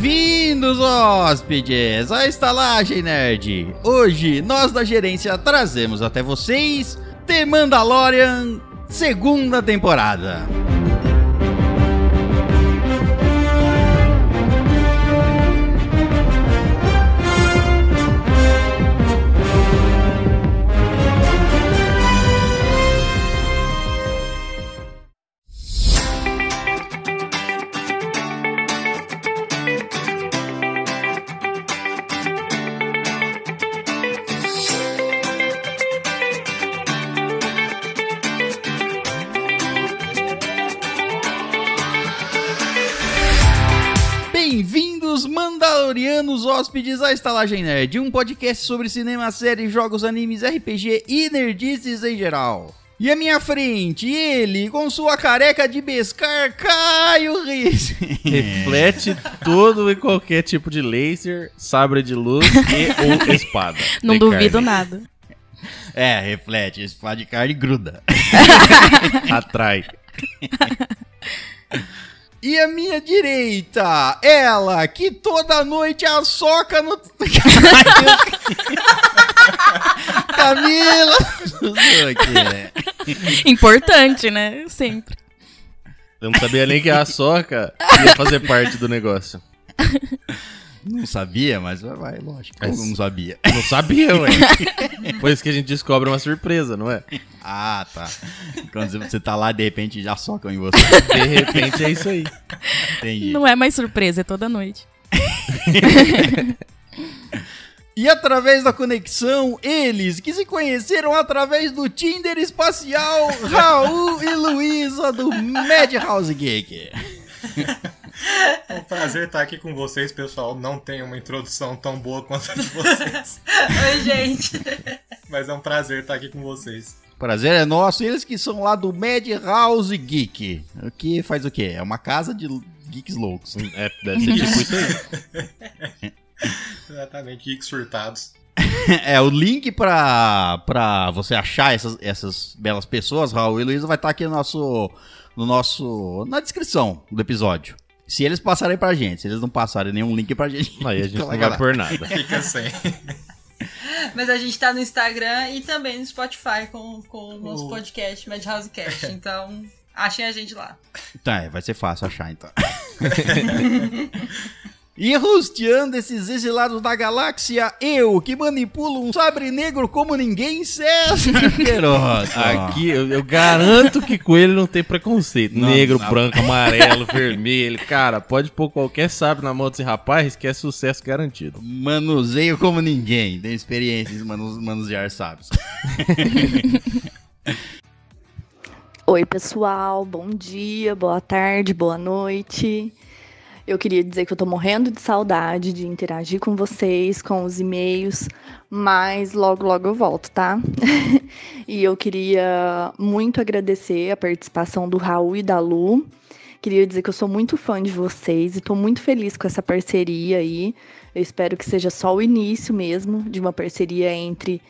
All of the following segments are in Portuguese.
Bem-vindos, hóspedes, à Estalagem Nerd. Hoje, nós da gerência trazemos até vocês The Mandalorian, segunda temporada. Hóspedes à Estalagem Nerd, um podcast sobre cinema, séries, jogos, animes, RPG e nerdices em geral. E à minha frente, ele, com sua careca de pescar, Caio Riz. Reflete todo e qualquer tipo de laser, sabre de luz e ou espada. Não de duvido carne. nada. É, reflete, espada de carne gruda. Atrai. E à minha direita, ela, que toda noite assoca no... Camila! Importante, né? Sempre. Eu não sabia nem que a soca ia fazer parte do negócio. Não sabia, mas vai, vai lógico. Mas- não sabia? Não sabia, ué. Depois que a gente descobre uma surpresa, não é? Ah, tá. Quando você tá lá, de repente já socam em você. De repente é isso aí. Entendi. Não é mais surpresa, é toda noite. E através da conexão, eles que se conheceram através do Tinder espacial, Raul e Luísa do Madhouse Geek. É um prazer estar aqui com vocês, pessoal. Não tenho uma introdução tão boa quanto a de vocês, Oi, gente. mas é um prazer estar aqui com vocês. Prazer é nosso, eles que são lá do Madhouse Geek. O que faz o quê? É uma casa de geeks loucos. É, deve ser tipo isso aí. Exatamente, geeks surtados. É, o link pra, pra você achar essas, essas belas pessoas, Raul e Luísa, vai estar aqui no nosso, no nosso. na descrição do episódio. Se eles passarem pra gente, se eles não passarem nenhum link pra gente. Aí a gente não vai por nada. Fica sem. Mas a gente tá no Instagram e também no Spotify com, com o nosso O- podcast, Madhouse Cast. Então, achem a gente lá. Tá, é, vai ser fácil achar então. E rosteando esses exilados da galáxia, eu que manipulo um sabre negro como ninguém, César Queiroz. Aqui eu, eu garanto que coelho não tem preconceito. Não, Negro, não. branco, amarelo, vermelho. Cara, pode pôr qualquer sábio na mão desse rapaz que é sucesso garantido. Manuseio como ninguém, tem experiência em manu- manusear sábios. Oi, pessoal, bom dia, boa tarde, boa noite. Eu queria dizer que eu tô morrendo de saudade de interagir com vocês, com os e-mails, mas logo, logo eu volto, tá? e eu queria muito agradecer a participação do Raul e da Lu. Queria dizer que eu sou muito fã de vocês e tô muito feliz com essa parceria aí. Eu espero que seja só o início mesmo de uma parceria entre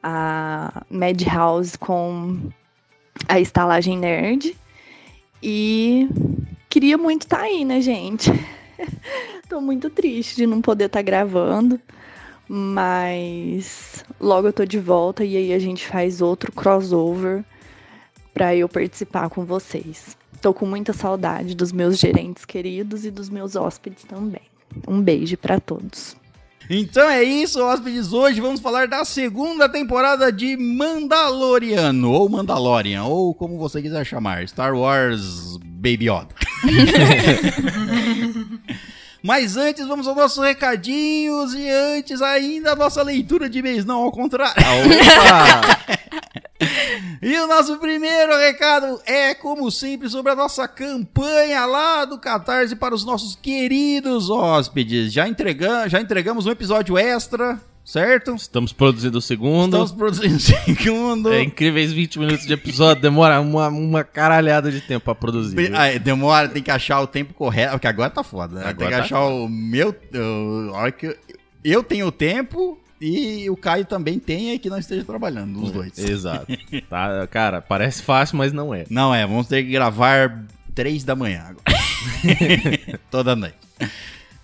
a Madhouse com a estalagem nerd. E queria muito estar aí, né, gente? Tô muito triste de não poder estar gravando, mas logo eu tô de volta e aí a gente faz outro crossover para eu participar com vocês. Tô com muita saudade dos meus gerentes queridos e dos meus hóspedes também. Um beijo para todos. Então é isso, hóspedes. Hoje vamos falar da segunda temporada de Mandaloriano, ou Mandalorian, ou como você quiser chamar, Star Wars Baby Yoda. Mas antes, vamos aos nossos recadinhos e antes ainda a nossa leitura de mês, não ao contrário. Opa! E o nosso primeiro recado é, como sempre, sobre a nossa campanha lá do Catarse para os nossos queridos hóspedes. Já, entregam, já entregamos um episódio extra, certo? Estamos produzindo o segundo. Estamos produzindo o segundo. É incríveis 20 minutos de episódio, demora uma, uma caralhada de tempo pra produzir. Ah, demora, tem que achar o tempo correto, porque agora tá foda, né? Agora tem que tá achar o meu. o- a hora que eu, eu tenho o tempo e o Caio também tem e que não esteja trabalhando, os dois. Exato. Tá, cara, parece fácil, mas não é. Não é, vamos ter que gravar três da manhã agora. Toda noite.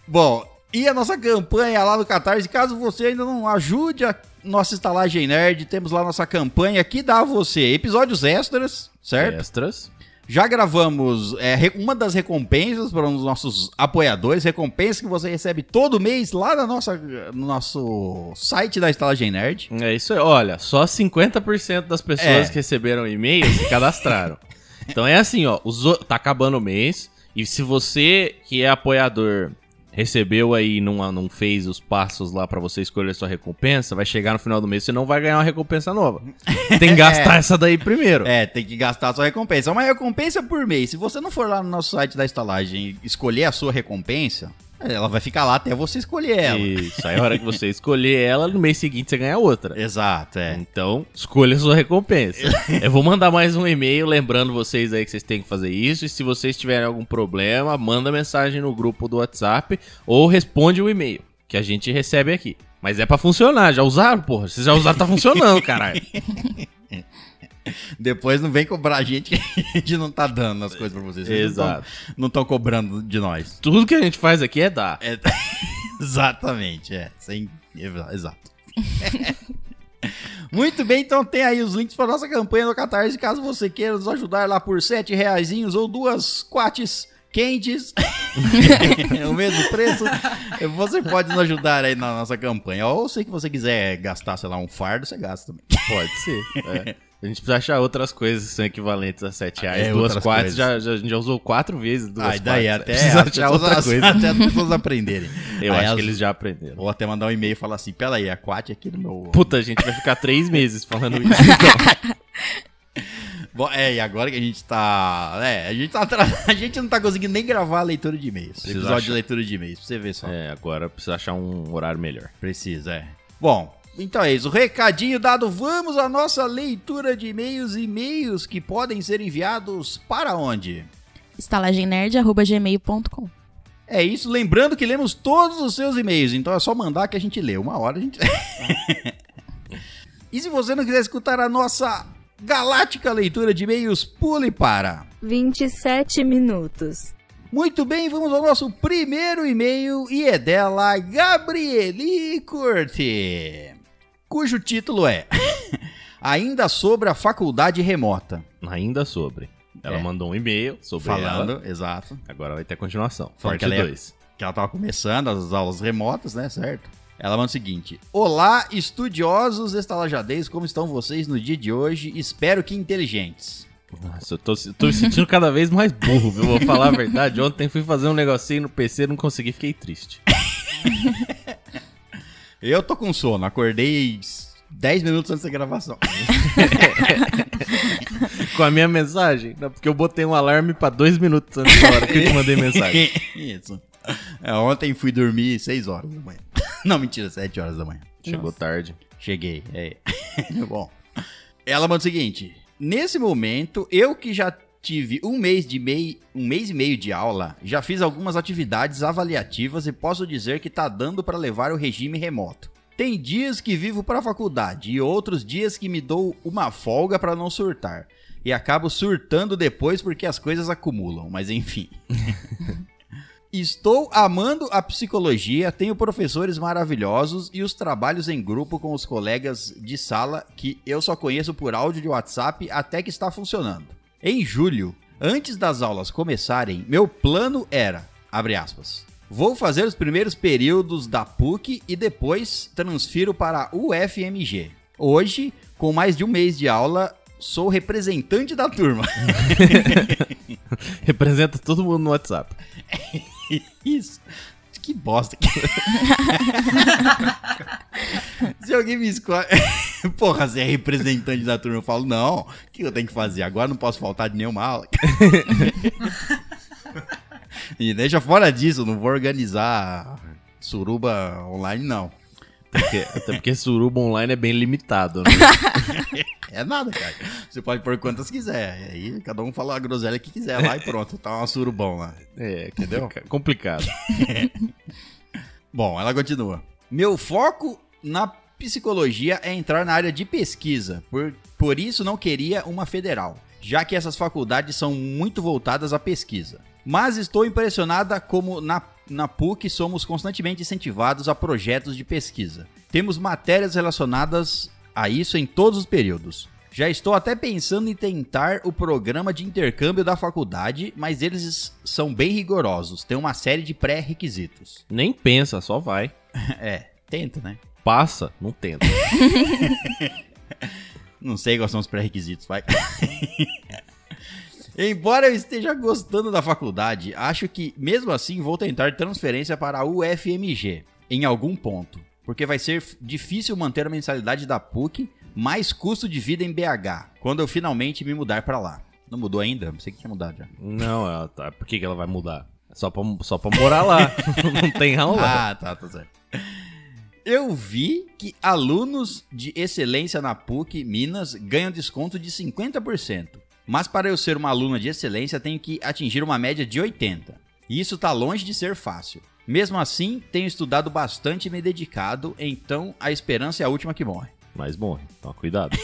Bom, e a nossa campanha lá no Catarse, caso você ainda não ajude a nossa estalagem nerd, temos lá nossa campanha que dá a você episódios extras, certo? Extras. Já gravamos é, uma das recompensas para os nossos apoiadores, recompensa que você recebe todo mês lá na nossa, no nosso site da Estalagem Nerd. É isso aí. Olha, só 50% das pessoas É. que receberam e-mail se cadastraram. então é assim, ó. Os, tá acabando o mês. E se você que é apoiador recebeu aí e não, não fez os passos lá pra você escolher sua recompensa, vai chegar no final do mês você não vai ganhar uma recompensa nova. Tem que gastar essa daí primeiro. É, tem que gastar a sua recompensa. É uma recompensa por mês. Se você não for lá no nosso site da estalagem e escolher a sua recompensa, ela vai ficar lá até você escolher ela. Isso. Aí a hora que você escolher ela, no mês seguinte você ganha outra. Exato, é. Então, escolha a sua recompensa. Eu vou mandar mais um e-mail lembrando vocês aí que vocês têm que fazer isso. E se vocês tiverem algum problema, manda mensagem no grupo do WhatsApp ou responde o e-mail que a gente recebe aqui. Mas é pra funcionar, já usaram, porra. Vocês já usaram, tá funcionando, caralho. Depois não vem cobrar a gente que a gente não tá dando as coisas pra vocês. Vocês Exato. Não estão cobrando de nós. Tudo que a gente faz aqui é dar. É- Exatamente, é. Sem... Exato. Muito bem, então tem aí os links para nossa campanha no Catarse, caso você queira nos ajudar lá por sete reaisinhos ou duas quates quentes, é o mesmo preço, você pode nos ajudar aí na nossa campanha. Ou se que você quiser gastar, sei lá, um fardo, você gasta também. Pode ser. é. A gente precisa achar outras coisas que são equivalentes a 7 reais. É, duas coisas. já, já, a gente já usou quatro vezes duas e daí quartos. até, Precisa as achar pessoas- outra coisa. até as pessoas aprenderem. Eu Aí acho as- que eles já aprenderam. Ou até mandar um e-mail e falar assim, pera aí, a quat aqui no meu... Puta, a gente vai ficar três meses falando isso. Então. Bom, é, e agora que a gente tá. É, a gente, tá a gente não tá conseguindo nem gravar a leitura de e-mails. Episódio achar. de leitura de e-mails, pra você ver só. É, agora precisa achar um horário melhor. Precisa, é. Bom, então é isso. Recadinho dado, vamos à nossa leitura de e-mails. E-mails que podem ser enviados para onde? estalagemnerd.gmail.com É isso, lembrando que lemos todos os seus e-mails, então é só mandar que a gente lê. Uma hora a gente. e se você não quiser escutar a nossa galáctica leitura de e-mails, pule para. 27 minutos. Muito bem, vamos ao nosso primeiro e-mail e é dela Gabrieli Curti, cujo título é Ainda sobre a faculdade remota. Ainda sobre. Ela É. mandou um e-mail sobre Falando, ela. exato. Agora vai ter continuação. Falando Parte que ela é- 2. Que ela tava começando as aulas remotas, né, certo? Ela manda o seguinte: Olá, estudiosos estalajadeiros, como estão vocês no dia de hoje? Espero que inteligentes. Nossa, eu tô, tô me sentindo cada vez mais burro, viu? Vou falar a verdade. Ontem fui fazer um negocinho no PC, não consegui, fiquei triste. Eu tô com sono, acordei 10 minutos antes da gravação. Com a minha mensagem? Não, porque eu botei um alarme pra dois minutos antes da hora que eu te mandei mensagem. Isso. É, ontem fui dormir 6 horas da manhã. Não, mentira, 7 horas da manhã. Chegou tarde. Cheguei, é. Bom. Ela manda o seguinte: nesse momento, eu que já tive um mês de mei... um mês e meio de aula, já fiz algumas atividades avaliativas e posso dizer que tá dando para levar o regime remoto. Tem dias que vivo para a faculdade e outros dias que me dou uma folga para não surtar. E acabo surtando depois porque as coisas acumulam, mas enfim. Estou amando a psicologia, tenho professores maravilhosos e os trabalhos em grupo com os colegas de sala que eu só conheço por áudio de WhatsApp até que está funcionando. Em julho, antes das aulas começarem, meu plano era, abre aspas, vou fazer os primeiros períodos da PUC e depois transfiro para a UFMG. Hoje, com mais de um mês de aula, sou representante da turma. Representa todo mundo no WhatsApp. Isso. Que bosta. Se alguém me escolhe. Porra, você é representante da turma. Eu falo, não, o que eu tenho que fazer? Agora não posso faltar de nenhuma aula. e deixa fora disso, não vou organizar suruba online, não. Porque- até porque suruba online é bem limitado, né? É nada, cara. Você pode pôr quantas quiser. E aí cada um fala a groselha que quiser lá e pronto. Tá uma surubão lá. É, entendeu? Complicado. Bom, ela continua. Meu foco na psicologia é entrar na área de pesquisa, por, por isso não queria uma federal, já que essas faculdades são muito voltadas à pesquisa. Mas estou impressionada como na, na PUC somos constantemente incentivados a projetos de pesquisa. Temos matérias relacionadas a isso em todos os períodos. Já estou até pensando em tentar o programa de intercâmbio da faculdade, mas eles são bem rigorosos, tem uma série de pré-requisitos. Nem pensa, só vai. É, tenta, né? Passa, não tenta. Não sei quais são os pré-requisitos, vai. Embora eu esteja gostando da faculdade, acho que mesmo assim vou tentar transferência para a UFMG em algum ponto, porque vai ser difícil manter a mensalidade da PUC mais custo de vida em BH quando eu finalmente me mudar para lá. Não mudou ainda? Pensei que tinha mudado já. Não, ela tá. Por que, que ela vai mudar? É só pra, só pra morar lá. não tem aula. Ah, tá, tá certo. Eu vi que alunos de excelência na PUC Minas ganham desconto de 50%. Mas para eu ser uma aluna de excelência, tenho que atingir uma média de 80%. E isso tá longe de ser fácil. Mesmo assim, tenho estudado bastante e me dedicado, então a esperança é a última que morre. Mas morre. Toma cuidado.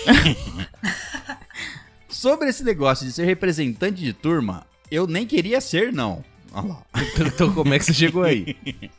Sobre esse negócio de ser representante de turma, eu nem queria ser, não. Olha lá. então como é que você chegou aí?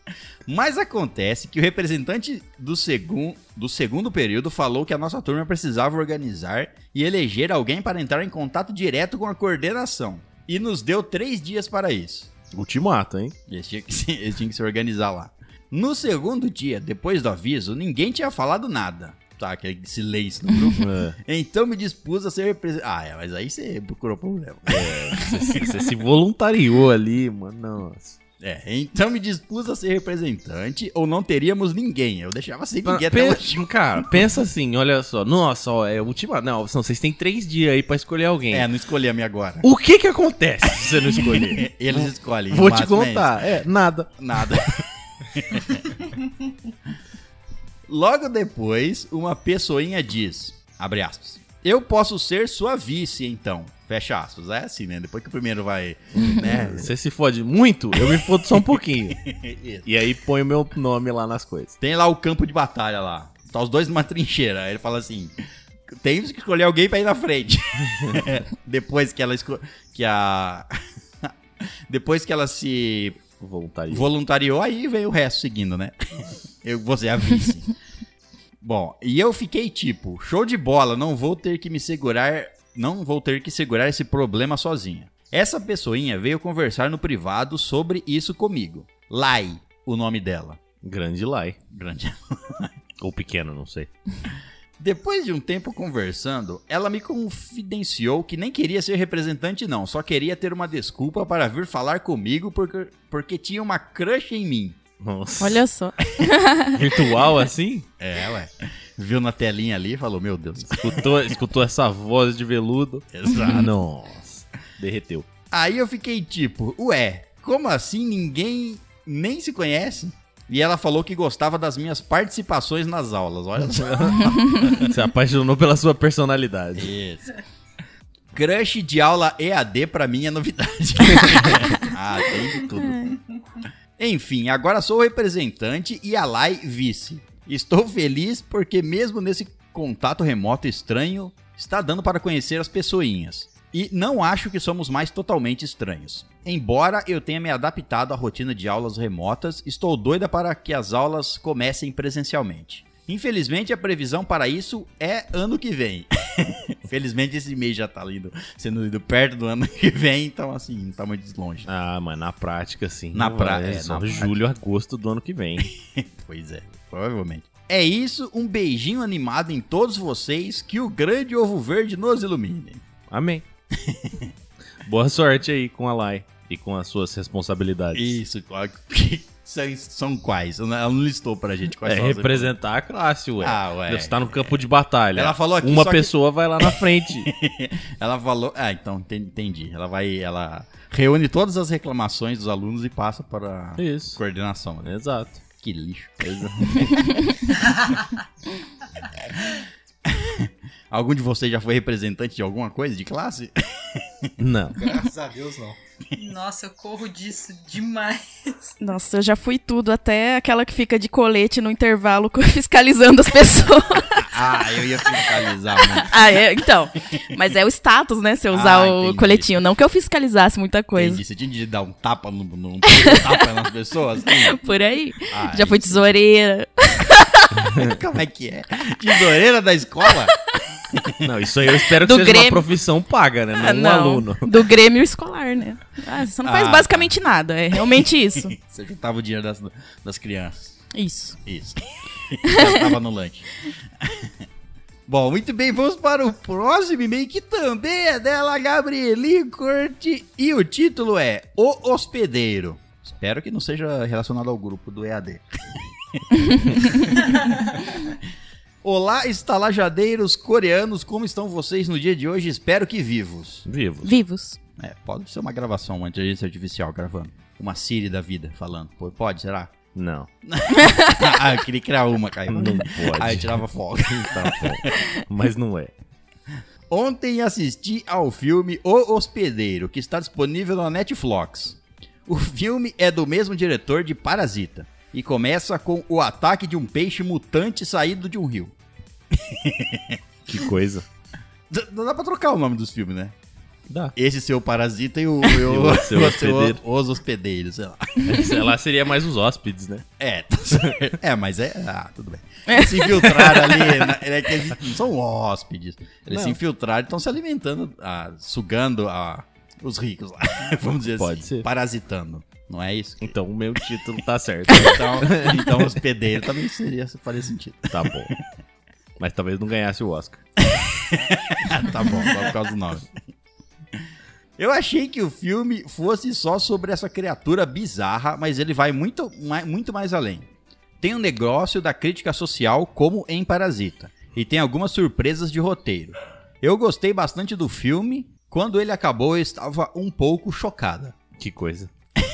Mas acontece que o representante do, segun, do segundo período falou que a nossa turma precisava organizar e eleger alguém para entrar em contato direto com a coordenação. E nos deu três dias para isso. Ultimato, hein? Eles tinham que se, eles tinham que se organizar lá. No segundo dia, depois do aviso, ninguém tinha falado nada. Tá, aquele silêncio no grupo. É. Então me dispus a ser representante. Ah, é, mas aí você procurou problema. Você, se- você se voluntariou ali, mano. Nossa. É, então me dispus a ser representante ou não teríamos ninguém. Eu deixava sem ninguém até Pen- hoje. Cara, pensa assim, olha só. Nossa, ó, é ultimato. Não, não, vocês têm três dias aí pra escolher alguém. É, não escolhi a minha agora. O que que acontece se você não escolher? Eles escolhem. Vou te é contar. É, nada. Nada. Logo depois, uma pessoinha diz, abre aspas, eu posso ser sua vice, então. Fecha aspas. É assim, né? Depois que o primeiro vai, né? Você se fode muito, eu me fodo só um pouquinho. E aí põe o meu nome lá nas coisas. Tem lá o campo de batalha lá. Tá os dois numa trincheira. Aí ele fala assim: temos que escolher alguém pra ir na frente. Depois que ela esco... que a Depois que ela se Voluntaria. voluntariou, aí vem o resto seguindo, né? Eu vou ser a vice. Bom, e eu fiquei tipo, show de bola, não vou ter que me segurar, não vou ter que segurar esse problema sozinha. Essa pessoinha veio conversar no privado sobre isso comigo. Lai, o nome dela. Grande Lai. Grande. Ou pequeno, não sei. Depois de um tempo conversando, ela me confidenciou que nem queria ser representante não, só queria ter uma desculpa para vir falar comigo porque, porque tinha uma crush em mim. Nossa. Olha só. Virtual assim? É, ué. Viu na telinha ali e falou, meu Deus. Escutou, escutou essa voz de veludo. Exato. Nossa. Derreteu. Aí eu fiquei tipo, ué, como assim ninguém nem se conhece? E ela falou que gostava das minhas participações nas aulas, olha só. Se apaixonou pela sua personalidade. Isso. Crush de aula EAD pra mim é novidade. ah, tem de tudo. Enfim, agora sou representante e a Lai vice. Estou feliz porque mesmo nesse contato remoto estranho, está dando para conhecer as pessoinhas. E não acho que somos mais totalmente estranhos. Embora eu tenha me adaptado à rotina de aulas remotas, estou doida para que as aulas comecem presencialmente. Infelizmente, a previsão para isso é ano que vem. Felizmente, esse mês já tá lido, sendo lido perto do ano que vem, então, assim, não tá muito longe. Ah, mas na prática, sim. Na pra- vai, é, só na julho, agosto do ano que vem. Pois é, provavelmente. É isso, um beijinho animado em todos vocês, que o grande ovo verde nos ilumine. Amém. Boa sorte aí com a Lai e com as suas responsabilidades. Isso, que são, quais? Ela não listou pra gente quais É são as- representar a classe, ué. Ah, ué. Você tá no campo de batalha. Ela falou aqui, Uma só que- pessoa vai lá na frente. Ela falou. Ah, então enten- entendi. Ela vai. Ela reúne todas as reclamações dos alunos e passa para a Isso. coordenação. né? Exato. Que lixo. Algum de vocês já foi representante de alguma coisa de classe? Não. Graças a Deus, não. Nossa, eu corro disso demais. Nossa, eu já fui tudo, até aquela que fica de colete no intervalo fiscalizando as pessoas. Ah, eu ia fiscalizar muito. Ah, é, então. Mas é o status, né? Você usar Ah, o entendi. coletinho. Não que eu fiscalizasse muita coisa. Entendi. Você tinha de dar um tapa, no, no, um tapa nas pessoas? Assim? Por aí. Ah, Já fui tesoureira. Como é que é? Tesoureira da escola? Não, isso aí eu espero que Do seja Grêmio. uma profissão paga, né? Não, Ah, um não. aluno. Do Grêmio escolar, né? Ah, você não faz Ah, basicamente nada. É realmente isso. Você juntava o dinheiro das, das crianças. Isso. Isso. Gastava no lanche. Bom, muito bem, vamos para o próximo e-mail que também é dela, Gabrieli Corte. E o título é O Hospedeiro. Espero que não seja relacionado ao grupo do EAD. Olá, estalajadeiros coreanos, como estão vocês no dia de hoje? Espero que vivos. Vivos. Vivos. É, pode ser uma gravação, uma inteligência artificial gravando. Uma Siri da vida falando. Pô, Pode, será? Não. ah, eu queria criar uma, Caio. Não pode. Aí eu tirava folga. Tá bom. Mas não é. Ontem assisti ao filme O Hospedeiro, que está disponível na Netflix. O filme é do mesmo diretor de Parasita e começa com o ataque de um peixe mutante saído de um rio. Que coisa. D- Não dá pra trocar o nome dos filmes, né? Dá. Esse seu Parasita e o, e o, o seu hospedeiro. Os Hospedeiros, sei lá. Sei lá, seria mais os hóspedes, né? É, tá certo. é, mas é. Ah, tudo bem. Eles se infiltraram ali. na- é que eles não são hóspedes. Eles Não. se infiltraram e estão se alimentando, ah, sugando ah, os ricos lá. Vamos dizer Pode assim. ser. Parasitando. Não é isso? Então o meu título tá certo. Então, então hospedeiro também seria, faria sentido. Tá bom. Mas talvez não ganhasse o Oscar. tá bom, só por causa do nome. Eu achei que o filme fosse só sobre essa criatura bizarra, mas ele vai muito, muito mais além. Tem um negócio da crítica social, como em Parasita, e tem algumas surpresas de roteiro. Eu gostei bastante do filme. Quando ele acabou, eu estava um pouco chocada. Que coisa.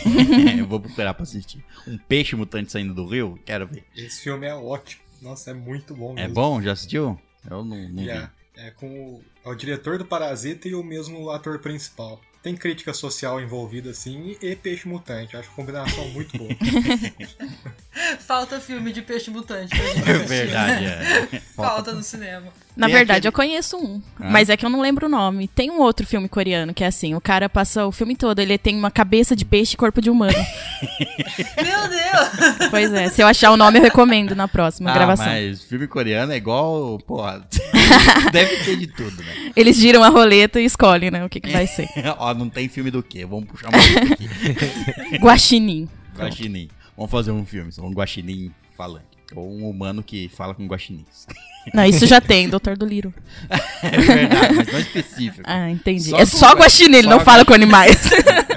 eu vou procurar pra assistir. Um peixe mutante saindo do rio? Quero ver. Esse filme é ótimo. Nossa, é muito bom É mesmo. bom? Já assistiu? Eu não, não vi. É, é com o, é o diretor do Parasita e o mesmo ator principal. Tem crítica social envolvida assim e peixe mutante. Acho a combinação muito boa. Falta filme de peixe mutante pra gente É assistir. verdade, é. Falta no cinema. Na Tem verdade, aquele- eu conheço um. Ah. Mas é que eu não lembro o nome. Tem um outro filme coreano que é assim: o cara passa o filme todo, ele tem uma cabeça de peixe e corpo de humano. Meu Deus! pois é, se eu achar o nome, eu recomendo na próxima Ah, gravação. mas filme coreano é igual, porra, deve ter de tudo, né? Eles giram a roleta e escolhem, né, o que, que vai ser. Ó, não tem filme do quê? Vamos puxar uma lista aqui. Guaxinim. Guaxinim. Vamos fazer um filme, um guaxinim falante. Ou um humano que fala com guaxinins. Não, isso já tem, Doutor do Liro. É verdade, mas não é específico. Ah, entendi. Só é com só gua- guaxinim, ele só não fala com animais.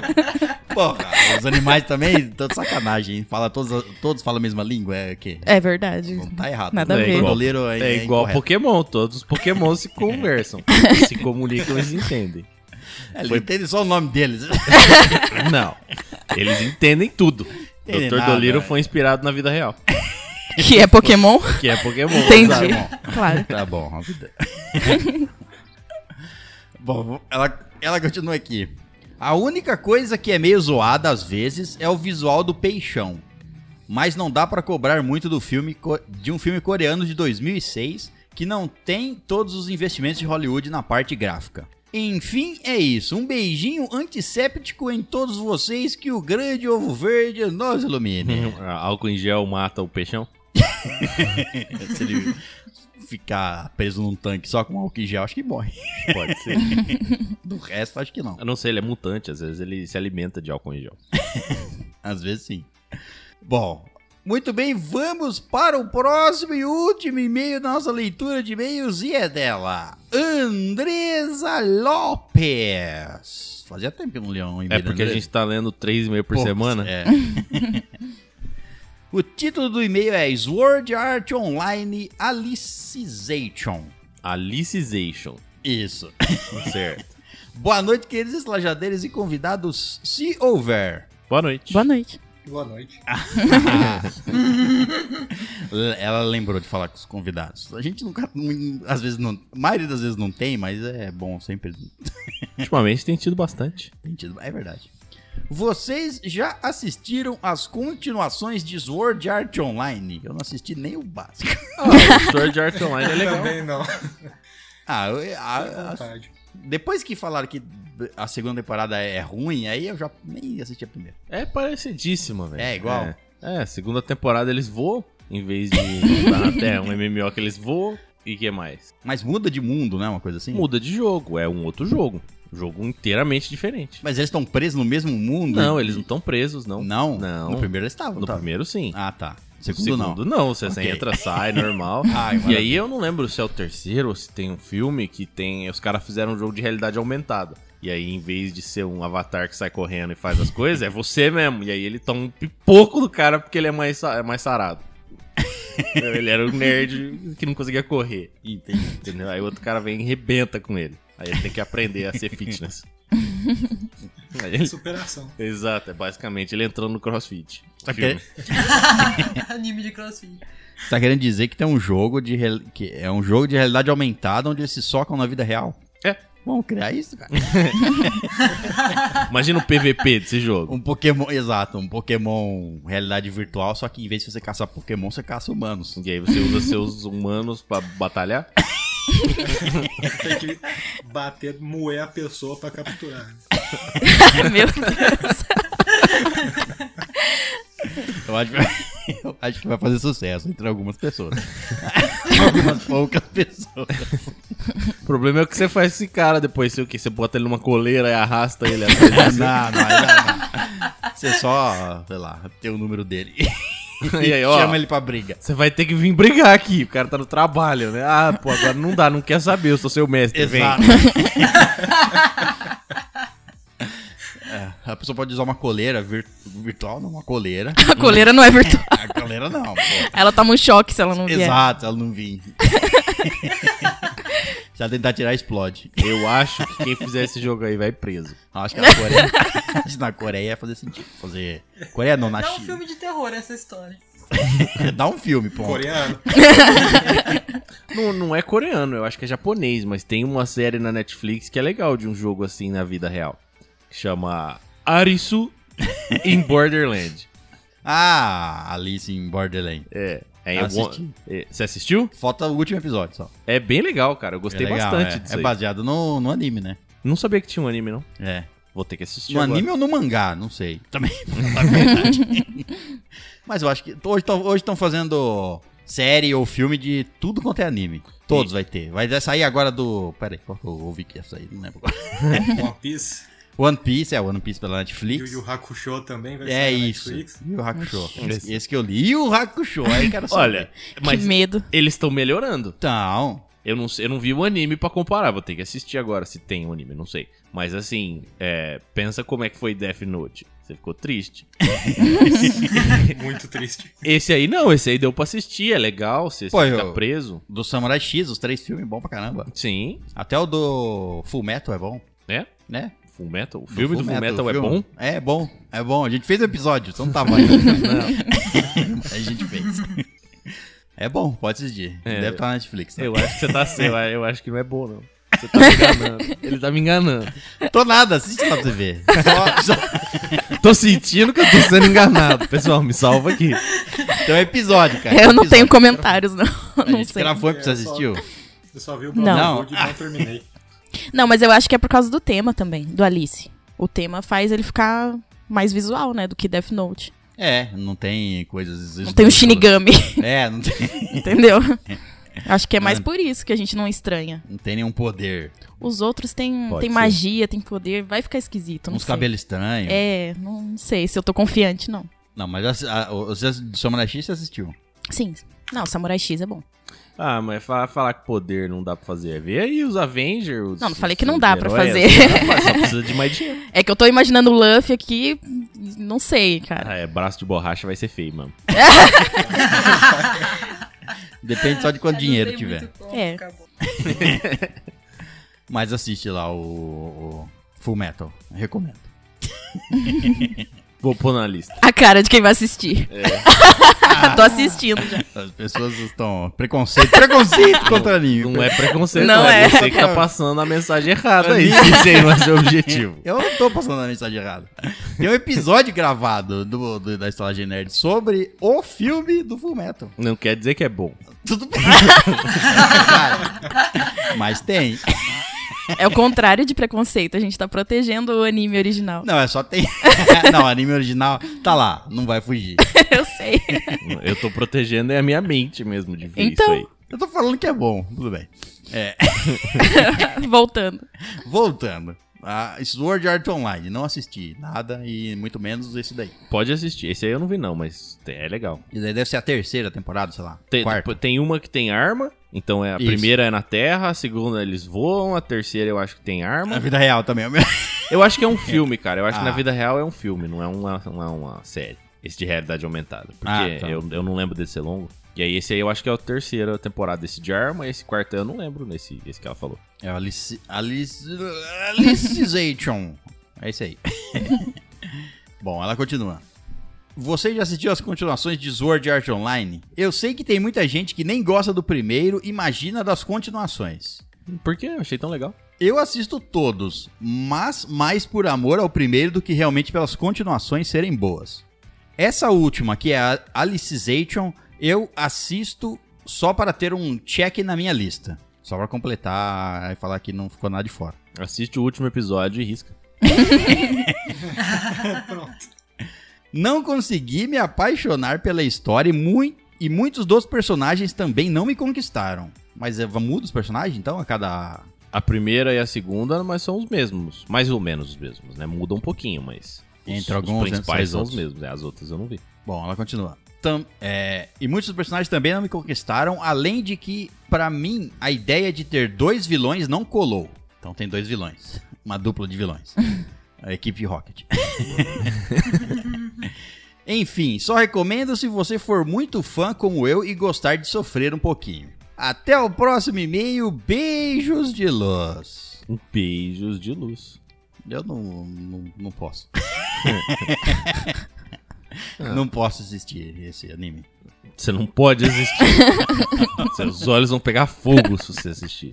Porra, os animais também, tô de sacanagem, hein? Fala todos, todos falam a mesma língua, é o quê? é verdade. Não tá errado. Nada a ver. Todo igual- É, é, igual. Pokémon. Todos os Pokémon se conversam. se comunicam, eles entendem. É, Ele entende só o nome deles. Não. Eles entendem tudo. Entendem Dr. nada, Doliro é. foi inspirado na vida real. Que é Pokémon? Que é Pokémon. Entendi. sabe? Claro. Tá bom, vida. bom, ela, ela continua aqui. A única coisa que é meio zoada às vezes é o visual do peixão. Mas não dá pra cobrar muito do filme de um filme coreano de 2006 que não tem todos os investimentos de Hollywood na parte gráfica. Enfim, é isso. Um beijinho antisséptico em todos vocês que o grande ovo verde nos ilumine. Álcool em gel mata o peixão? Se ele ficar preso num tanque só com álcool em gel, acho que morre. Pode ser. Do resto, acho que não. Eu não sei, ele é mutante. Às vezes ele se alimenta de álcool em gel. Às vezes sim. Bom, muito bem, vamos para o próximo e último e-mail da nossa leitura de e-mails e é dela, Andresa Lopes. Fazia tempo que não lia um e-mail É porque a gente tá lendo 3,5 por Pô, semana. É. o título do e-mail é Sword Art Online Alicization. Alicization. Isso. Certo. Boa noite, queridos estalajadeiros e convidados, se houver. Boa noite. Boa noite. Boa noite. Ela lembrou de falar com os convidados. A gente nunca, às vezes não, a maioria das vezes não tem, mas é bom sempre Ultimamente tem tido bastante. tem tido. É verdade. Vocês já assistiram as continuações de Sword Art Online? Eu não assisti nem o básico. Ah, Sword Art Online é legal. Também não. Ah, eu- a- a- depois que falaram que a segunda temporada é ruim, aí eu já nem assisti a primeira. É parecidíssima, velho. É igual? É, é, segunda temporada eles voam, em vez de estar na Terra, um MMO que eles voam. E que mais? Mas muda de mundo, né? Uma coisa assim? Muda de jogo, é um outro jogo. Jogo inteiramente diferente. Mas eles estão presos no mesmo mundo? Não, eles não estão presos, não. Não? Não. No primeiro eles estavam, No tá? primeiro, sim. Ah, tá. No Segundo, não. segundo, não. Você Ok. entra, sai, normal. Ai, e aí eu não lembro se é o terceiro ou se tem um filme que tem. Os caras fizeram um jogo de realidade aumentada. E aí, em vez de ser um avatar que sai correndo e faz as coisas, é você mesmo. E aí ele toma um pipoco do cara porque ele é mais, é mais sarado. ele era um nerd que não conseguia correr. Entendi. Entendeu? Aí o outro cara vem e rebenta com ele. Aí ele tem que aprender a ser fitness. Aí ele- Superação. Exato, é basicamente ele entrando no crossfit. Tá Filme. Anime de crossfit. Você tá querendo dizer que tem um jogo de real- que é um jogo de realidade aumentada onde eles se socam na vida real? É. Vamos criar isso, cara. Imagina o PVP desse jogo. Um Pokémon, exato, um Pokémon realidade virtual, só que em vez de você caçar Pokémon, você caça humanos. E aí você usa seus humanos pra batalhar? Tem que bater, moer a pessoa pra capturar. Meu Deus. Eu acho, que vai- eu acho que vai fazer sucesso entre algumas pessoas. algumas poucas pessoas. O problema é o que você faz com esse cara depois. Você, o quê? você bota ele numa coleira e arrasta ele atrás Não, não, não, não. Você só, sei lá, tem o número dele. E aí, ó, Chama ele pra briga. você vai ter que vir brigar aqui. O cara tá no trabalho, né? Ah, pô, agora não dá, não quer saber. Eu sou seu mestre, Exato. vem. É, a pessoa pode usar uma coleira vir- virtual, não uma coleira. A coleira não é virtual. A coleira não, pô. Ela toma um choque se ela não vier. Exato, ela não vir. Se ela tentar tirar, explode. Eu acho que quem fizer esse jogo aí vai preso. Acho que na Coreia. acho que na Coreia ia fazer sentido. Fazer. Coreia não, na Dá um China. filme de terror essa história. Dá um filme, pô. Coreano. Não, não é coreano, eu acho que é japonês, mas tem uma série na Netflix que é legal de um jogo assim na vida real. Que chama Arisu in Borderland. Ah, Alice em Borderland. É. É, Assisti. one- é, Você assistiu? Falta o último episódio só. É bem legal, cara. Eu gostei é legal, bastante é. disso É aí. baseado no, no anime, né? Não sabia que tinha um anime, não. É. Vou ter que assistir No agora. anime ou no mangá, não sei. Também. Mas eu acho que hoje estão fazendo série ou filme de tudo quanto é anime. Todos vai ter. Vai sair agora do. Pera aí, qual que eu ouvi que ia sair? Não lembro agora. One Piece. One Piece, é One Piece pela E o Netflix. Yu Hakusho também vai É isso. Netflix. E o Hakusho. Esse- Esse, que eu li. E o Hakusho. Aí, cara, Olha, mas Que medo. eles estão melhorando. Então. Eu não, eu não vi o anime pra comparar, vou ter que assistir agora se tem um anime, não sei. Mas assim, é, pensa como é que foi Death Note. Você ficou triste. Muito triste. Esse aí não, esse aí deu pra assistir, é legal, você, Pô, fica eu- preso. Do Samurai X, os três filmes, bom pra caramba. Sim, Até o do Full Metal é bom, né? né? Full Metal. O filme do Full Metal, o é bom? É bom, é bom. A gente fez o episódio, você não tava aí. não. A gente fez. É bom, pode assistir. É, Deve estar na Netflix. né? Eu acho que você tá eu, eu acho que não é bom, não. Você tá me enganando. Ele tá me enganando. Tô nada, assiste lá pra você ver. Só, só... Tô sentindo que eu tô sendo enganado. Pessoal, me salva aqui. Tem um episódio, cara. Eu não Episódio. tenho comentários, não. A Não gente sei. gravou, você É, assistiu? Eu só vi o Não. E não terminei. Não, mas eu acho que é por causa do tema também, do Alice. O tema faz ele ficar mais visual, né, do que Death Note. É, não tem coisas... Não tem o Shinigami, É, não tem, entendeu? Acho que é mais por isso que a gente não estranha. não tem nenhum poder. Os outros têm, têm magia, têm poder, vai ficar esquisito, Uns cabelos estranhos. É, não sei se eu tô confiante, não. Não, mas assi- a, o do Samurai X você assistiu. Sim. Não, Samurai X é bom. Ah, mas fa- falar que poder não dá pra fazer. Vê aí os Avengers. os- Não, não falei que não dá pra heróis. fazer. Rapaz, Só precisa de mais dinheiro. É que eu tô imaginando o Luffy aqui, não sei, cara. Ah, é, braço de borracha vai ser feio, mano. Depende só de quanto dinheiro tiver. muito como, É. Mas assiste lá o, o Full Metal. Recomendo. Vou pôr na lista. A cara de quem vai assistir. Tô assistindo já. As pessoas estão. Preconceito. Preconceito contra anime. Não é preconceito, Não. É. é. você que tá passando a mensagem errada aí. Esse aí não é seu objetivo. Eu não tô passando a mensagem errada. Tem um episódio gravado do, do- da Estalagem Nerd sobre o filme do Full Metal. Não quer dizer que é bom. Tudo bem. Mas tem. É o contrário de preconceito. A gente tá protegendo o anime original. Não, é só tem. não, anime original tá lá, não vai fugir. Eu sei. Eu tô protegendo é a minha mente mesmo de ver Então. isso aí. Eu tô falando que é bom, tudo bem. É, Voltando. voltando. A Sword Art Online, não assisti nada e muito menos esse daí. Pode assistir. Esse aí eu não vi não, mas é legal. E daí deve ser a terceira temporada, sei lá. Tem, quarta. tem uma que tem arma, então é a Isso. primeira é na terra, a segunda eles voam, a terceira eu acho que tem Na arma. vida real também. Eu acho que é um filme, cara. Eu acho que Ah. na vida real é um filme, não é uma, não é uma série. Esse de realidade aumentada. Porque Ah, tá. eu, eu não lembro desse ser longo. E aí esse aí eu acho que é a terceira temporada desse de arma, e esse quarto eu não lembro nesse esse que ela falou. É o Alice, Alice, Alicization. É isso aí. Bom, ela continua. Você já assistiu as continuações de Sword Art Online? Eu sei que tem muita gente que nem gosta do primeiro, imagina das continuações. Por quê? Eu achei tão legal. Eu assisto todos, mas mais por amor ao primeiro do que realmente pelas continuações serem boas. Essa última, que é a Alicization, eu assisto só para ter um check na minha lista. Só para completar e falar que não ficou nada de fora. Assiste o último episódio e risca. Não consegui me apaixonar pela história e, mui- e muitos dos personagens também não me conquistaram. Mas é, muda os personagens então a cada. A primeira e a segunda, mas são os mesmos. Mais ou menos os mesmos, né? Muda um pouquinho, mas. os- Entre alguns, Os principais entre são os mesmos. né? As outras eu não vi. Bom, ela continua. Tam- é, e muitos dos personagens também não me conquistaram, além de que, pra mim, a ideia de ter dois vilões não colou. Então tem dois vilões. Uma dupla de vilões. A equipe Rocket. Enfim, só recomendo se você for muito fã como eu e gostar de sofrer um pouquinho. Até o próximo e-mail. Beijos de luz. Beijos de luz. Eu não, não, não posso. não posso assistir esse anime. Você não pode assistir. Seus olhos vão pegar fogo se você assistir.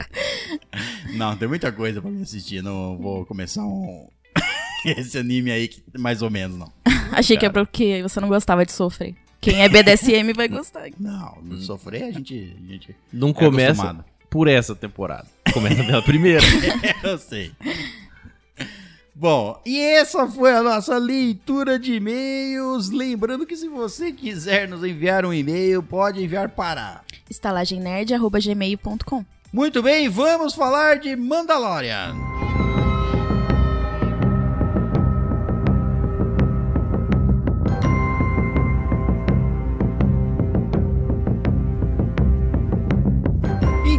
Não, tem muita coisa pra me assistir. Não vou começar um. Esse anime aí, que mais ou menos, não. Achei que é porque você não gostava de sofrer. Quem é BDSM vai gostar. Não, não sofrer, a gente. A gente Não é começa acostumado. por essa temporada. Começa pela primeira. Eu sei. Bom, e essa foi a nossa leitura de e-mails. Lembrando que se você quiser nos enviar um e-mail, pode enviar para. estalagemnerd.gmail.com Muito bem, vamos falar de Mandalorian.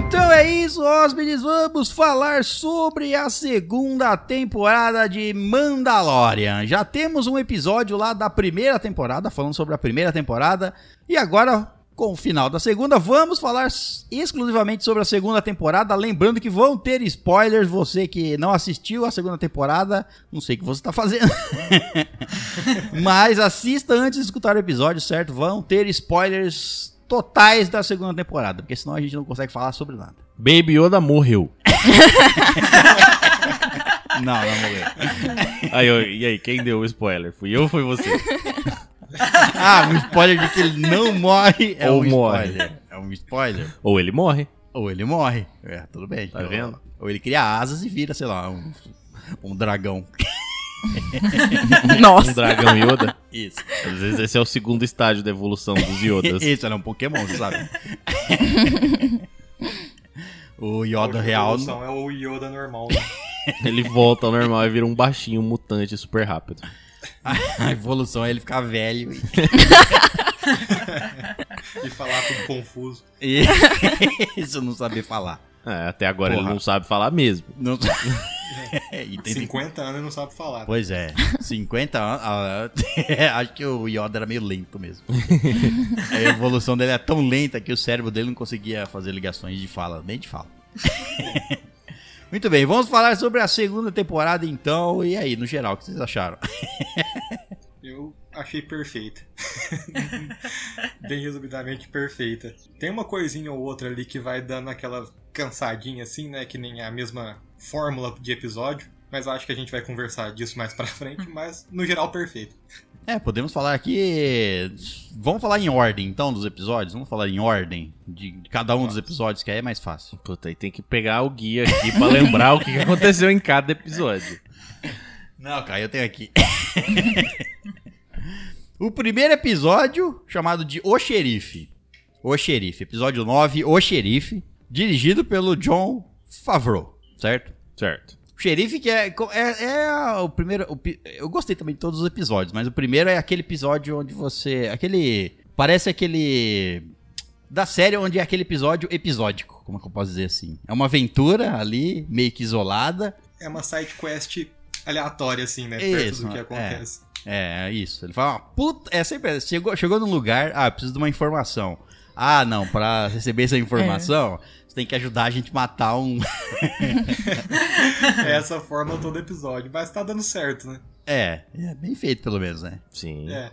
Então é isso, hóspedes. Vamos falar sobre a segunda temporada de Mandalorian. Já temos um episódio lá da primeira temporada, falando sobre a primeira temporada. E agora, com o final da segunda, vamos falar exclusivamente sobre a segunda temporada. Lembrando que vão ter spoilers. Você que não assistiu a segunda temporada, não sei o que você está fazendo. Mas assista antes de escutar o episódio, certo? Vão ter spoilers totais da segunda temporada, porque senão a gente não consegue falar sobre nada. Baby Yoda morreu. Não, não morreu. Aí, eu- e aí, quem deu o spoiler? Fui eu ou foi você? Ah, um spoiler de que ele não morre é Ou um morre. spoiler. É um spoiler. Ou ele morre. Ou ele morre. É, tudo bem. Tá vendo? Ou ele cria asas e vira, sei lá, um, um dragão. Um Nossa. dragão Yoda. Isso. Às vezes esse é o segundo estágio da evolução dos Yodas. Isso, era um Pokémon, você sabe? o A Yoda real. evolução é o Yoda normal, né? Ele volta ao normal e vira um baixinho mutante super rápido. A evolução é ele ficar velho e. E falar tudo confuso. Isso não saber falar. É, até agora Porra. ele não sabe falar mesmo. Não... e tem 50 anos e não sabe falar. Pois é, 50 anos. ah, acho que o Yoda era meio lento mesmo. a evolução dele é tão lenta que o cérebro dele não conseguia fazer ligações de fala, nem de fala. Muito bem, vamos falar sobre a segunda temporada então. E aí, no geral, o que vocês acharam? Eu achei perfeita. Bem resumidamente perfeita. Tem uma coisinha ou outra ali que vai dando aquela cansadinha assim, né? Que nem a mesma fórmula de episódio. Mas acho que a gente vai conversar disso mais pra frente. Mas no geral, perfeito. É, podemos falar aqui. Vamos falar em ordem, então, dos episódios? Vamos falar em ordem de cada um dos episódios, que aí é mais fácil. Puta, aí tem que pegar o guia aqui pra lembrar o que que aconteceu em cada episódio. Não, cara, eu tenho aqui. o primeiro episódio, chamado de O Xerife. O Xerife, episódio 9, O Xerife, dirigido pelo John Favreau, certo? Certo. O xerife que é, é, é o primeiro. o eu gostei também de todos os episódios, mas o primeiro é aquele episódio onde você. Aquele. Parece aquele. Da série onde é aquele episódio episódico, como é que eu posso dizer assim? É uma aventura ali, meio que isolada. É uma side quest aleatória, assim, né? Perto Isso, do que é. acontece. É, é isso. Ele fala, ah, puta. É sempre. Chegou, chegou num lugar, ah, eu preciso de uma informação. Ah, não, pra receber essa informação, você tem que ajudar a gente a matar um. É essa forma todo episódio. Mas tá dando certo, né? É, é bem feito pelo menos, né? Sim. É.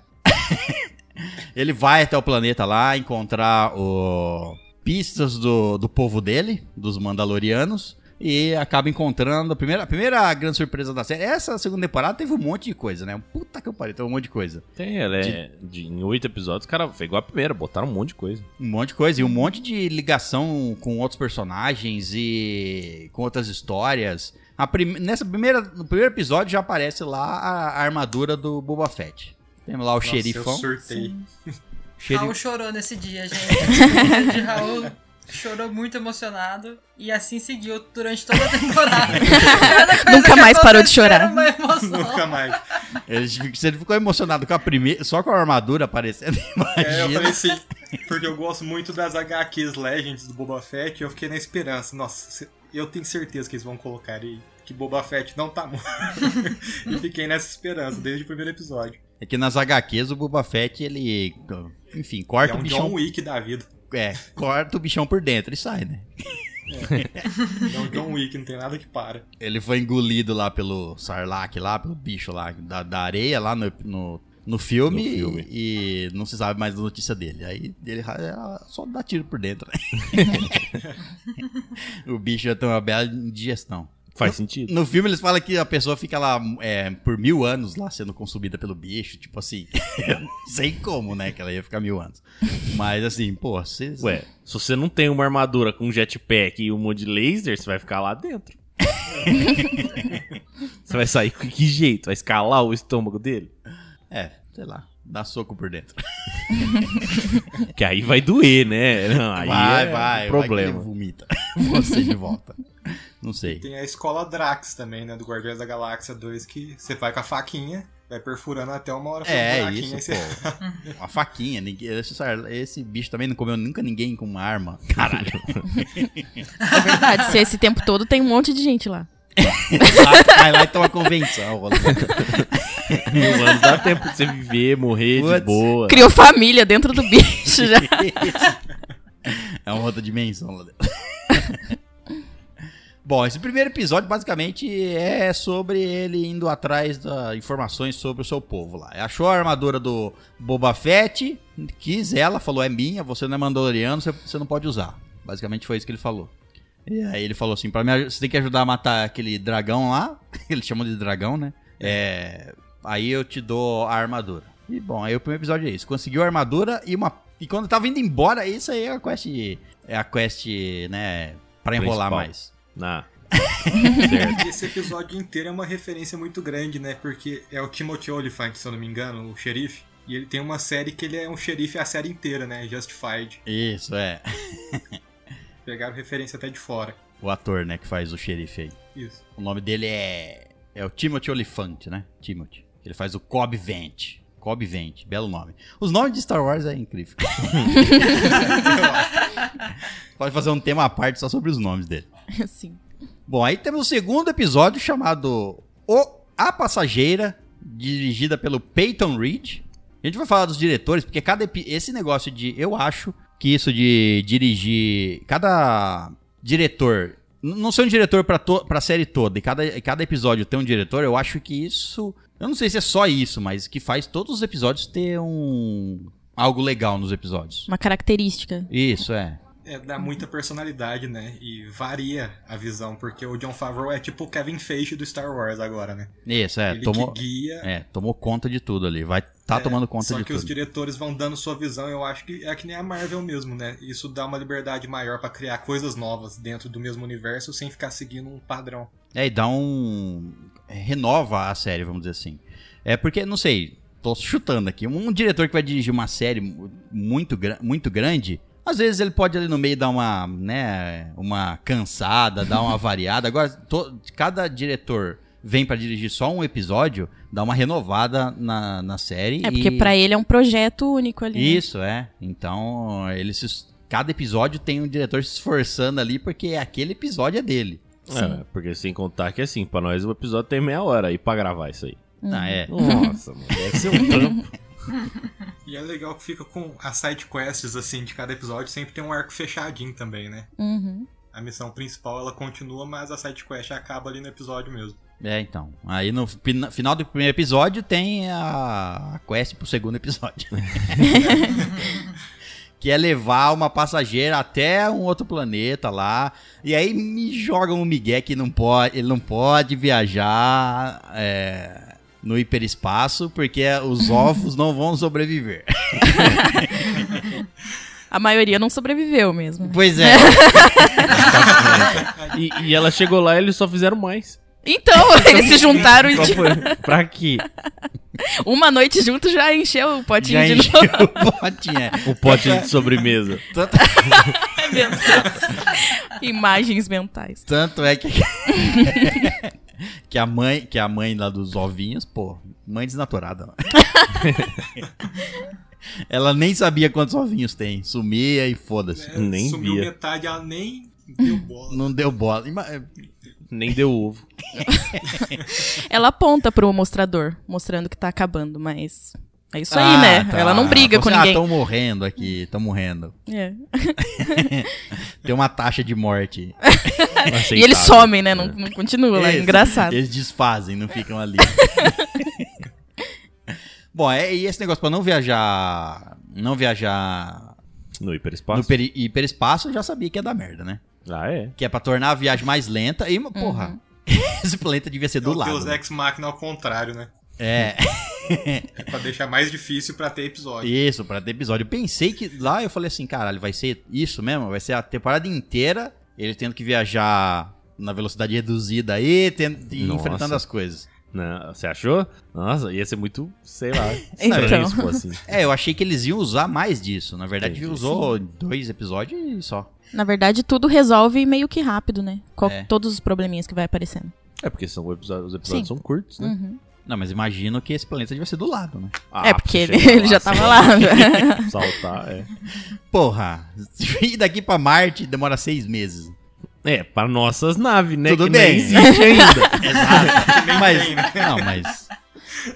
Ele vai até o planeta lá encontrar o... pistas do, do povo dele, dos Mandalorianos, e acaba encontrando a primeira, a primeira grande surpresa da série. Essa segunda temporada teve um monte de coisa, né? Puta que eu pariu, teve um monte de coisa. Tem, ela é. De, em oito episódios, cara, foi igual a primeira, botaram um monte de coisa. Um monte de coisa. E um monte de ligação com outros personagens e com outras histórias. A prim... Nessa primeira, no primeiro episódio já aparece lá a, a armadura do Boba Fett. Temos lá o Nossa, xerifão. Eu surtei. Xeri- Raul chorou nesse dia, gente. O de Raul chorou muito emocionado e assim seguiu durante toda a temporada. Nunca mais parou de chorar. Nunca mais. Ele, ele ficou emocionado com a primeira, só com a armadura aparecendo, É, eu imagina. falei assim, porque eu gosto muito das HQs Legends do Boba Fett, e eu fiquei na esperança. Nossa, eu tenho certeza que eles vão colocar aí que Boba Fett não tá morto. e fiquei nessa esperança desde o primeiro episódio. É que nas HQs o Boba Fett, ele. Enfim, É corta o um bichão. John Wick da vida. É, corta o bichão por dentro e sai, né? É um John Wick, não tem nada que para. Ele foi engolido lá pelo Sarlacc, lá, pelo bicho lá da, da areia, lá no, no, no filme, No filme. E, não se sabe mais da notícia dele. Aí ele ra- só dá tiro por dentro, né? o bicho já tem uma bela indigestão. Faz sentido. No filme eles falam que a pessoa fica lá é, por mil anos lá sendo consumida pelo bicho, tipo assim, sei como, né, que ela ia ficar mil anos. Mas assim, pô, vocês... Ué, se você não tem uma armadura com jetpack e um monte de laser, você vai ficar lá dentro. você vai sair com que jeito? Vai escalar o estômago dele? É, sei lá, dá soco por dentro. Que aí vai doer, né? Não, aí vai, é vai, um vai que problema. ele vomita você de volta. Não sei. Tem a escola Drax também, né? Do Guardiões da Galáxia 2, que você vai com a faquinha, vai perfurando até uma hora um É, buraquinho, isso, você- pô. Uma faquinha. ninguém- Esse, bicho também não comeu nunca ninguém com uma arma. Caralho. É verdade, se esse tempo todo tem um monte de gente lá. Vai lá e toma convenção. Rolando. Mil anos dá tempo de você viver, morrer de Putz. boa. Criou família dentro do bicho já. É uma outra dimensão lá dentro. Bom, esse primeiro episódio basicamente é sobre ele indo atrás das informações sobre o seu povo lá. Achou a armadura do Boba Fett, quis ela, falou: é minha, você não é mandaloriano, você, não pode usar. Basicamente foi isso que ele falou. E aí ele falou assim: pra mim, você tem que ajudar a matar aquele dragão lá, eles chamam de dragão, né? É, aí eu te dou a armadura. E bom, aí o primeiro episódio é isso. Conseguiu a armadura e uma. E quando tava indo embora, isso aí é a quest. É a quest, né? Pra enrolar Principal. mais. Esse episódio inteiro é uma referência muito grande, né? Porque é o Timothy Olyphant, se eu não me engano, o xerife. E ele tem uma série que ele é um xerife a série inteira, né? Justified. Isso, é. Pegaram referência até de fora. O ator, né, que faz o xerife aí. Isso. O nome dele é. É o Timothy Olyphant, né? Timothy. Ele faz o Cobb Vent. Cobb Vent, belo nome. Os nomes de Star Wars é incrível. Pode fazer um tema à parte só sobre os nomes dele. Sim. Bom, aí temos o segundo episódio chamado O A Passageira, dirigida pelo Peyton Reed. A gente vai falar dos diretores, porque cada esse negócio de. Eu acho que isso de dirigir. Cada diretor. Não ser um diretor pra, to, pra série toda, e cada, cada episódio ter um diretor, eu acho que isso Eu não sei se é só isso, mas que faz todos os episódios ter um. algo legal nos episódios. Uma característica. Isso, é. É, dá muita personalidade, né? E varia a visão, porque o John Favreau é tipo o Kevin Feige do Star Wars agora, né? Isso, é. Ele Tomou, que guia. é, tomou conta de tudo ali. Vai tá É, tomando conta Só de que os tudo. diretores vão dando sua visão, eu acho que é que nem a Marvel mesmo, né? Isso dá uma liberdade maior pra criar coisas novas dentro do mesmo universo sem ficar seguindo um padrão. É, e dá um. renova a série, vamos dizer assim. É porque, não sei, tô chutando aqui. Um diretor que vai dirigir uma série mu- muito, muito grande, às vezes ele pode ali no meio dar uma, né, uma cansada, dar uma variada. Agora, to- cada diretor vem pra dirigir só um episódio, dá uma renovada na, na série. É porque e... pra ele é um projeto único ali. né? Isso, é. Então, ele se- cada episódio tem um diretor se esforçando ali, porque aquele episódio é dele. É, porque sem contar que assim, pra nós o episódio tem meia hora aí pra gravar isso aí. Ah, é. Nossa, mano, deve ser um trampo. E é legal que fica com as side quests, assim, de cada episódio, sempre tem um arco fechadinho também, né? Uhum. A missão principal ela continua, mas a side quest acaba ali no episódio mesmo. É, então. Aí no final do primeiro episódio tem a, quest pro segundo episódio. que é levar uma passageira até um outro planeta lá. E aí me jogam um migué que não pode, ele não pode viajar é, no hiperespaço porque os ovos não vão sobreviver. A maioria não sobreviveu mesmo. Pois é. E, e ela chegou lá e eles só fizeram mais. Então, eles se juntaram e foi? pra quê? uma noite junto já encheu o potinho Já de encheu novo. o potinho. é. O pote de sobremesa. Tanto, Imagens mentais. tanto é que que a mãe, que a mãe lá dos ovinhos, pô, mãe desnaturada. Ela nem sabia quantos ovinhos tem, sumia e foda-se. É, Nem sumiu via. metade, ela nem deu bola. Não deu bola. Ima- Nem deu ovo. Ela aponta pro mostrador, mostrando que tá acabando, mas. É isso aí, Ah, né? tá. Ela não briga com Você, ninguém. Ah, estão morrendo aqui, estão morrendo. É. Tem uma taxa de morte. E eles somem, né? Não, não continua lá. É engraçado. Eles desfazem, não ficam ali. Bom, é, e esse negócio pra não viajar. Não viajar No hiperespaço? no peri- hiperespaço, eu já sabia que ia dar merda, né? Ah, é? Que é pra tornar a viagem mais lenta. E, porra, esse planeta devia ser É do o lado. Deus né? Ex Machina ao contrário, né? É, É pra deixar mais difícil pra ter episódio. isso, pra ter episódio. Eu pensei que lá eu falei assim, caralho, vai ser isso mesmo? Vai ser a temporada inteira ele tendo que viajar na velocidade reduzida aí, tendo, e enfrentando as coisas. Não, você achou? Nossa, ia ser muito, sei lá. Então. se assim. É, eu achei que eles iam usar mais disso. Na verdade, Entendi. usou dois episódios e só. Na verdade, tudo resolve meio que rápido, né? Qual- É. Todos os probleminhas que vai aparecendo. É porque são episódios, os episódios Sim. são curtos, né? Uhum. Não, mas imagino que esse planeta devia ser do lado, né? Ah, é, porque ele, ele já tava lá. Saltar, é. Porra, ir daqui pra Marte demora seis meses. É, pra nossas naves, né? Tudo que bem. nem existe ainda. Exato. mas, não, mas.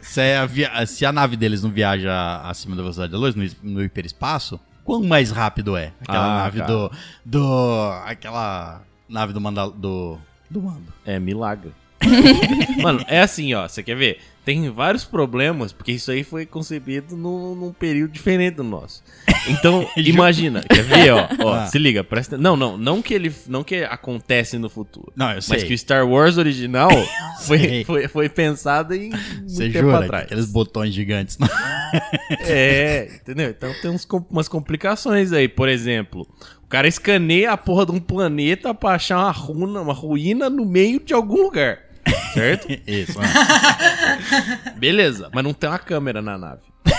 Se a, via- se a nave deles não viaja acima da velocidade da luz, no, no hiperespaço, quão mais rápido é? Aquela Ah, nave cara. do. Do. Aquela nave do Mandal. Do. Do Mando. É milagre. Mano, é assim, ó. Você quer ver? Tem vários problemas, porque isso aí foi concebido num, num período diferente do nosso. Então, imagina, quer ver, ó, ó, Ah. se liga, presta Não, não, não que ele não que acontece no futuro. Não, eu sei. Mas que o Star Wars original foi, foi, foi pensado em Você tempo jura? atrás. Aqueles botões gigantes. É, entendeu? Então tem uns, umas complicações aí. Por exemplo, o cara escaneia a porra de um planeta pra achar uma runa, uma ruína no meio de algum lugar. Certo? Isso, ah. Beleza, mas não tem uma câmera na nave.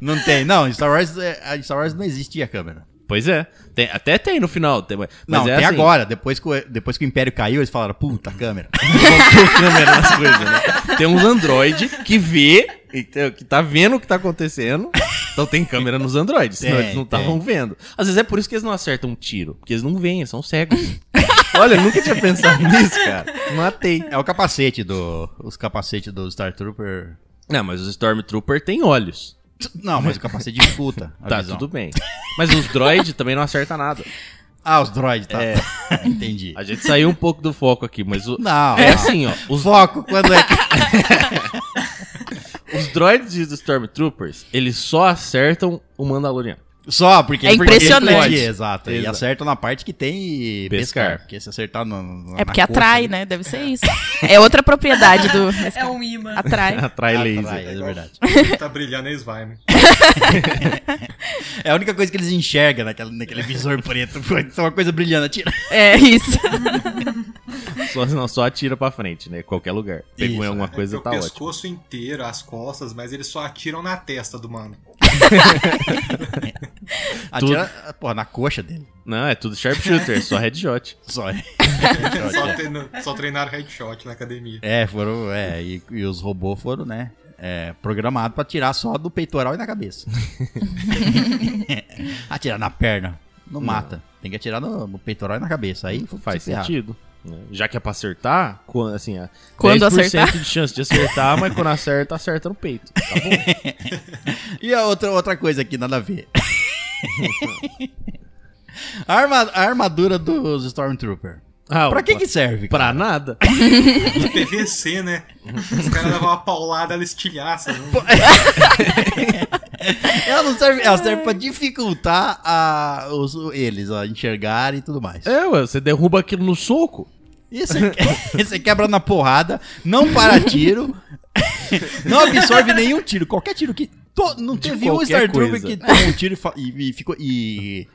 Não tem. Não, Star Wars, é, Star Wars não existia câmera. Pois é. Tem- até tem no final. Tem, mas Não, é tem assim, agora. Depois que, o, depois que o Império caiu, eles falaram, puta, câmera. câmera nas coisas, né? Tem uns Android que vê, entendeu? que tá vendo o que tá acontecendo. Então tem câmera nos Androids, senão Tem, eles não estavam vendo. Às vezes é por isso que eles não acertam um tiro, porque eles não veem, eles são cegos. Olha, eu nunca tinha pensado nisso, cara. Matei. É o capacete do. Os capacetes do Star Trooper. Não, mas os Stormtrooper têm olhos. Não, mas o capacete dificulta a Tá, visão. tudo bem. Mas os droid também não acertam nada. Ah, os droids, tá. É. Entendi. A gente saiu um pouco do foco aqui, mas o, Não, é não. assim, ó. Os, Foco quando é que. os droids dos Stormtroopers, eles só acertam o Mandaloriano. Só, porque É porque impressionante. pode, Exato. E Exato. acertam na parte que tem Pescar. pescar. Porque se acertar no, no- É porque na atrai, coxa, né? Deve ser isso. É outra propriedade do. É um imã. Atrai. Atrai laser. Atrai, é verdade. tá brilhando eles vai, né? É a única coisa que eles enxergam naquela, naquele visor preto. Só uma coisa brilhando, atira. É isso. Só, não, só atira pra frente, né? Qualquer lugar. Pegou Isso, em alguma Tem coisa, o tá ótimo. pescoço inteiro, as costas, mas eles só atiram na testa do mano. Atira, porra, na coxa dele. Não, é tudo sharpshooter, só headshot. Só. Só, treina- só treinaram headshot na academia. É, foram. É, e, e os robôs foram, né? É, programados pra tirar só do peitoral e na cabeça. Atirar na perna. Não mata. Tem que atirar no, no peitoral e na cabeça. Aí Faz se sentido. né? Já que é pra acertar, quan- assim, é Quando 10% acertar. de chance de acertar, mas quando acerta, acerta no peito. Tá bom? E a outra, outra coisa aqui, nada a ver. a, arma- a armadura dos Stormtrooper. Ah, Pra que que serve? Pra cara? nada. PVC, né? Os caras levam uma paulada, ela estilhaça. Né? Ela não serve, ela serve pra dificultar a, os, eles a enxergarem e tudo mais. É, ué, você derruba aquilo no soco. E você, você quebra na porrada, não para tiro, não absorve nenhum tiro. Qualquer tiro que. To- não De teve um qualquer Star Trooper coisa. que tomou um tiro e, e- e ficou. E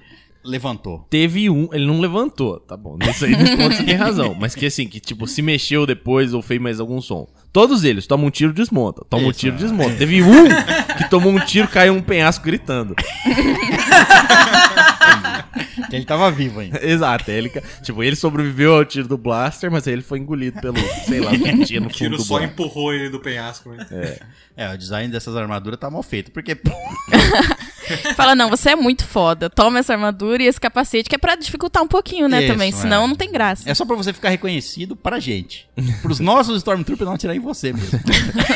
levantou. Teve um, ele não levantou, tá bom. Nesse aí ponto você tem razão. Mas que assim, que tipo, se mexeu depois ou fez mais algum som. Todos eles tomam um tiro desmonta. Toma um tiro é. desmonta. Teve um que tomou um tiro, caiu um penhasco gritando. Que ele tava vivo ainda. Exato. Ele, tipo, ele sobreviveu ao tiro do Blaster, mas aí ele foi engolido pelo, sei lá, o que tinha no O fundo tiro do só Blaster. empurrou ele do penhasco. Né? É, o design dessas armaduras tá mal feito. Porque. Fala, não, você é muito foda. Toma essa armadura e esse capacete, que é pra dificultar um pouquinho, né, Isso, também. é. Senão não tem graça. É só pra você ficar reconhecido pra gente. Pros nossos Stormtroopers não atirar em você mesmo.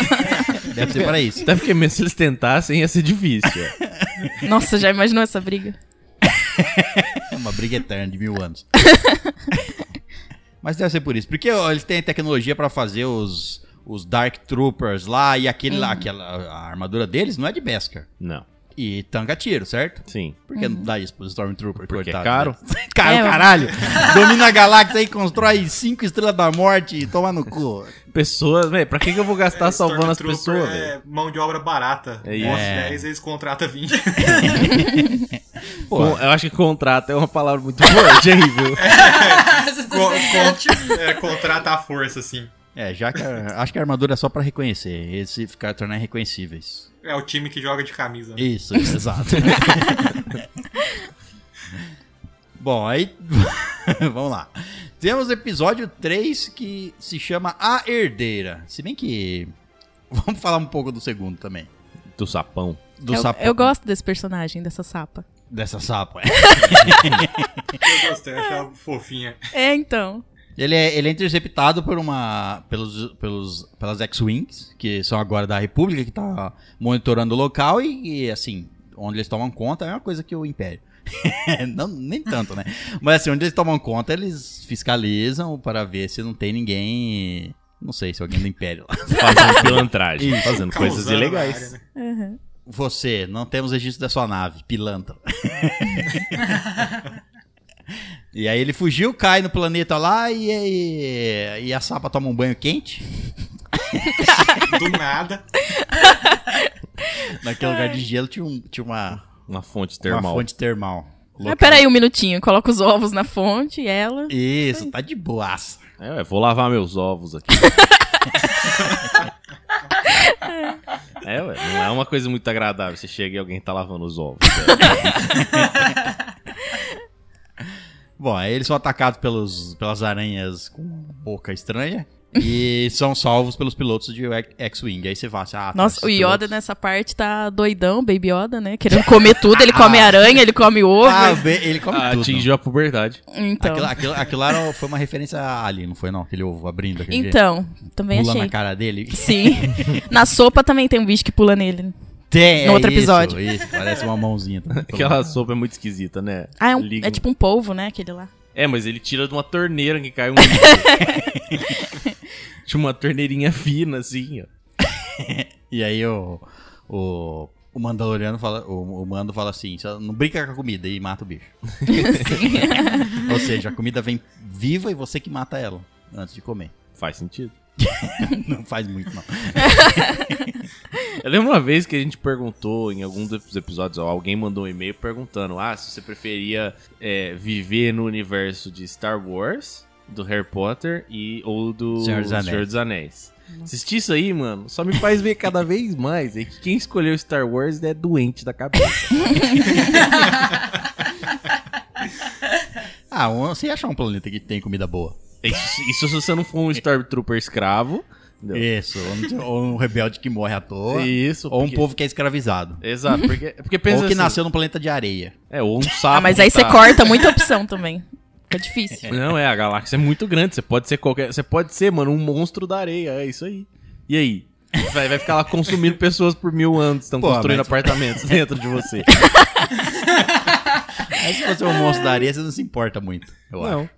Deve ser para isso. Até porque mesmo se eles tentassem, ia ser difícil. é. Nossa, já imaginou essa briga? É uma briga eterna de mil anos. Mas deve ser por isso. Porque ó, eles têm tecnologia pra fazer os, os Dark Troopers lá e aquele lá, aquela, a armadura deles não é de Beskar. Não. E tanca tiro, certo? Sim. Por que não dá isso pros Stormtroopers? Porque é coitados, caro. né? caro, É, caralho. Domina a galáxia aí, constrói cinco estrelas da morte e toma no cu. Pessoas, velho, pra que, que eu vou gastar É, salvando as Stormtrooper pessoas? É mão de obra barata. É isso. É. 10, eles contratam 20. Pô, eu acho que contrato é uma palavra muito forte aí, viu? Co- co- é, contrata a força, assim. é, já que a- acho que a armadura é só pra reconhecer. Esse ficar tornar reconhecíveis. É o time que joga de camisa. Né? Isso, exato. Bom, aí. Vamos lá. Temos o episódio 3 que se chama A Herdeira. Se bem que. Vamos falar um pouco do segundo também. Do sapão. Do eu, sapo. eu gosto desse personagem, dessa sapa. Dessa sapa. Eu gostei, achava fofinha. É, então. Ele é, ele é interceptado por uma, pelos, pelos, pelas X-Wings, que são agora da República, que tá monitorando o local e, e, assim, onde eles tomam conta é uma coisa que o Império. não, nem tanto, né? Mas assim, onde eles tomam conta, eles fiscalizam para ver se não tem ninguém. Não sei se alguém do Império lá. Fazendo pilantragem. Isso. Fazendo coisas Causando na ilegais. área, né? Uhum. Você, não temos registro da sua nave, pilantra. e aí ele fugiu, cai no planeta lá e, e, e a sapa toma um banho quente. Do nada. Naquele lugar de gelo tinha, um- tinha uma, Uma fonte uma termal. fonte termal. Mas peraí um minutinho. Coloca os ovos na fonte, ela. Isso, tá de boaça. É, ué, vou lavar meus ovos aqui. é, ué, não é uma coisa muito agradável. Você chega e alguém tá lavando os ovos. Bom, aí eles são atacados pelos, pelas aranhas com boca estranha. E são salvos pelos pilotos de X-Wing. Aí você vai assim, ah, tá, Nossa, o Yoda pilotos- nessa parte tá doidão, Baby Yoda, né? Querendo comer tudo. Ele come aranha, ele come ovo. Ah, ele come tudo. Atingiu a puberdade. Então. Aquilo, aquilo, aquilo lá foi uma referência a Ali, não foi não? Aquele ovo abrindo aquele Então, também jeito. Pula achei. na cara dele. Sim. Na sopa também tem um bicho que pula nele. Tem, No é outro isso, episódio. Isso, parece uma mãozinha. também. Aquela sopa é muito esquisita, né? Ah, é, um- Liga é tipo um polvo, né? Aquele lá. É, mas ele tira de uma torneira que cai um. Tinha uma torneirinha fina, assim, ó. E aí o, o, o Mandaloriano fala, o, o Mando fala assim, "Só não brinca com a comida e mata o bicho. Ou seja, a comida vem viva e você que mata ela antes de comer. Faz sentido. Não faz muito, não. Eu lembro uma vez que a gente perguntou em algum dos episódios, ó, alguém mandou um e-mail perguntando: ah, se você preferia é, viver no universo de Star Wars, do Harry Potter e ou do Senhor dos Anéis. dos Anéis. Assistir isso aí, mano, só me faz ver cada vez mais é que quem escolheu Star Wars é doente da cabeça. Ah, você achar um planeta que tem comida boa. Isso, isso se você não for um Stormtrooper escravo. entendeu? Isso, ou um, rebelde que morre à toa. Isso. Ou um povo que é escravizado. Exato, porque, porque pensa ou que assim, nasceu num planeta de areia. É, ou um sapo. Ah, mas aí você tá- corta muita opção também. Fica difícil. Não, é, a galáxia é muito grande. Você pode ser qualquer. Você pode ser, mano, um monstro da areia. É isso aí. E aí? Vai, vai ficar lá consumindo pessoas por mil anos. Estão construindo mas- apartamentos dentro de você. Aí se você é um monstro da areia, você não se importa muito, eu acho.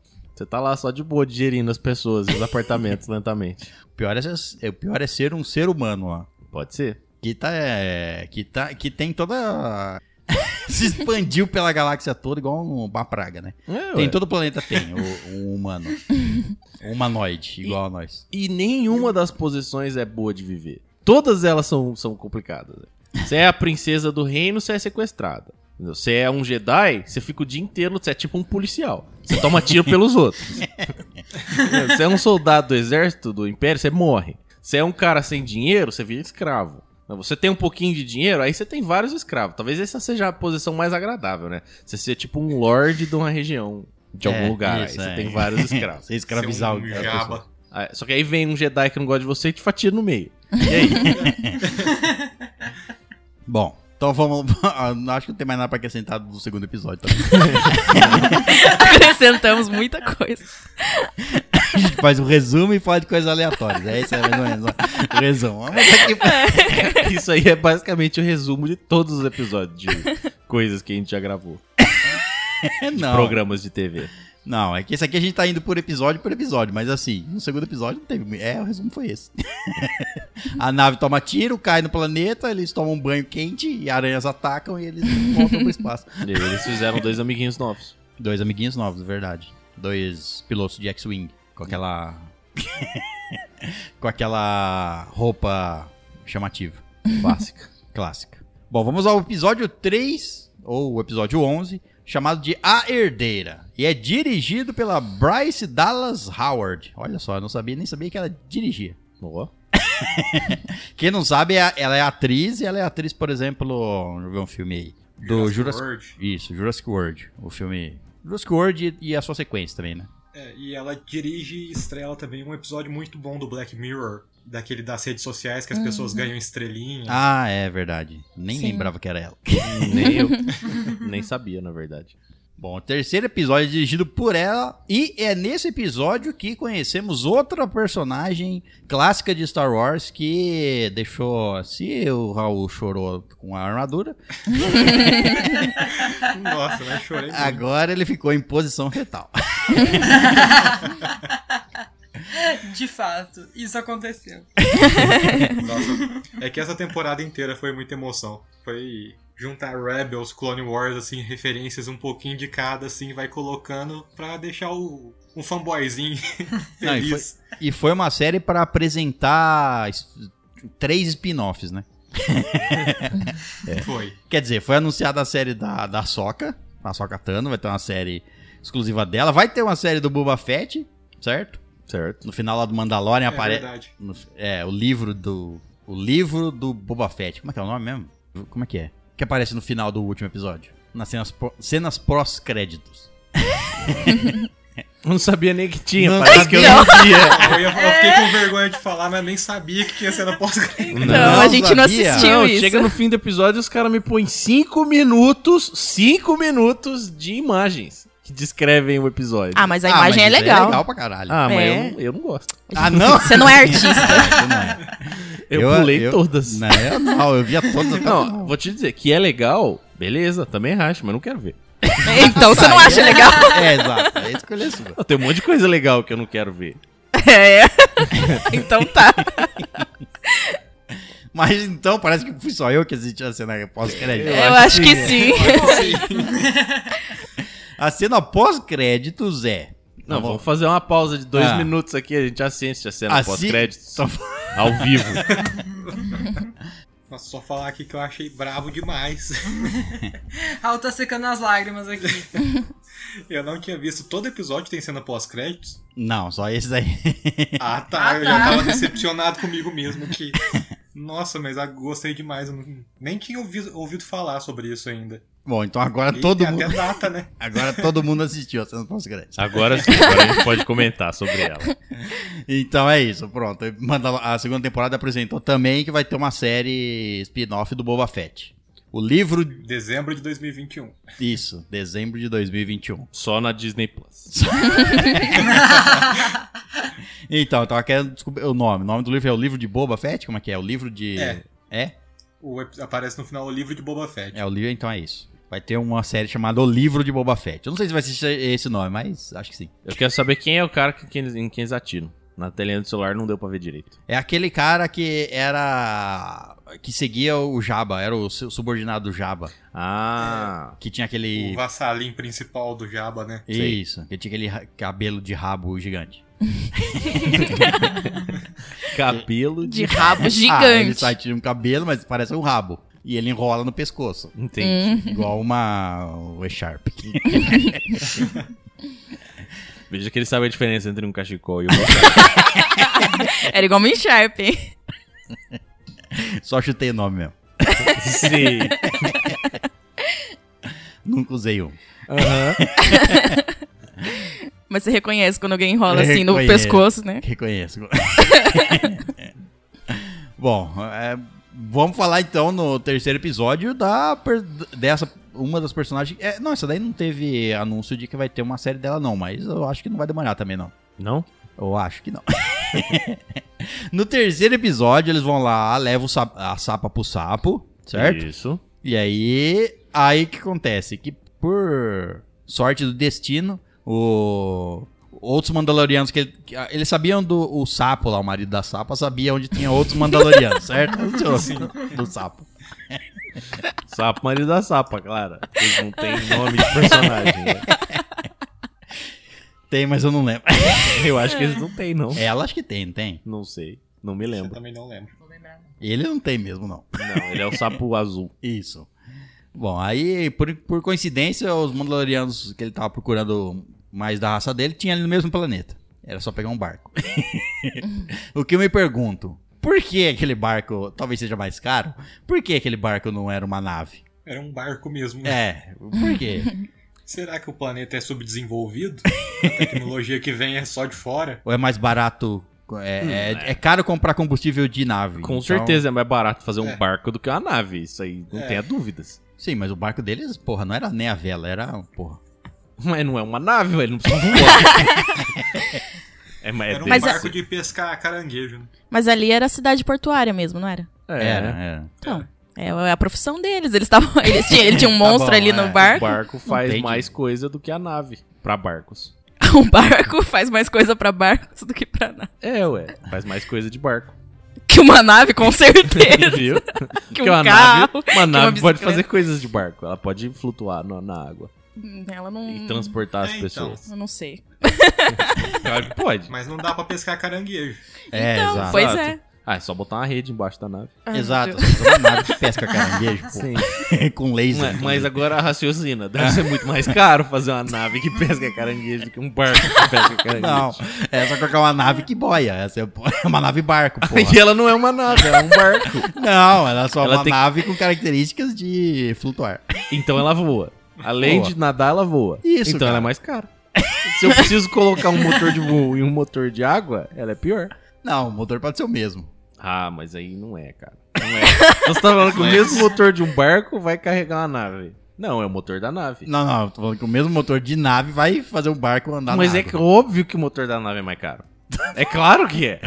Você tá lá só de boa digerindo as pessoas e os apartamentos lentamente. O pior é, ser- o pior é ser um ser humano, ó. Pode ser. Que tá. é, que, tá que tem toda. se expandiu pela galáxia toda igual uma praga, né? É, Tem todo o planeta tem, o, um humano. Um humanoide, igual a nós. E nenhuma das posições é boa de viver. Todas elas são, são complicadas. né? Você é a princesa do reino, você é sequestrada. Você é um Jedi, você fica o dia inteiro, você é tipo um policial. Você toma tiro pelos outros. Você é um soldado do exército, do império, você morre. Você é um cara sem dinheiro, você vira escravo. Você tem um pouquinho de dinheiro, aí você tem vários escravos. Talvez essa seja a posição mais agradável, né? Você ser tipo um lord de uma região, de algum É, lugar. isso, aí você é. tem vários escravos. Você escravizar Ser um o-. Ah, Só que aí vem um Jedi que não gosta de você e te fatia no meio. E aí? Bom, então vamos. Acho que não tem mais nada pra acrescentar do segundo episódio também. Acrescentamos muita coisa. A gente faz um resumo e fala de coisas aleatórias. É isso aí, mais ou menos. O resumo. Aqui. Isso aí é basicamente o resumo de todos os episódios de coisas que a gente já gravou. Não. Programas de TV. Não, é que esse aqui a gente tá indo por episódio por episódio, mas assim, no segundo episódio não teve. É, o resumo foi esse. a nave toma tiro, cai no planeta, eles tomam um banho quente e aranhas atacam e eles voltam pro espaço. E eles fizeram dois amiguinhos novos. Dois amiguinhos novos, verdade. Dois pilotos de X-Wing. Com aquela. com aquela roupa chamativa. Básica. Clássica. Bom, vamos ao episódio 3, ou o episódio 11, chamado de A Herdeira. E é dirigido pela Bryce Dallas Howard. Olha só, eu não sabia, nem sabia que ela dirigia. Ó. Quem não sabe, é ela é atriz, e ela é atriz, por exemplo, deixa eu ver um filme aí. Do Jurassic Jurassic, World. Isso, Jurassic World. O filme. Jurassic World e, e a sua sequência também, né? É, e ela dirige e estrela também um episódio muito bom do Black Mirror, daquele das redes sociais que as pessoas ganham estrelinha. Ah, é verdade. Nem Sim. lembrava que era ela. Nem eu. Nem sabia, na verdade. Bom, o terceiro episódio é dirigido por ela e é nesse episódio que conhecemos outra personagem clássica de Star Wars que deixou, se o Raul chorou com a armadura, Nossa, né? Chorei. muito. agora ele ficou em posição fetal. De fato, isso aconteceu. Nossa, é que essa temporada inteira foi muita emoção. Foi juntar Rebels, Clone Wars, assim, referências um pouquinho de cada, assim, vai colocando pra deixar o, um fanboyzinho Não, e feliz. E foi uma série para apresentar es- três spin-offs, né? Foi. Quer dizer, foi anunciada a série da, da Soca, a Soca Tano, vai ter uma série exclusiva dela. Vai ter uma série do Boba Fett, certo? Certo. No final lá do Mandalorian É aparece. É, o livro do. O livro do Boba Fett. Como é que é o nome mesmo? Como é que é? Que aparece no final do último episódio. Nas cenas, cenas pós-créditos. Eu não sabia nem que tinha, Não parece que eu sabia. não via. Eu, ia, eu fiquei com vergonha de falar, mas nem sabia que tinha cena pós Não, Não a gente não sabia. assistiu Não, isso. chega no fim do episódio e os caras me põem 5 minutos, 5 minutos de imagens que descrevem o episódio. Ah, mas a Ah, imagem é isso legal. É legal pra caralho. Ah, mas É. eu, não- eu não gosto. Ah, não? Você não é artista. É. Eu, pulei todas. Não, eu não, eu via todas Não, vou te dizer, que é legal, beleza, também acho, mas não quero ver. Então você não acha é- legal? É, exato. É escolher sua. Não, Tem um monte de coisa legal que eu não quero ver. É. Então tá. Mas então parece que fui só eu que assisti a cena pós-crédito. Eu acho que sim. A cena pós-créditos é. Não, Tá bom. vamos fazer uma pausa de dois Ah. minutos aqui, a gente assiste a cena Assi- pós-créditos Só- ao vivo. Nossa, só falar aqui que eu achei bravo demais. Raul tá secando as lágrimas aqui. Eu não tinha visto. Todo episódio tem cena pós-créditos. Não, só esse daí. Ah, tá. Ah, eu tá. já tava decepcionado comigo mesmo que. Nossa, mas eu gostei demais. Eu não- nem tinha ouvido, ouvido falar sobre isso ainda. Bom, então agora E todo mundo. até data, né? Agora todo mundo assistiu a cena pós-créditos. Agora sim, agora a gente pode comentar sobre ela. Então é isso, pronto. A segunda temporada apresentou também que vai ter uma série spin-off do Boba Fett. O livro. Dezembro de 2021. Isso, dezembro de 2021. Só na Disney Plus. Então, eu tava querendo descobrir o nome. O nome do livro é o livro de Boba Fett? Como é que é? O livro de. É. É? O aparece no final o livro de Boba Fett. É o livro, então é isso. Vai ter uma série chamada O Livro de Boba Fett. Eu não sei se vai ser esse nome, mas acho que sim. Eu quero saber quem é o cara que, quem, em quem eles atiram. Na telinha do celular não deu pra ver direito. É aquele cara que era. que seguia o Jabba, era o su- subordinado do Jabba. Ah, Que tinha aquele. O vassalim principal do Jabba, né? Isso, que tinha aquele cabelo de rabo gigante. cabelo de... De rabo Ah, ele gigante. sai tira um cabelo, mas parece um rabo. E ele enrola no pescoço. Entendi. Igual uma. o E-Sharp. Veja que ele sabe a diferença entre um cachecol e um Era igual uma Sharp, hein? Só chutei o nome mesmo. Sim. Nunca usei um. Aham. Mas você reconhece quando alguém enrola assim no reconheço. pescoço, né? Reconheço. Bom, é, vamos falar então no terceiro episódio da dessa uma das personagens. É, não, essa daí não teve anúncio de que vai ter uma série dela não, mas eu acho que não vai demorar também não. Não? Eu acho que não. no terceiro episódio eles vão lá, levam a sapa pro sapo, certo? Isso. E aí, aí que acontece? Que por sorte do destino, o outros Mandalorianos que, ele- que- eles sabiam do o sapo lá, o marido da sapa, sabia onde tinha outros Mandalorianos, certo? Sim. Do sapo. Sapo, marido da sapa, claro. Eles não têm nome de personagem. né? Tem, mas eu não lembro. Eu acho que eles não têm, não. Ela acho que tem, não tem. Não sei. Não me Eu lembro. também não lembro. Ele não tem mesmo, não. Não, ele é o sapo azul. Isso. Bom, aí, por, por coincidência, os Mandalorianos que ele tava procurando mais da raça dele tinha ali no mesmo planeta. Era só pegar um barco. o que eu me pergunto, por que aquele barco talvez seja mais caro? Por que aquele barco não era uma nave? Era um barco mesmo. né? É, por quê? Será que o planeta é subdesenvolvido? A tecnologia que vem é só de fora? Ou é mais barato? É, é, é caro comprar combustível de nave. Com então- certeza é mais barato fazer um É. barco do que uma nave. Isso aí não É. tenha dúvidas. Sim, mas o barco deles, porra, não era nem a vela, era, porra. Mas não é uma nave, velho. Não precisa voar. é, mas é Era um Mas barco de pescar caranguejo. Né? Mas ali era cidade portuária mesmo, não era? É, Era, era. Então, é a profissão deles. Eles estavam. Eles tinham, ele tinha um Tá monstro bom, ali é. no O barco. barco faz Entendi. mais coisa do que a nave pra barcos. O barco faz mais coisa pra barcos do que pra nave. É, ué. Faz mais coisa de barco. Que uma nave, com certeza. Viu? que um uma carro. nave, uma nave pode bicicleta. fazer coisas de barco. Ela pode flutuar no- na água Ela não. e transportar as É, então. pessoas. Eu não sei. Claro que pode. Mas não dá pra pescar caranguejo. É, então, exato. pois é. Ah, é só botar uma rede embaixo da nave. Meu Exato, uma nave que pesca caranguejo, pô. Sim. com laser. Mas, mas agora raciocina. Deve ser muito mais caro fazer uma nave que pesca caranguejo do que um barco que pesca caranguejo. Não, é só colocar uma nave que boia. Essa é uma nave barco, pô. E ela não é uma nave, ela é um barco. Não, ela é só Ela uma tem- nave com características de flutuar. Então ela voa. Além Voa. de nadar, ela voa. Isso, Então ela cara. é mais cara. Se eu preciso colocar um motor de voo e um motor de água, ela é pior. Não, o motor pode ser o mesmo. Ah, mas aí não é, cara. Não é. Você tá falando que o mesmo motor de um barco vai carregar uma nave. Não, é o motor da nave. Não, não, tô falando que o mesmo motor de nave vai fazer o barco andar mas na é água. que óbvio que o motor da nave é mais caro. É claro que é.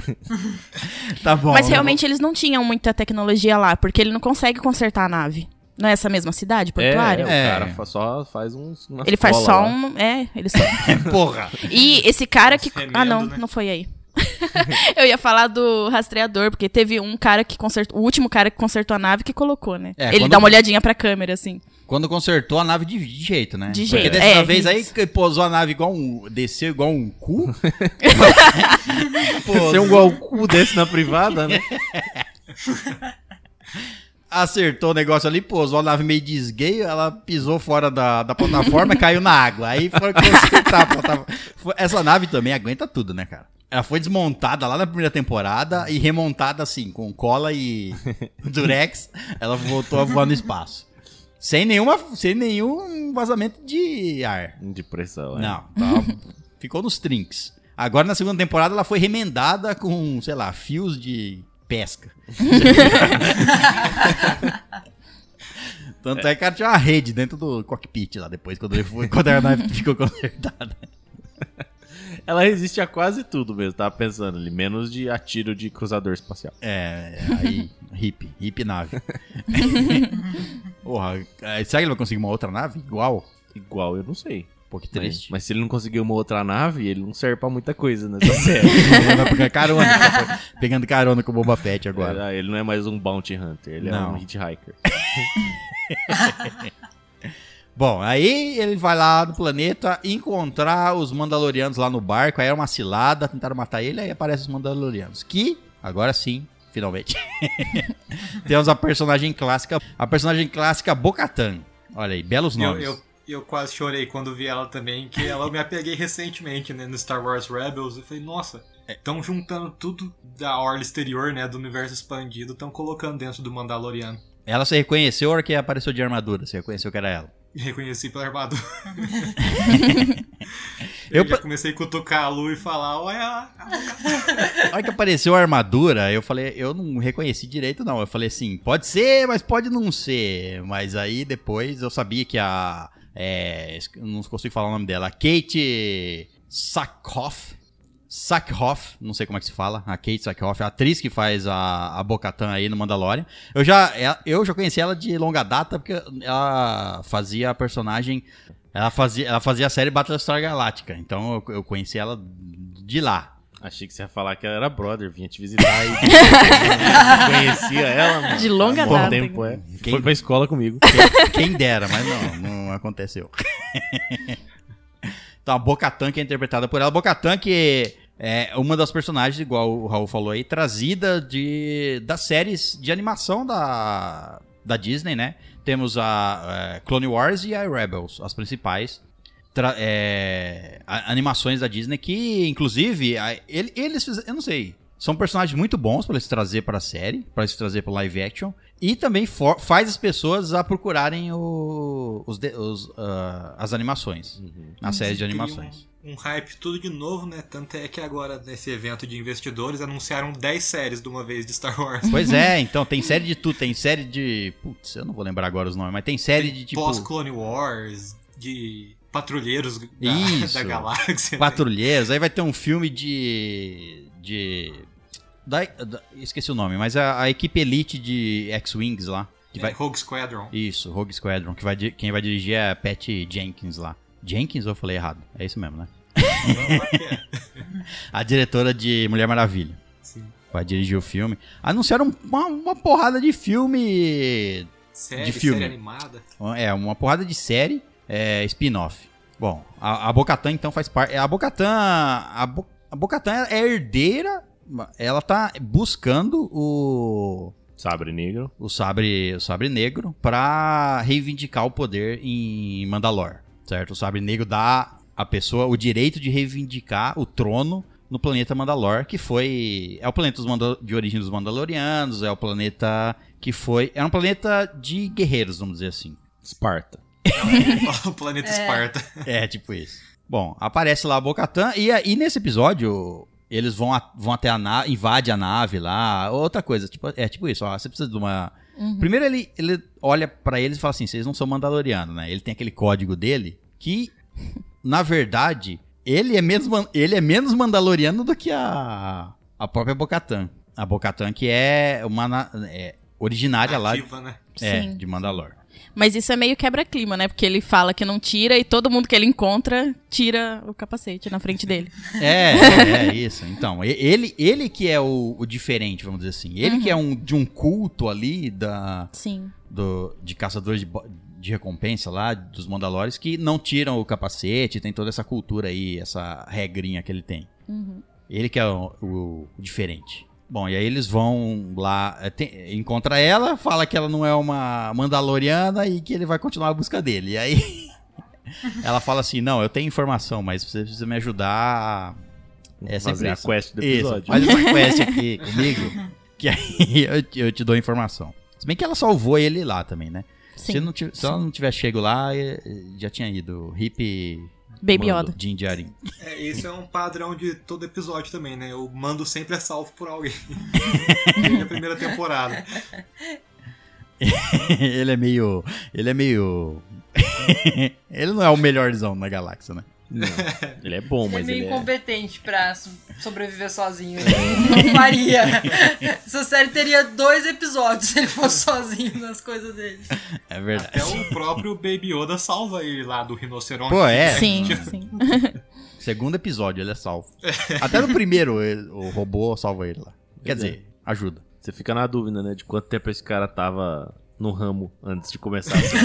Tá bom. Mas realmente eles não tinham muita tecnologia lá, porque ele não consegue consertar a nave. Não é essa mesma cidade, portuária? É, É. o cara fa- só faz uns. umas Ele faz cola só lá. um. É, ele só. vou- Porra. E esse cara que. Remendo, ah, não, né? não foi aí. Eu ia falar do rastreador, porque teve um cara que consertou. O último cara que consertou a nave que colocou, né? É, ele quando- dá uma olhadinha pra câmera, assim. Quando consertou a nave de, de jeito, né? De Porque jeito, dessa é, vez aí isso. que pousou a nave igual um. desceu igual um cu. Ser um igual cu desse na privada, né? Acertou o negócio ali, pousou a nave meio desgueio, ela pisou fora da, da plataforma e caiu na água. Aí foi consertar a plataforma. Essa nave também aguenta tudo, né, cara? Ela foi desmontada lá na primeira temporada e remontada assim, com cola e durex. Ela voltou a voar no espaço. Sem, nenhuma, sem nenhum vazamento de ar. De pressão, é. Não, tava- ficou nos trinks. Agora na segunda temporada ela foi remendada com, sei lá, fios de pesca. Tanto é que ela tinha uma rede dentro do cockpit lá depois, quando, ele foi, quando a nave ficou consertada. Ela resiste a quase tudo mesmo, tava pensando ali. Menos de atiro de cruzador espacial. É, aí, hip, hip nave. Porra, é, será que ele vai conseguir uma outra nave igual? Igual, eu não sei. Pô, que Mas, triste. mas se ele não conseguir uma outra nave, ele não serve pra muita coisa nessa série. Ele vai pegar carona, tá pegando carona com o Boba Fett agora. Ele não é mais um Bounty Hunter, ele é Não. um Hitchhiker. Bom, aí ele vai lá no planeta encontrar os Mandalorianos lá no barco. Aí é uma cilada, tentaram matar ele, aí aparecem os Mandalorianos. Que, agora sim, finalmente. Temos a personagem clássica, a personagem clássica Bocatan. Olha aí, belos nomes. eu, eu quase chorei quando vi ela também, que ela eu me apeguei recentemente, né, no Star Wars Rebels. Eu falei, nossa, estão juntando tudo da orla exterior, né, do universo expandido, estão colocando dentro do Mandaloriano. Ela se reconheceu a hora que apareceu de armadura, você reconheceu que era ela. Reconheci pela armadura. Eu eu já comecei a cutucar a Lu e falar, olha A hora que apareceu a armadura, eu falei, eu não reconheci direito, não. Eu falei assim, pode ser, mas pode não ser. Mas aí depois eu sabia que a. É, não consigo falar o nome dela. Kate Sackhoff. Sackhoff, não sei como é que se fala. A Kate Sackhoff, a atriz que faz a, a Bocatan aí no Mandalorian. Eu já, é- eu já conheci ela de longa data porque ela fazia a personagem. Ela fazia, ela fazia a série Battlestar Galactica. Então eu, eu conheci ela de lá. Achei que você ia falar que ela era brother, vinha te visitar e conhecia ela, mano. De longa bom data. tempo, é. Quem- Foi pra escola comigo. Quem dera, mas não, não aconteceu. então, a Bocatan, que é interpretada por ela. Bocatan, que é uma das personagens, igual o Raul falou aí, trazida de, das séries de animação da, da Disney, né? Temos a é, Clone Wars e a Rebels, as principais é, a- animações da Disney, que, inclusive, a- ele- eles fizeram, eu não sei, são personagens muito bons para eles trazer para a série, para eles trazer para live action, e também for- faz as pessoas a procurarem o- os, de- os, ah, as animações, as séries de Cria animações. Um, um hype tudo de novo, né? Tanto é que agora, nesse evento de investidores, anunciaram 10 séries de uma vez de Star Wars. Pois é, então tem série de tudo, tem série de. Putz, eu não vou lembrar agora os nomes, mas tem série de tipo. Pós-Clone Wars, de patrulheiros da, Isso. da galáxia. né? Patrulheiros, aí vai ter um filme de. de. da- da- esqueci o nome, mas a, a equipe elite de X-Wings lá. Que É, vai, Rogue Squadron. isso, Rogue Squadron, que vai, quem vai dirigir é a Pat Jenkins lá. Jenkins ou eu falei errado? É isso mesmo, né? A diretora de Mulher Maravilha. Sim. Vai dirigir o filme. Anunciaram uma, uma porrada de filme. Série, De filme. série animada. É, uma porrada de série é, spin-off. Bom, a, a Bocatan então faz parte. A Bocatan. A, Bo, a Bocatan é herdeira. Ela tá buscando o. Sabre negro. o sabre, o sabre negro para reivindicar o poder em Mandalor, certo? O sabre negro dá à pessoa o direito de reivindicar o trono no planeta Mandalor, que foi é o planeta de origem dos Mandalorianos, é o planeta que foi é um planeta de guerreiros, vamos dizer assim. Esparta. O planeta É. Esparta. É, tipo isso. Bom, aparece lá a Bocatan e aí nesse episódio eles vão, a- vão até a nave, invade a nave lá, outra coisa, tipo, é tipo isso, ó, você precisa de uma Primeiro ele, ele olha pra eles e fala assim, vocês não são mandalorianos, né? Ele tem aquele código dele que na verdade ele é menos, ele é menos mandaloriano do que a, a própria Bocatan. A Bocatan que é uma é, originária lá Ativa, né? é, Sim. de Mandalor. Mas isso é meio quebra-clima, né? Porque ele fala que não tira e todo mundo que ele encontra tira o capacete na frente dele. É, é, é isso. Então, ele, ele que é o, o diferente, vamos dizer assim. Ele que é um de um culto ali da, Sim. do, de caçadores de, de recompensa lá, dos Mandalores, que não tiram o capacete, tem toda essa cultura aí, essa regrinha que ele tem. Uhum. Ele que é o, o- o diferente. Bom, e aí eles vão lá, é, tem- encontra ela, fala que ela não é uma Mandaloriana e que ele vai continuar a busca dele. E aí ela fala assim: Não, eu tenho informação, mas você precisa me ajudar a. É fazer a isso. quest do Isso, episódio. faz essa quest aqui comigo, que aí eu, te- eu te dou informação. Se bem que ela salvou ele lá também, né? Sim. Se, não se ela não tivesse chego lá, eh, já tinha ido. Hip. Baby Mando, Yoda. Djarin. É, esse é um padrão de todo episódio também, né? O mando sempre é salvo por alguém. Desde a primeira temporada. ele é meio. Ele é meio. ele não é o melhorzão na galáxia, né? Não, ele é bom, Ele é mas meio ele é... incompetente pra so- sobreviver sozinho. Ele não faria. Essa série teria dois episódios se ele fosse sozinho nas coisas dele. É verdade. Até o próprio Baby Yoda salva ele lá do rinoceronte. Pô, é. Sim, sim. Segundo episódio, ele é salvo. Até no primeiro, ele- o robô salva ele lá. Quer dizer, ajuda. Você fica na dúvida, né? De quanto tempo esse cara tava no ramo antes de começar a série.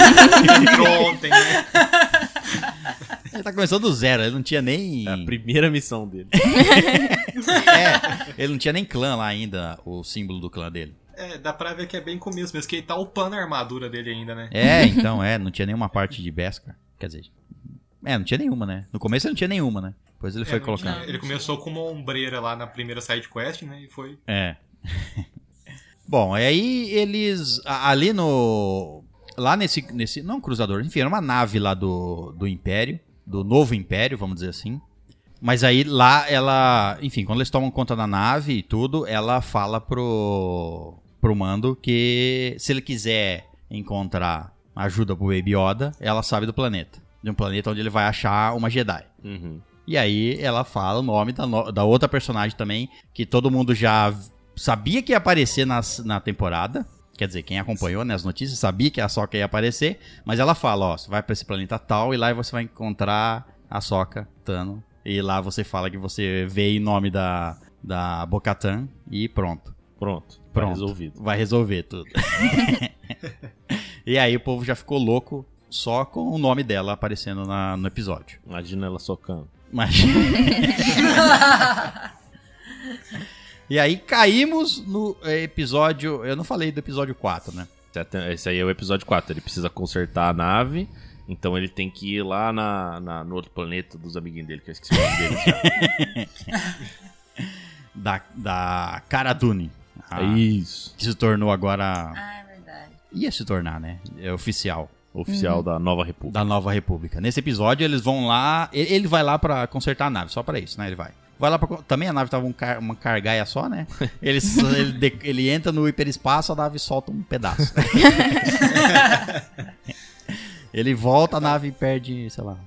Entrou ontem, né? Ele tá começando do zero, ele não tinha nem. É a primeira missão dele. É, ele não tinha nem clã lá ainda, o símbolo do clã dele. É, dá pra ver que é bem começo mesmo, que ele tá upando a armadura dele ainda, né? É, então, é, não tinha nenhuma parte de Beskar. Quer dizer, é, não tinha nenhuma, né? No começo ele não tinha nenhuma, né? Depois ele É, foi colocando. tinha- Ele começou com uma ombreira lá na primeira side quest, né? E foi. É. Bom, aí eles. Ali no. Lá nesse. nesse não um cruzador, enfim, era uma nave lá do, do Império. Do novo Império, vamos dizer assim. Mas aí lá ela. Enfim, quando eles tomam conta da nave e tudo, ela fala pro. pro Mando que se ele quiser encontrar ajuda pro Baby Yoda, ela sabe do planeta. De um planeta onde ele vai achar uma Jedi. Uhum. E aí ela fala o nome da, no- da outra personagem também, que todo mundo já sabia que ia aparecer nas, na temporada. Quer dizer, quem acompanhou né, as notícias sabia que a Soca ia aparecer. Mas ela fala, ó, você vai pra esse planeta tal e lá você vai encontrar a Soca Tano. E lá você fala que você vê em nome da, da Bocatan e pronto. Pronto. Tá Pronto. resolvido. Vai resolver tudo. e aí o povo já ficou louco só com o nome dela aparecendo na- no episódio. Imagina ela socando. Mas... e aí caímos no episódio. Eu não falei do episódio 4, né? Esse aí é o episódio 4. Ele precisa consertar a nave. Então ele tem que ir lá na, na- no outro planeta dos amiguinhos dele, que eu esqueci o nome deles já. Da, da Cara Dune. a- É Isso. Que se tornou agora. Ah, é verdade. Ia se tornar, né? É oficial. Oficial da Nova República. Da Nova República. Nesse episódio, eles vão lá. Ele, ele vai lá pra consertar a nave, só pra isso, né? Ele vai. Vai lá pra. Também a nave tava um car- uma cargaia só, né? Ele, ele, de- ele entra no hiperespaço, a nave solta um pedaço. ele volta, a nave perde, sei lá.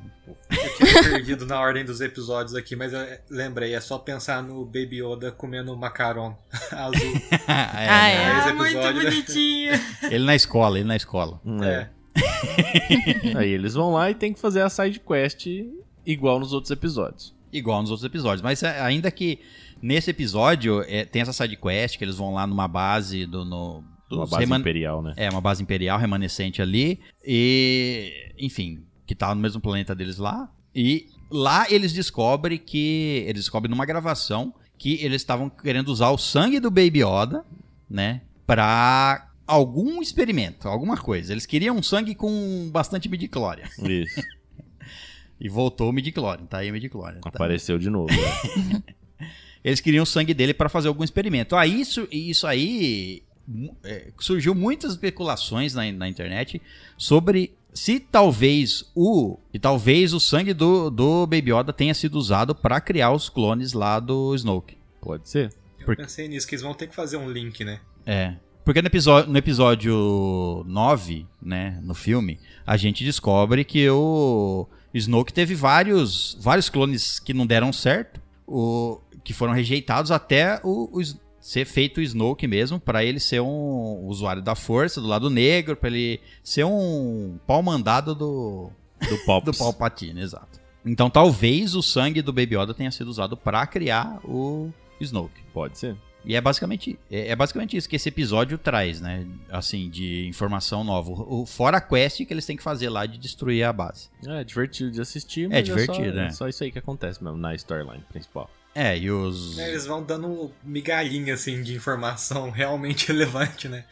Eu tinha perdido na ordem dos episódios aqui, mas eu lembrei, é só pensar no Baby Yoda comendo macaron azul. É, Ah, né? é. Ah, muito bonitinho. Ele na escola, ele na escola. É. Aí eles vão lá e tem que fazer a side quest igual nos outros episódios. Igual nos outros episódios. Mas é, ainda que nesse episódio é, tem essa side quest que eles vão lá numa base do. No, Uma base reman- imperial, né? É, uma base imperial remanescente ali. E. Enfim, que tá no mesmo planeta deles lá. E lá eles descobrem que. Eles descobrem numa gravação que eles estavam querendo usar o sangue do Baby Yoda, né? Pra algum experimento, alguma coisa. Eles queriam um sangue com bastante midichlorian. Isso. E voltou o midichlorian, tá aí o midichlorian. Tá? Apareceu de novo. né? Eles queriam o sangue dele para fazer algum experimento. Ah, isso, isso aí é, surgiu muitas especulações na, na internet sobre se talvez o e talvez o sangue do, do Baby Yoda tenha sido usado para criar os clones lá do Snoke. Pode ser. Eu Por- pensei nisso, que eles vão ter que fazer um link, né? É. Porque no episódio, no episódio 9, né, no filme, a gente descobre que o Snoke teve vários, vários clones que não deram certo, o, que foram rejeitados até o, o ser feito o Snoke mesmo, pra ele ser um usuário da força, do lado negro, pra ele ser um pau mandado do, Do Pops. do Palpatine, exato. Então talvez o sangue do Baby Yoda tenha sido usado pra criar o Snoke. Pode ser. E é basicamente, é, é basicamente isso que esse episódio traz, né? Assim, de informação nova. O, fora a quest que eles têm que fazer lá de destruir a base. É divertido de assistir, É mas divertido, só, né? É só isso aí que acontece mesmo na storyline principal. É, e os. É, Eles vão dando migalhinha assim de informação realmente relevante, né?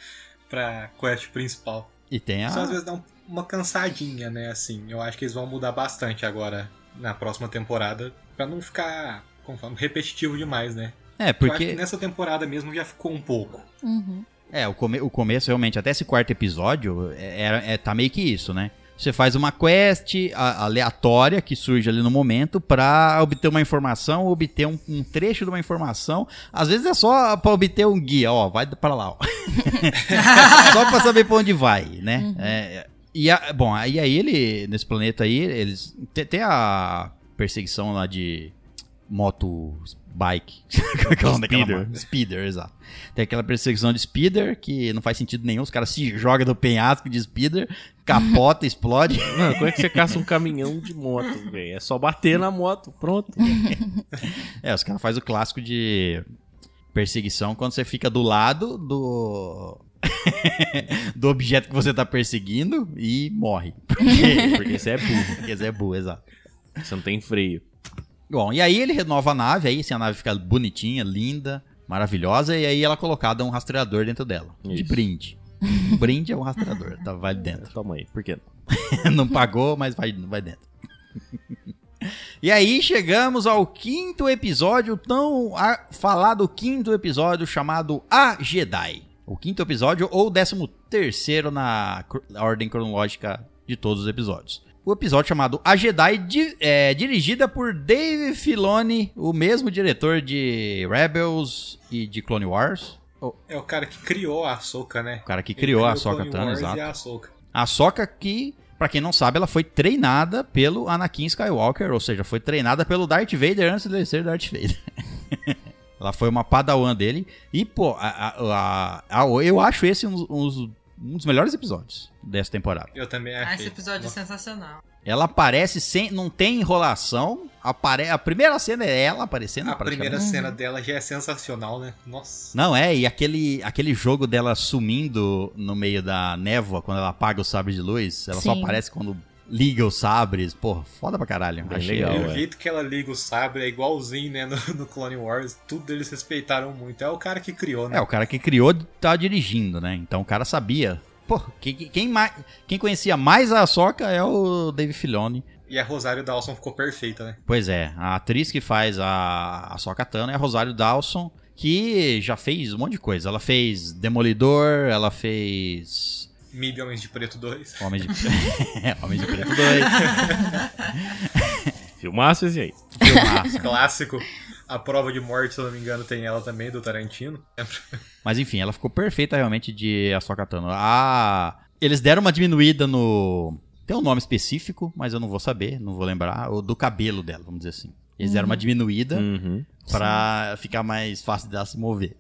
Pra quest principal. E tem Só às a. vezes dá um- uma cansadinha, né? Assim, eu acho que eles vão mudar bastante agora na próxima temporada pra não ficar, como fala, repetitivo demais, né? É, Eu acho porque. que nessa temporada mesmo já ficou um pouco. Uhum. É, o, come- o começo realmente, até esse quarto episódio, é, era- é- tá meio que isso, né? Você faz uma quest aleatória que surge ali no momento pra obter uma informação, obter um, um trecho de uma informação. Às vezes é só pra obter um guia, ó, vai pra lá, ó. só pra saber pra onde vai, né? É, e a- bom, aí, aí ele, nesse planeta aí, eles. Tem, tem a perseguição lá de moto bike. É é Speeder. Speeder, exato. Tem aquela perseguição de speeder que não faz sentido nenhum. Os caras se jogam do penhasco de speeder, capota, explode. Mano, como é que você caça um caminhão de moto, velho? É só bater na moto, pronto. É, os caras fazem o clássico de perseguição quando você fica do lado do. do objeto que você tá perseguindo e morre. Porque, Porque você é burro. porque você é burro, exato. Você não tem freio. Bom, e aí ele renova a nave, aí assim, a nave fica bonitinha, linda, maravilhosa, e aí ela é colocada um rastreador dentro dela. De Isso. brinde. Um brinde é um rastreador, tá, vai dentro. Toma aí, por que não? pagou, mas vai, vai dentro. e aí chegamos ao quinto episódio, tão a- falado quinto episódio chamado A Jedi. O quinto episódio ou o décimo terceiro na cr- ordem cronológica de todos os episódios. O episódio chamado A Jedi, di- é, dirigida por Dave Filoni, o mesmo diretor de Rebels e de Clone Wars. É o cara que criou a Ahsoka, né? o cara que Ele criou a Ahsoka Tano, exato. A Soca que, pra quem não sabe, ela foi treinada pelo Anakin Skywalker, ou seja, foi treinada pelo Darth Vader antes de ser Darth Vader. ela foi uma padawan dele. E, pô, a- a- a- eu acho esse um, um- um dos melhores episódios dessa temporada. Eu também Ah, achei. esse episódio é sensacional. Ela aparece sem. não tem enrolação. Apare, a primeira cena é ela aparecendo A primeira cena dela já é sensacional, né? Nossa. Não, é, e aquele, aquele jogo dela sumindo no meio da névoa, quando ela apaga o sabre de luz, ela só Sim. aparece quando liga os sabres. Porra, foda pra caralho. Bem Achei legal, o é. jeito que ela liga o sabre é igualzinho, né? No, no Clone Wars. Tudo eles respeitaram muito. É o cara que criou, né? É, o cara que criou tá dirigindo, né? Então o cara sabia. Pô, quem, quem, mais, quem conhecia mais a Soca é o Dave Filoni. E a Rosário Dawson ficou perfeita, né? Pois é, a atriz que faz a, a Soca Tano é a Rosário Dawson, que já fez um monte de coisa. Ela fez Demolidor, ela fez Mib Homens de Preto 2. Homem de, Homem de Preto 2, Filmaço esse aí. filmaço. Clássico. A prova de morte, se eu não me engano, tem ela também, do Tarantino. Mas enfim, ela ficou perfeita realmente de Ahsoka Tano. Ah, eles deram uma diminuída no... Tem um nome específico, mas eu não vou saber, não vou lembrar. O do cabelo dela, vamos dizer assim. Eles deram uma diminuída Uhum. pra ficar mais fácil dela se mover.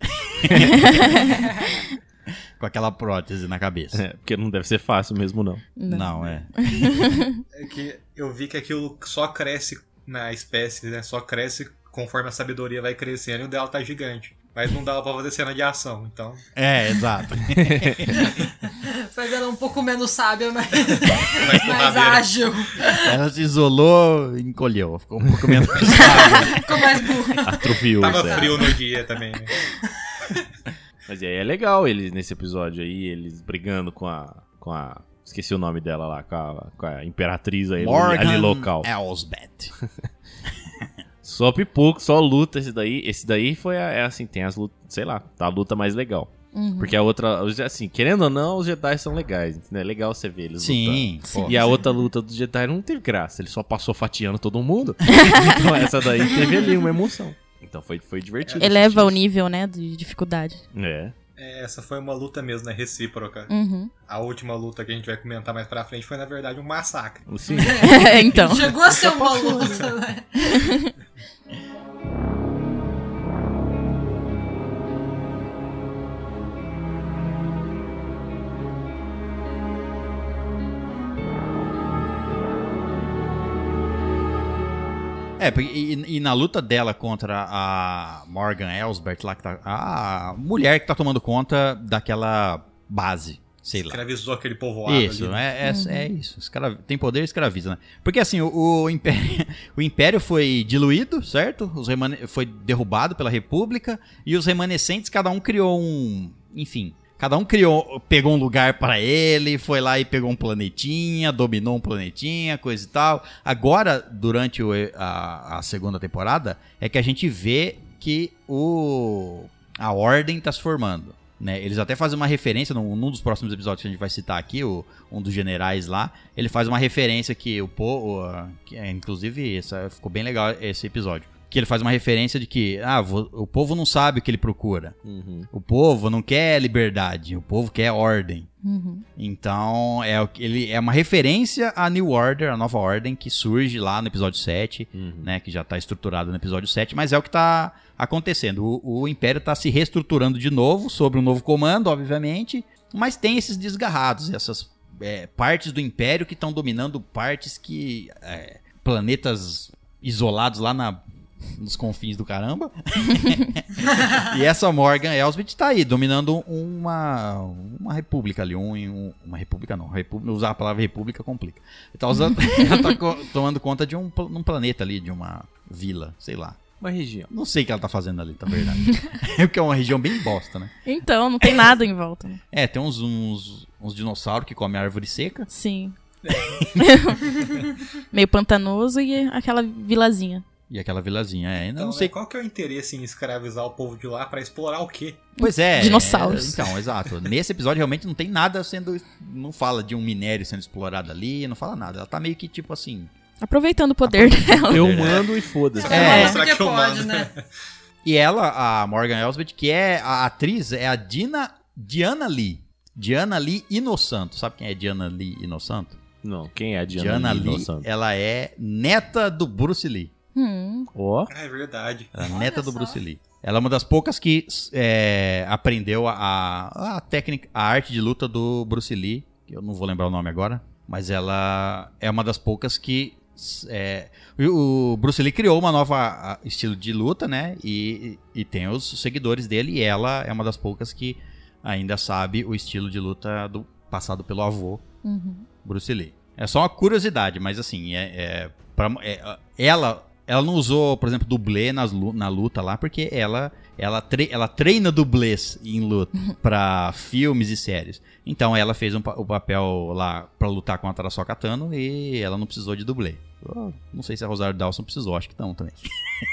Com aquela prótese na cabeça. É, porque não deve ser fácil mesmo, não. Não, é. É que eu vi que aquilo só cresce na espécie, né? Só cresce conforme a sabedoria vai crescendo e o dela tá gigante. Mas não dava pra fazer cena de ação, então. É, exato. Faz ela um pouco menos sábia, mas Mais mais porradeira. ágil. Ela se isolou e encolheu. Ficou um pouco menos suave. Ficou mais burra. Atrofiou, Tava sério. frio no dia também, né? Mas aí é legal eles nesse episódio aí, eles brigando com a. com a. Esqueci o nome dela lá, com a, com a imperatriz aí, Morgan ali local. Elsbeth. Só pipoco, só luta esse daí. Esse daí foi a, é assim, tem as lutas, sei lá, tá a luta mais legal. Uhum. Porque a outra, assim, querendo ou não, os Jedi são legais, entendeu? É legal você ver eles Sim, lutando. pô. E a outra luta dos Jedi não teve graça, ele só passou fatiando todo mundo. então essa daí teve ali uma emoção. Então foi, foi divertido. Eleva o nível, né, de dificuldade. É. É, Essa foi uma luta mesmo, né? Recíproca. Uhum. A última luta que a gente vai comentar mais pra frente foi, na verdade, um massacre. Sim. então. Chegou a ser uma luta, né? É, e, e na luta dela contra a Morgan Elsbert lá, que tá, a mulher que tá tomando conta daquela base, sei lá. Escravizou aquele povoado Isso, ali. né? é, é, é isso. Escra- Tem poder, escraviza, né? Porque assim, o, o império, o império foi diluído, certo? Os remane- foi derrubado pela República e os remanescentes, cada um criou um. Enfim. Cada um criou, pegou um lugar para ele, foi lá e pegou um planetinha, dominou um planetinha, coisa e tal. Agora, durante o- a, a segunda temporada, é que a gente vê que o a ordem tá se formando. Né? Eles até fazem uma referência num, num dos próximos episódios que a gente vai citar aqui, o, um dos generais lá. Ele faz uma referência que o povo. Que, é, inclusive, essa, ficou bem legal esse episódio. Que ele faz uma referência de que ah, o povo não sabe o que ele procura. Uhum. O povo não quer liberdade, o povo quer ordem. Uhum. Então, é, o que ele, é uma referência à New Order, a nova ordem, que surge lá no episódio 7, Uhum. né? Que já tá estruturado no episódio 7, mas é o que tá acontecendo. O, o Império tá se reestruturando de novo, sobre um novo comando, obviamente, mas tem esses desgarrados, essas é, partes do Império que estão dominando partes que. é, planetas isolados lá na. Nos confins do caramba. e essa Morgan Elsbeth tá aí, dominando uma, uma república ali. Um, um- uma república não. República, usar a palavra república complica. Tá usando, ela tá co- tomando conta de um, um planeta ali, de uma vila, sei lá. Uma região. Não sei o que ela tá fazendo ali, na verdade. é porque é uma região bem bosta, né? Então, não tem nada em volta. né? É, tem uns, uns, uns dinossauros que comem árvore seca. Sim. Meio pantanoso e aquela vilazinha. E aquela vilazinha, é, ainda Então, não né, sei. qual que é o interesse em escravizar o povo de lá pra explorar o quê? Pois é. Dinossauros. é, então, exato. Nesse episódio realmente não tem nada sendo. Não fala de um minério sendo explorado ali, não fala nada. Ela tá meio que tipo assim. Aproveitando o poder dela. Eu É. mando e foda-se. É. é. Que eu pode, né? E ela, a Morgan Elsbeth, que é a atriz, é a Dina, Diana Lee. Diana Lee Inosanto. Sabe quem é Diana Lee Inosanto? Não, quem é a Diana, Diana Lee Lee, dos Santos? ela é neta do Bruce Lee. Hum, Ó, Ah, é verdade. É Olha neta do só. Bruce Lee. Ela é uma das poucas que é, aprendeu a, a, a técnica, a arte de luta do Bruce Lee. que Eu não vou lembrar o nome agora. Mas ela é uma das poucas que. é, o Bruce Lee criou uma nova a, estilo de luta, né? E, e tem os seguidores dele. E ela é uma das poucas que ainda sabe o estilo de luta do passado pelo avô uhum. Bruce Lee. É só uma curiosidade, mas assim, é, é, pra- é, ela, ela não usou, por exemplo, dublê nas, na luta lá, porque ela, ela, tre- ela treina dublês em luta pra filmes e séries. Então ela fez um pa- o papel lá pra lutar contra a Sokka Tano e ela não precisou de dublê. Eu não sei se a Rosário Dawson precisou, acho que não também.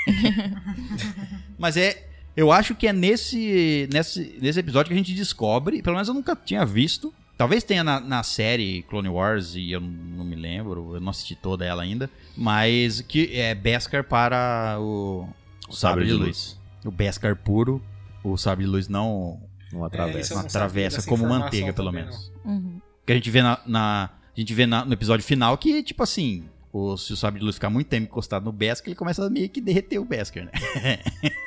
mas é. Eu acho que é nesse, nesse, nesse episódio que a gente descobre, pelo menos eu nunca tinha visto, Talvez tenha na, na série Clone Wars e eu não me lembro, eu não assisti toda ela ainda, mas que é Beskar para o, o sabre, de luz. O Beskar puro, o sabre de luz não, não É, atravessa. eu não atravessa como manteiga, pelo menos. Uhum. Que a gente vê na, na- a gente vê na- no episódio final que tipo assim, o, se o sabre de luz ficar muito tempo encostado no Beskar, ele começa a meio que derreter o Beskar, né?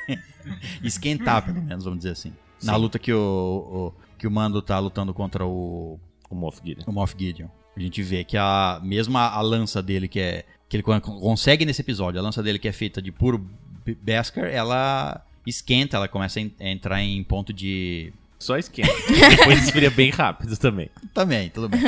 Esquentar, pelo menos, vamos dizer assim. Na Sim. luta que o, o- que o Mando tá lutando contra o O Moff Gideon. o Moff Gideon. A gente vê que a mesmo a, lança dele que é que ele con- consegue nesse episódio, a lança dele que é feita de puro Beskar, ela esquenta, ela começa a en- a entrar em ponto de Só esquenta. Depois esfria bem rápido também. também, tudo bem.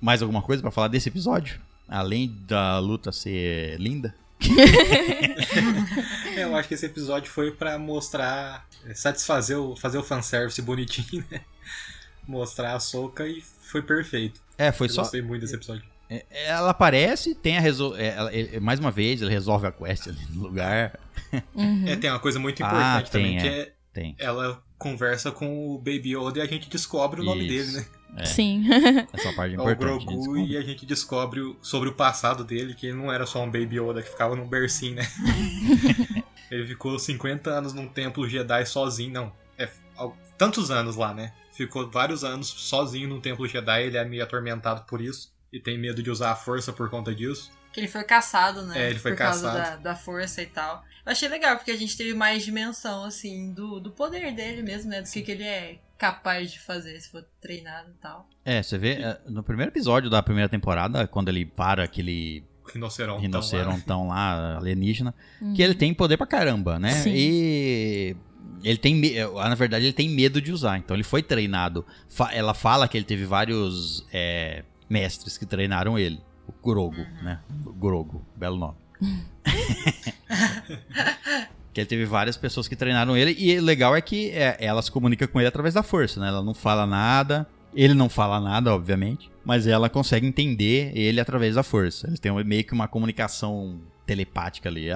Mais alguma coisa pra falar desse episódio? Além da luta ser linda? É, eu acho que esse episódio foi pra mostrar, é, satisfazer o, fazer o fanservice bonitinho, né? Mostrar a soca e foi perfeito. É, foi eu só gostei muito desse episódio. ela aparece, tem a resol... é, ela- é, mais uma vez ele resolve a quest ali no lugar. Uhum. É, tem uma coisa muito Ah, importante tem, também, que é. é Tem. ela conversa com o Baby Yoda e a gente descobre o nome Isso. dele, né? É, Sim. essa parte é É o importante. a gente Grogu descobre. e a gente descobre o- sobre o passado dele, que ele não era só um Baby Yoda que ficava num bercinho, né? ele ficou 50 anos num templo Jedi sozinho, não. É tantos anos lá, né? Ficou vários anos sozinho num templo Jedi, ele é meio atormentado por isso. E tem medo de usar a força por conta disso. Que ele foi caçado, né? É, ele foi Por causa da, caçado. da força e tal. Eu achei legal, porque a gente teve mais dimensão, assim, do, do poder dele mesmo, né? Do que, que ele é capaz de fazer se for treinado e tal. É, você vê, é, no primeiro episódio da primeira temporada, quando ele para aquele Rinocerontão. lá. rinocerontão lá, alienígena, Uhum. que ele tem poder pra caramba, né? Sim. E ele tem, na verdade, ele tem medo de usar. Então ele foi treinado. Ela fala que ele teve vários é, mestres que treinaram ele. Grogo, né? Grogo, belo nome. que ele teve várias pessoas que treinaram ele. E o legal é que é, ela se comunica com ele através da força, né? Ela não fala nada. Ele não fala nada, obviamente. Mas ela consegue entender ele através da força. Eles têm meio que uma comunicação telepática ali.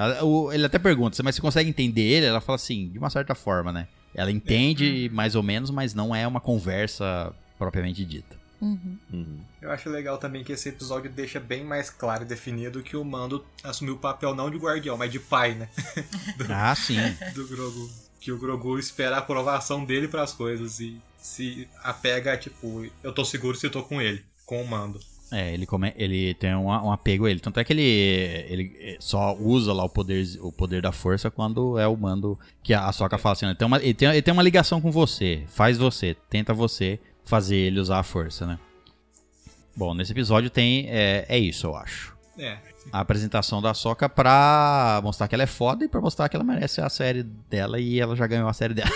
Ele até pergunta, mas você consegue entender ele? Ela fala assim, de uma certa forma, né? Ela entende mais ou menos, mas não é uma conversa propriamente dita. Uhum. Uhum. Eu acho legal também que esse episódio deixa bem mais claro e definido que o Mando assumiu o papel não de guardião, mas de pai, né? Ah, sim. Do Grogu. Que o Grogu espera a aprovação dele pras coisas e se apega a, tipo, eu tô seguro se eu tô com ele, com o Mando. É, ele, come, ele tem um, um apego a ele. Tanto é que ele, ele só usa lá o poder, o poder da força quando é o mando que a, a Soca fala assim: ele tem, uma, ele, tem, ele tem uma ligação com você, faz você, tenta você fazer ele usar a força, né? Bom, nesse episódio tem. É, é isso, eu acho. É, A apresentação da Soca pra mostrar que ela é foda e pra mostrar que ela merece a série dela e ela já ganhou a série dela.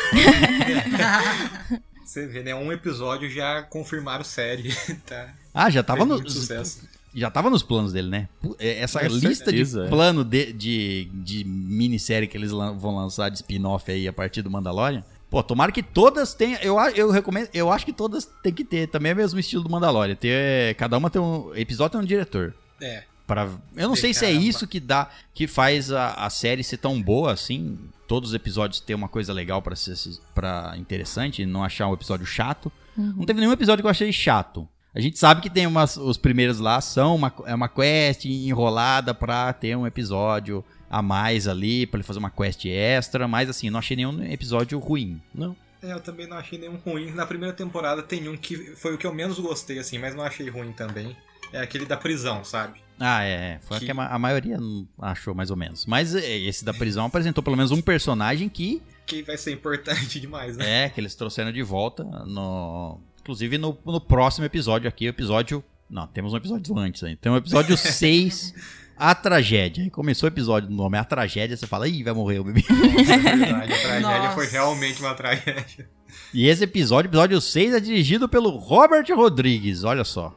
você vê, né? Um episódio já confirmaram série, tá? Ah, já tava no, sucesso. já tava nos planos dele, né? É, Essa Com lista certeza, de é. plano de, de, de minissérie que eles lan- vão lançar de spin-off aí a partir do Mandalorian. Pô, tomara que todas tenham. Eu, a- eu recomendo. Eu acho que todas tem que ter. Também é o mesmo estilo do Mandalorian. Ter, cada uma tem um. Episódio tem um diretor. É, Pra, eu não sei se é Caramba. isso que dá. Que faz a, a série ser tão boa assim. Todos os episódios ter uma coisa legal pra ser para interessante. e Não achar um episódio chato. Não teve nenhum episódio que eu achei chato. A gente sabe que tem umas, os primeiros lá são uma, é uma quest enrolada pra ter um episódio a mais ali, pra ele fazer uma quest extra, mas assim, não achei nenhum episódio ruim. Não. É, eu também não achei nenhum ruim. Na primeira temporada tem um que foi o que eu menos gostei, assim, mas não achei ruim também. É aquele da prisão, sabe? Ah, é, é. foi a Que- que a, ma- a maioria achou mais ou menos. Mas é, esse da prisão apresentou pelo menos um personagem que Que vai ser importante demais, né? é, que eles trouxeram de volta no inclusive no, no próximo episódio aqui, o episódio, não, temos um episódio antes aí. Tem um episódio 6 A Tragédia. Aí começou o episódio, o nome é A Tragédia, você fala, ih, vai morrer o bebê. É verdade, a tragédia Nossa. foi realmente uma tragédia. E esse episódio, episódio 6, é dirigido pelo Robert Rodrigues, olha só.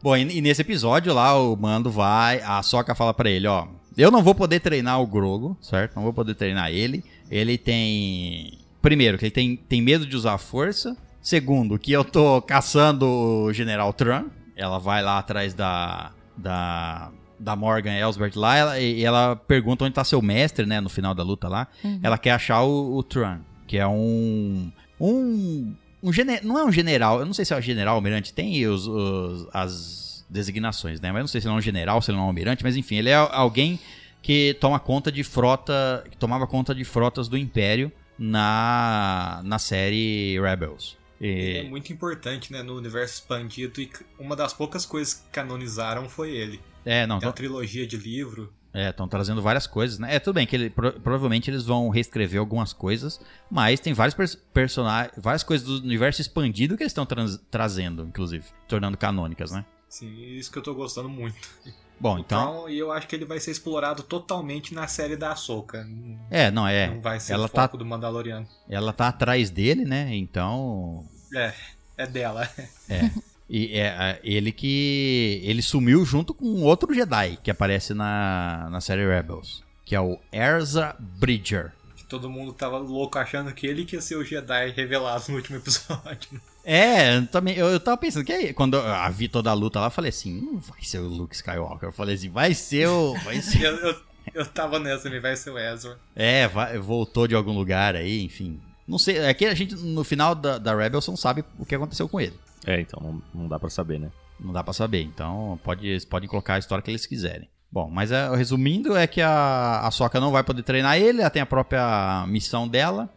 Bom, e, e nesse episódio lá, o Mando vai, a Soca fala pra ele, ó, eu não vou poder treinar o Grogo, certo? Não vou poder treinar ele. Ele tem... Primeiro, que ele tem, tem medo de usar a força. Segundo, que eu tô caçando o General Tran. Ela vai lá atrás da... da da Morgan Elsbert lá, ela, e ela pergunta onde tá seu mestre, né, no final da luta lá. Ela quer achar o, o Tran, que é um um, um gene- não é um general, eu não sei se é um general almirante, tem os, os- as designações, né? Mas eu não sei se ele é um general, se ele não é um almirante, mas enfim, ele é alguém que toma conta de frota, que tomava conta de frotas do Império na, na série Rebels. Ele é E, muito importante, né, no universo expandido e uma das poucas coisas que canonizaram foi ele. É, não, Tem uma trilogia de livro. É, estão trazendo várias coisas, né? É, tudo bem que ele, pro- provavelmente eles vão reescrever algumas coisas, mas tem vários pers personagens, várias coisas do universo expandido que eles estão trazendo, inclusive, tornando canônicas, né? Sim, isso que eu tô gostando muito. Bom, então, Então, e eu acho que ele vai ser explorado totalmente na série da Ahsoka. é, não é, Não vai ser ela o tá, foco do Mandaloriano. ela tá atrás dele, né? Então, É, é dela. e é ele que ele sumiu junto com outro Jedi que aparece na, na série Rebels, que é o Erza Bridger. Todo mundo tava louco achando que ele que ia ser o Jedi revelado no último episódio. É, eu também, eu, eu tava pensando que aí, quando eu vi toda a luta lá, eu falei assim, não vai ser o Luke Skywalker. Eu falei assim, vai ser o. Vai ser. Eu, eu, eu tava nessa, ele vai ser o Ezra. é, vai- voltou de algum lugar aí, enfim. Não sei, é que a gente, no final da, da Rebels, não sabe o que aconteceu com ele. É, então não, não dá pra saber, né? Não dá pra saber, então pode, podem colocar a história que eles quiserem. Bom, mas é, resumindo, é que a, a Soca não vai poder treinar ele, ela tem a própria missão dela.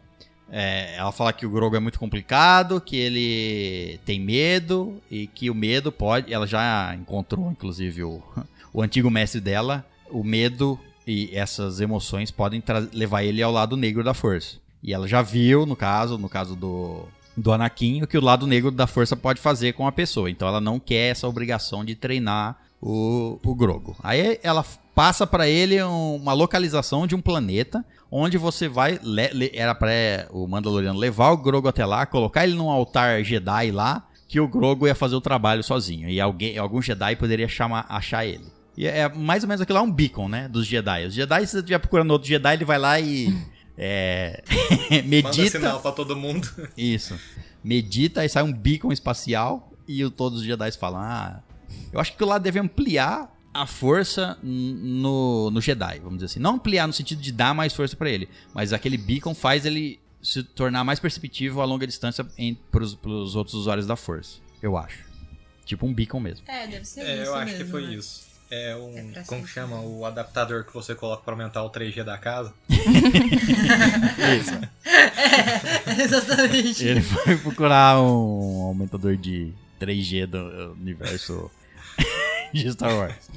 É, ela fala que o Grogu é muito complicado, que ele tem medo e que o medo pode. Ela já encontrou, inclusive, o, o antigo mestre dela. O medo e essas emoções podem levar ele ao lado negro da força. E ela já viu, no caso, no caso do, do Anakin, o que o lado negro da força pode fazer com a pessoa. Então ela não quer essa obrigação de treinar o, o Grogo. Aí ela passa pra ele um- uma localização de um planeta onde você vai le- le- era para o Mandaloriano levar o Grogo até lá, colocar ele num altar Jedi lá, que o Grogo ia fazer o trabalho sozinho e alguém, algum Jedi poderia chamar, achar ele. E é mais ou menos aquilo lá um beacon, né, dos Jedi. Os Jedi, se você estiver procurando outro Jedi, ele vai lá e é, Manda medita. sinal pra todo mundo. Isso. Medita e sai um beacon espacial e o- todos os Jedi falam: Ah, eu acho que lá deve ampliar a força no, no Jedi, vamos dizer assim. Não ampliar no sentido de dar mais força pra ele, mas aquele beacon faz ele se tornar mais perceptível a longa distância em, pros, pros outros usuários da força, eu acho. Tipo um beacon mesmo. É, deve ser É, isso eu acho mesmo, que foi né? isso. É um. É como que chama? O adaptador que você coloca pra aumentar o 3G da casa. Isso. É, exatamente. Ele foi procurar um aumentador de 3G do universo de Star Wars.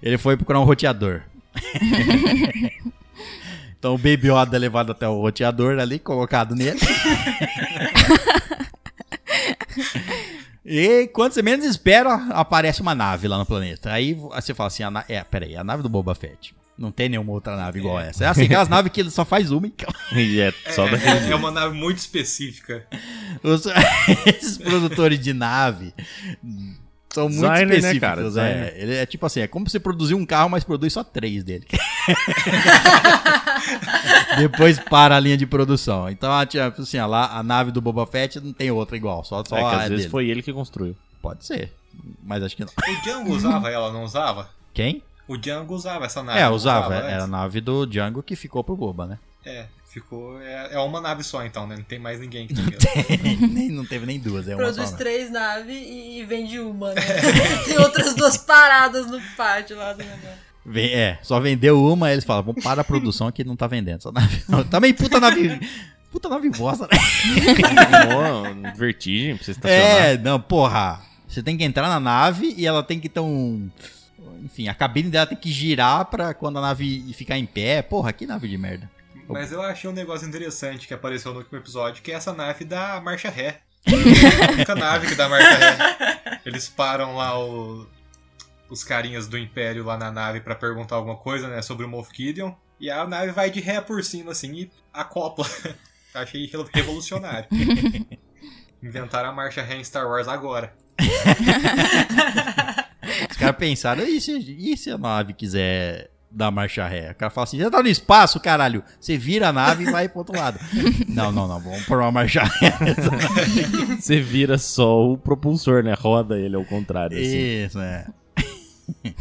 Ele foi procurar um roteador. Então o Baby Yoda é levado até o roteador ali, colocado nele. E quando você menos espera, aparece uma nave lá no planeta. Aí você fala assim, a na... é, peraí, a nave do Boba Fett. Não tem nenhuma outra nave igual essa. É assim, aquelas naves que ele só faz uma e E é só é, é, é uma nave muito específica. Os- esses produtores de nave são muito Designer, né, específicos. cara? é. Ele é tipo assim, é como você produzir um carro, mas produz só três dele. Depois para a linha de produção. Então, tipo assim, lá, a nave do Boba Fett não tem outra igual, só, só É que a às vezes dele. foi ele que construiu. Pode ser, mas acho que não. O Django usava ela, não usava? Quem? O Django usava essa nave. é, usava. antes? Era a nave do Django que ficou pro Boba, né? É, ficou. É, é uma nave só então, né? Não tem mais ninguém que tem. nem, não teve nem duas, é uma só. Produz né? três naves e e vende uma, né? Tem outras duas paradas no pátio lá do negócio. Vem- É, só vendeu uma, aí eles falam, vamos para a produção que não tá vendendo. Essa nave, não. Também puta nave. Puta nave bosta, né? Vertigem pra você estacionar. É, não, porra. Você tem que entrar na nave e ela tem que ter um. Enfim, a cabine dela tem que girar pra quando a nave ficar em pé. Porra, que nave de merda. Mas eu achei um negócio interessante que apareceu no último episódio, que é essa nave da marcha ré. É a única nave que dá marcha ré. Eles param lá o- os carinhas do Império lá na nave pra perguntar alguma coisa, né, sobre o Moff Gideon. E a nave vai de ré por cima, assim, e acopla. Achei revolucionário. Inventaram a marcha ré em Star Wars agora. Os caras pensaram, e se, e se a nave quiser dar marcha ré? O cara fala assim, já tá no espaço, caralho. Você vira a nave e vai pro outro lado. não, não, não, vamos pôr uma marcha ré. Você vira só o propulsor, né? Roda ele ao contrário. Assim. Isso, é.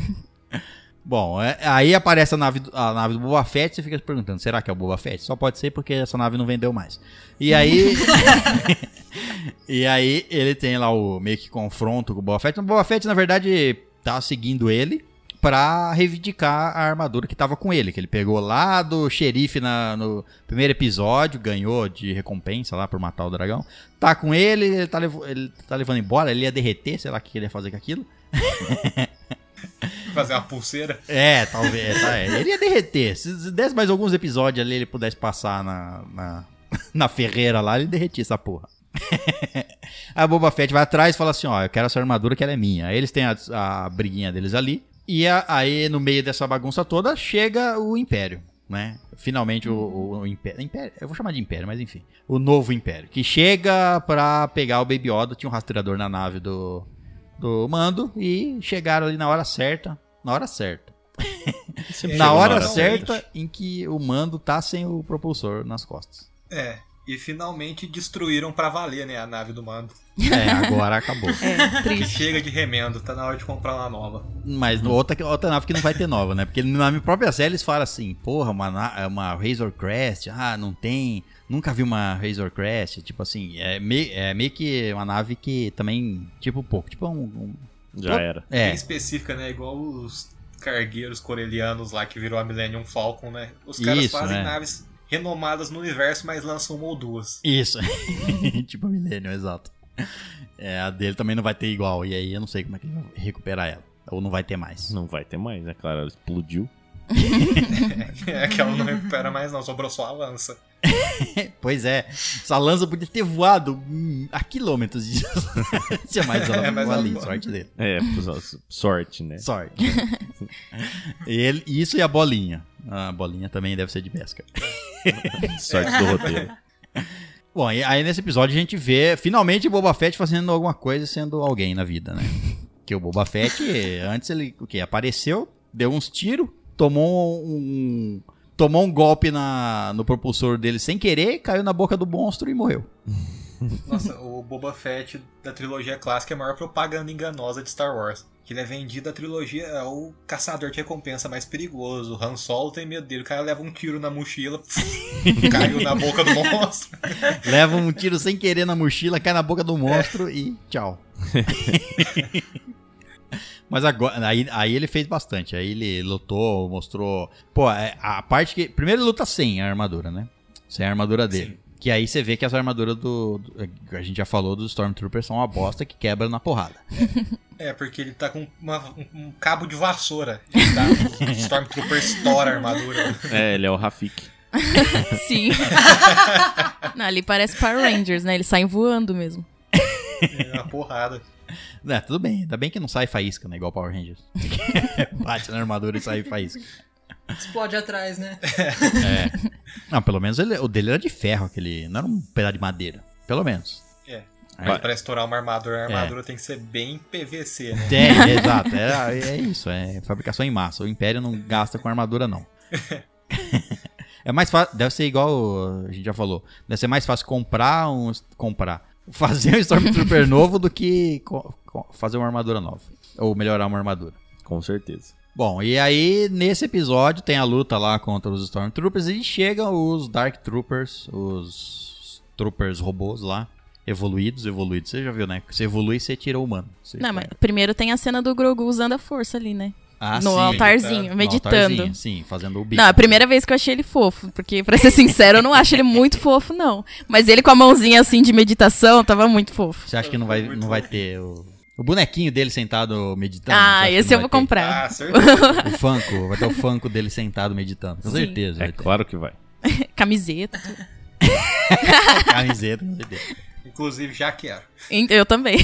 Bom, é- aí aparece a nave, do- a nave do Boba Fett, você fica se perguntando, será que é o Boba Fett? Só pode ser porque essa nave não vendeu mais. E aí... e aí ele tem lá o meio que confronto com o Boba Fett. O Boba Fett, na verdade, tá seguindo ele pra reivindicar a armadura que tava com ele, que ele pegou lá do xerife na- no primeiro episódio, ganhou de recompensa lá por matar o dragão. Tá com ele, ele tá, levo- ele tá levando embora, ele ia derreter, sei lá o que ele ia fazer com aquilo. Fazer uma pulseira. É, talvez. tá, é. Ele ia derreter. Se se desse mais alguns episódios ali, ele pudesse passar na, na, na ferreira lá, ele derretia essa porra. a Boba Fett vai atrás e fala assim: Ó, eu quero essa armadura que ela é minha. Aí eles têm a, a briguinha deles ali. E a- aí, no meio dessa bagunça toda, chega o Império. Né? Finalmente o, o- o Império, Império. Eu vou chamar de Império, mas enfim. O novo Império. Que chega pra pegar o Baby Yoda. Tinha um rastreador na nave do, do mando. E chegaram ali na hora certa. Na hora certa. Na hora certa em que o mando tá sem o propulsor nas costas. É. E finalmente destruíram pra valer, né, a nave do mando. É, agora acabou. É, triste. chega de remendo, tá na hora de comprar uma nova. Mas no outra, outra nave que não vai ter nova, né? Porque na minha própria série eles falam assim, porra, uma, na- uma Razor Crest, ah, não tem. Nunca vi uma Razor Crest. Tipo assim, é meio, é meio que uma nave que também, tipo, pouco. Tipo um. um- Já era. Bem é, específica, né? Igual os cargueiros corelianos lá que virou a Millennium Falcon, né? Os caras Isso, fazem é. naves renomadas no universo, mas lançam uma ou duas. Isso. tipo a Millennium, exato. É, a dele também não vai ter igual. E aí eu não sei como é que ele vai recuperar ela. Ou não vai ter mais. Não vai ter mais, né? Claro, ela explodiu. É que ela não recupera mais, não, sobrou só a lança. Pois é. Essa lança podia ter voado hum, a quilômetros de distância. Mas ela É, mas ela ali. Sorte dele. É, sorte, né? Sorte. Ele, isso e a bolinha. A bolinha também deve ser de Beskar. Sorte do roteiro. Bom, e aí nesse episódio a gente vê finalmente o Boba Fett fazendo alguma coisa sendo alguém na vida, né? Que o Boba Fett, antes ele o quê? apareceu, deu uns tiros, tomou um. Tomou um golpe na, no propulsor dele sem querer, caiu na boca do monstro e morreu. Nossa, o Boba Fett da trilogia clássica é a maior propaganda enganosa de Star Wars. Que ele é vendido a trilogia, é o caçador de recompensa mais perigoso. O Han Solo tem medo dele, o cara leva um tiro na mochila, caiu na boca do monstro. Leva um tiro sem querer na mochila, cai na boca do monstro e tchau. Mas agora, aí, aí ele fez bastante. Aí ele lutou, mostrou. Pô, é, a parte que. Primeiro ele luta sem a armadura, né? Sem a armadura dele. Sim. Que aí você vê que as armaduras do, do- A gente já falou dos Stormtroopers são uma bosta que quebra na porrada. É, porque ele tá com uma- um, um cabo de vassoura. Ele tá, o Stormtrooper estoura a armadura. É, ele é o Rafik. Sim. Não, ali parece Power Rangers, né? Eles saem voando mesmo. É uma porrada. É, tudo bem. Ainda bem que não sai faísca, né? Igual Power Rangers. Bate na armadura e sai faísca. Explode atrás, né? Não, pelo menos ele- o dele era de ferro, aquele. Não era um pedaço de madeira. Pelo menos. É. Aí- Mas pra estourar uma armadura, a armadura tem que ser bem PVC, né? É, exato. É, é isso, é fabricação em massa. O Império não gasta com armadura, não. É mais fácil, deve ser igual a gente já falou. Deve ser mais fácil comprar um. Comprar. Fazer um Stormtrooper novo do que fazer uma armadura nova. Ou melhorar uma armadura. Com certeza. Bom, e aí nesse episódio tem a luta lá contra os Stormtroopers e chegam os Dark Troopers, os Troopers robôs lá, evoluídos, evoluídos. Você já viu, né? Você evolui, você tira o humano. Você Não, mas primeiro tem a cena do Grogu usando a força ali, né? Ah, no sim. altarzinho, No meditando. altarzinho, sim, fazendo o bico. Não, é a primeira vez que eu achei ele fofo, porque, pra ser sincero, eu não acho ele muito fofo, não. Mas ele com a mãozinha assim de meditação, tava muito fofo. Você acha que não vai, não vai ter o, o bonequinho dele sentado meditando? Ah, esse eu vou ter? comprar. Ah, certeza. O Funko, vai ter o Funko dele sentado meditando. Com Sim. certeza. É claro que vai. Camiseta. Camiseta, com certeza. Inclusive, já quero. Eu também.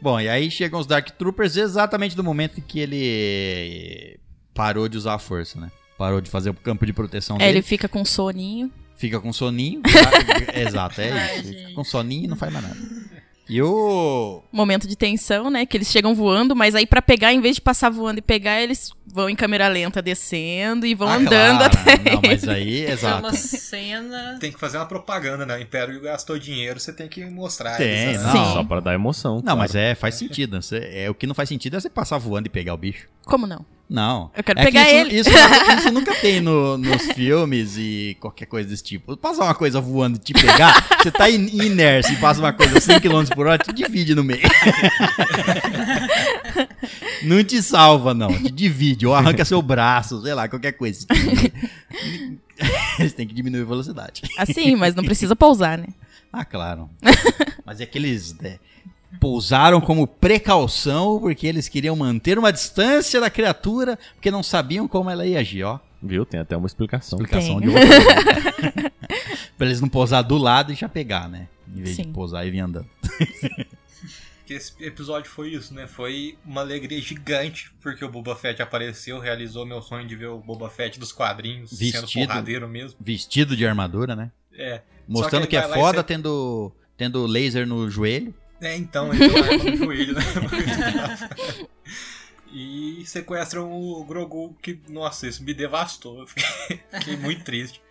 Bom, e aí chegam os Dark Troopers exatamente no momento em que ele parou de usar a força, né? Parou de fazer o campo de proteção É, dele. ele fica com soninho. Fica com soninho. tá? Exato, é Ai, isso. Ele gente. Fica com soninho e não faz mais nada. E o. Momento de tensão, né? Que eles chegam voando, mas aí pra pegar, em vez de passar voando e pegar, eles vão em câmera lenta descendo e vão Ah, andando claro. até. Não, mas aí, É exato. uma cena. Tem que fazer uma propaganda, né? O Império gastou dinheiro, você tem que mostrar. Tem, eles, né? não. Sim. Só pra dar emoção. Não, claro. mas é, faz sentido. Você- é, o que não faz sentido é você passar voando e pegar o bicho. Como não? Não. Eu quero É que pegar isso, ele. Isso, isso nunca tem no- nos filmes e qualquer coisa desse tipo. Passar uma coisa voando e te pegar, você tá in- inércia e passa uma coisa 100 km por hora, te divide no meio. Não te salva, não. Te divide. Ou arranca seu braço, sei lá, qualquer coisa. Eles têm que diminuir a velocidade. Assim, mas não precisa pousar, né? Ah, claro. Mas é que eles né, pousaram como precaução porque eles queriam manter uma distância da criatura porque não sabiam como ela ia agir, ó. Viu? Tem até uma explicação. Explicação Tem. de outra. pra eles não pousar do lado e já pegar, né? Em vez de Sim. pousar e vir andando. Que esse episódio foi isso, né? Foi uma alegria gigante, porque o Boba Fett apareceu, realizou meu sonho de ver o Boba Fett dos quadrinhos, sendo Vestido. porradeiro mesmo. Vestido de armadura, né? É. Mostrando ele que, é foda tendo, tendo laser no joelho. É, então, ele arma no joelho, né? E sequestram o Grogu, que, nossa, isso me devastou. Eu Fiquei, fiquei muito triste.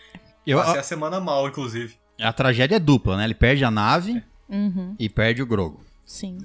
Eu, Passei a, a semana mal, inclusive. a tragédia é dupla, né? Ele perde a nave Uhum, e perde o Grogo. sim.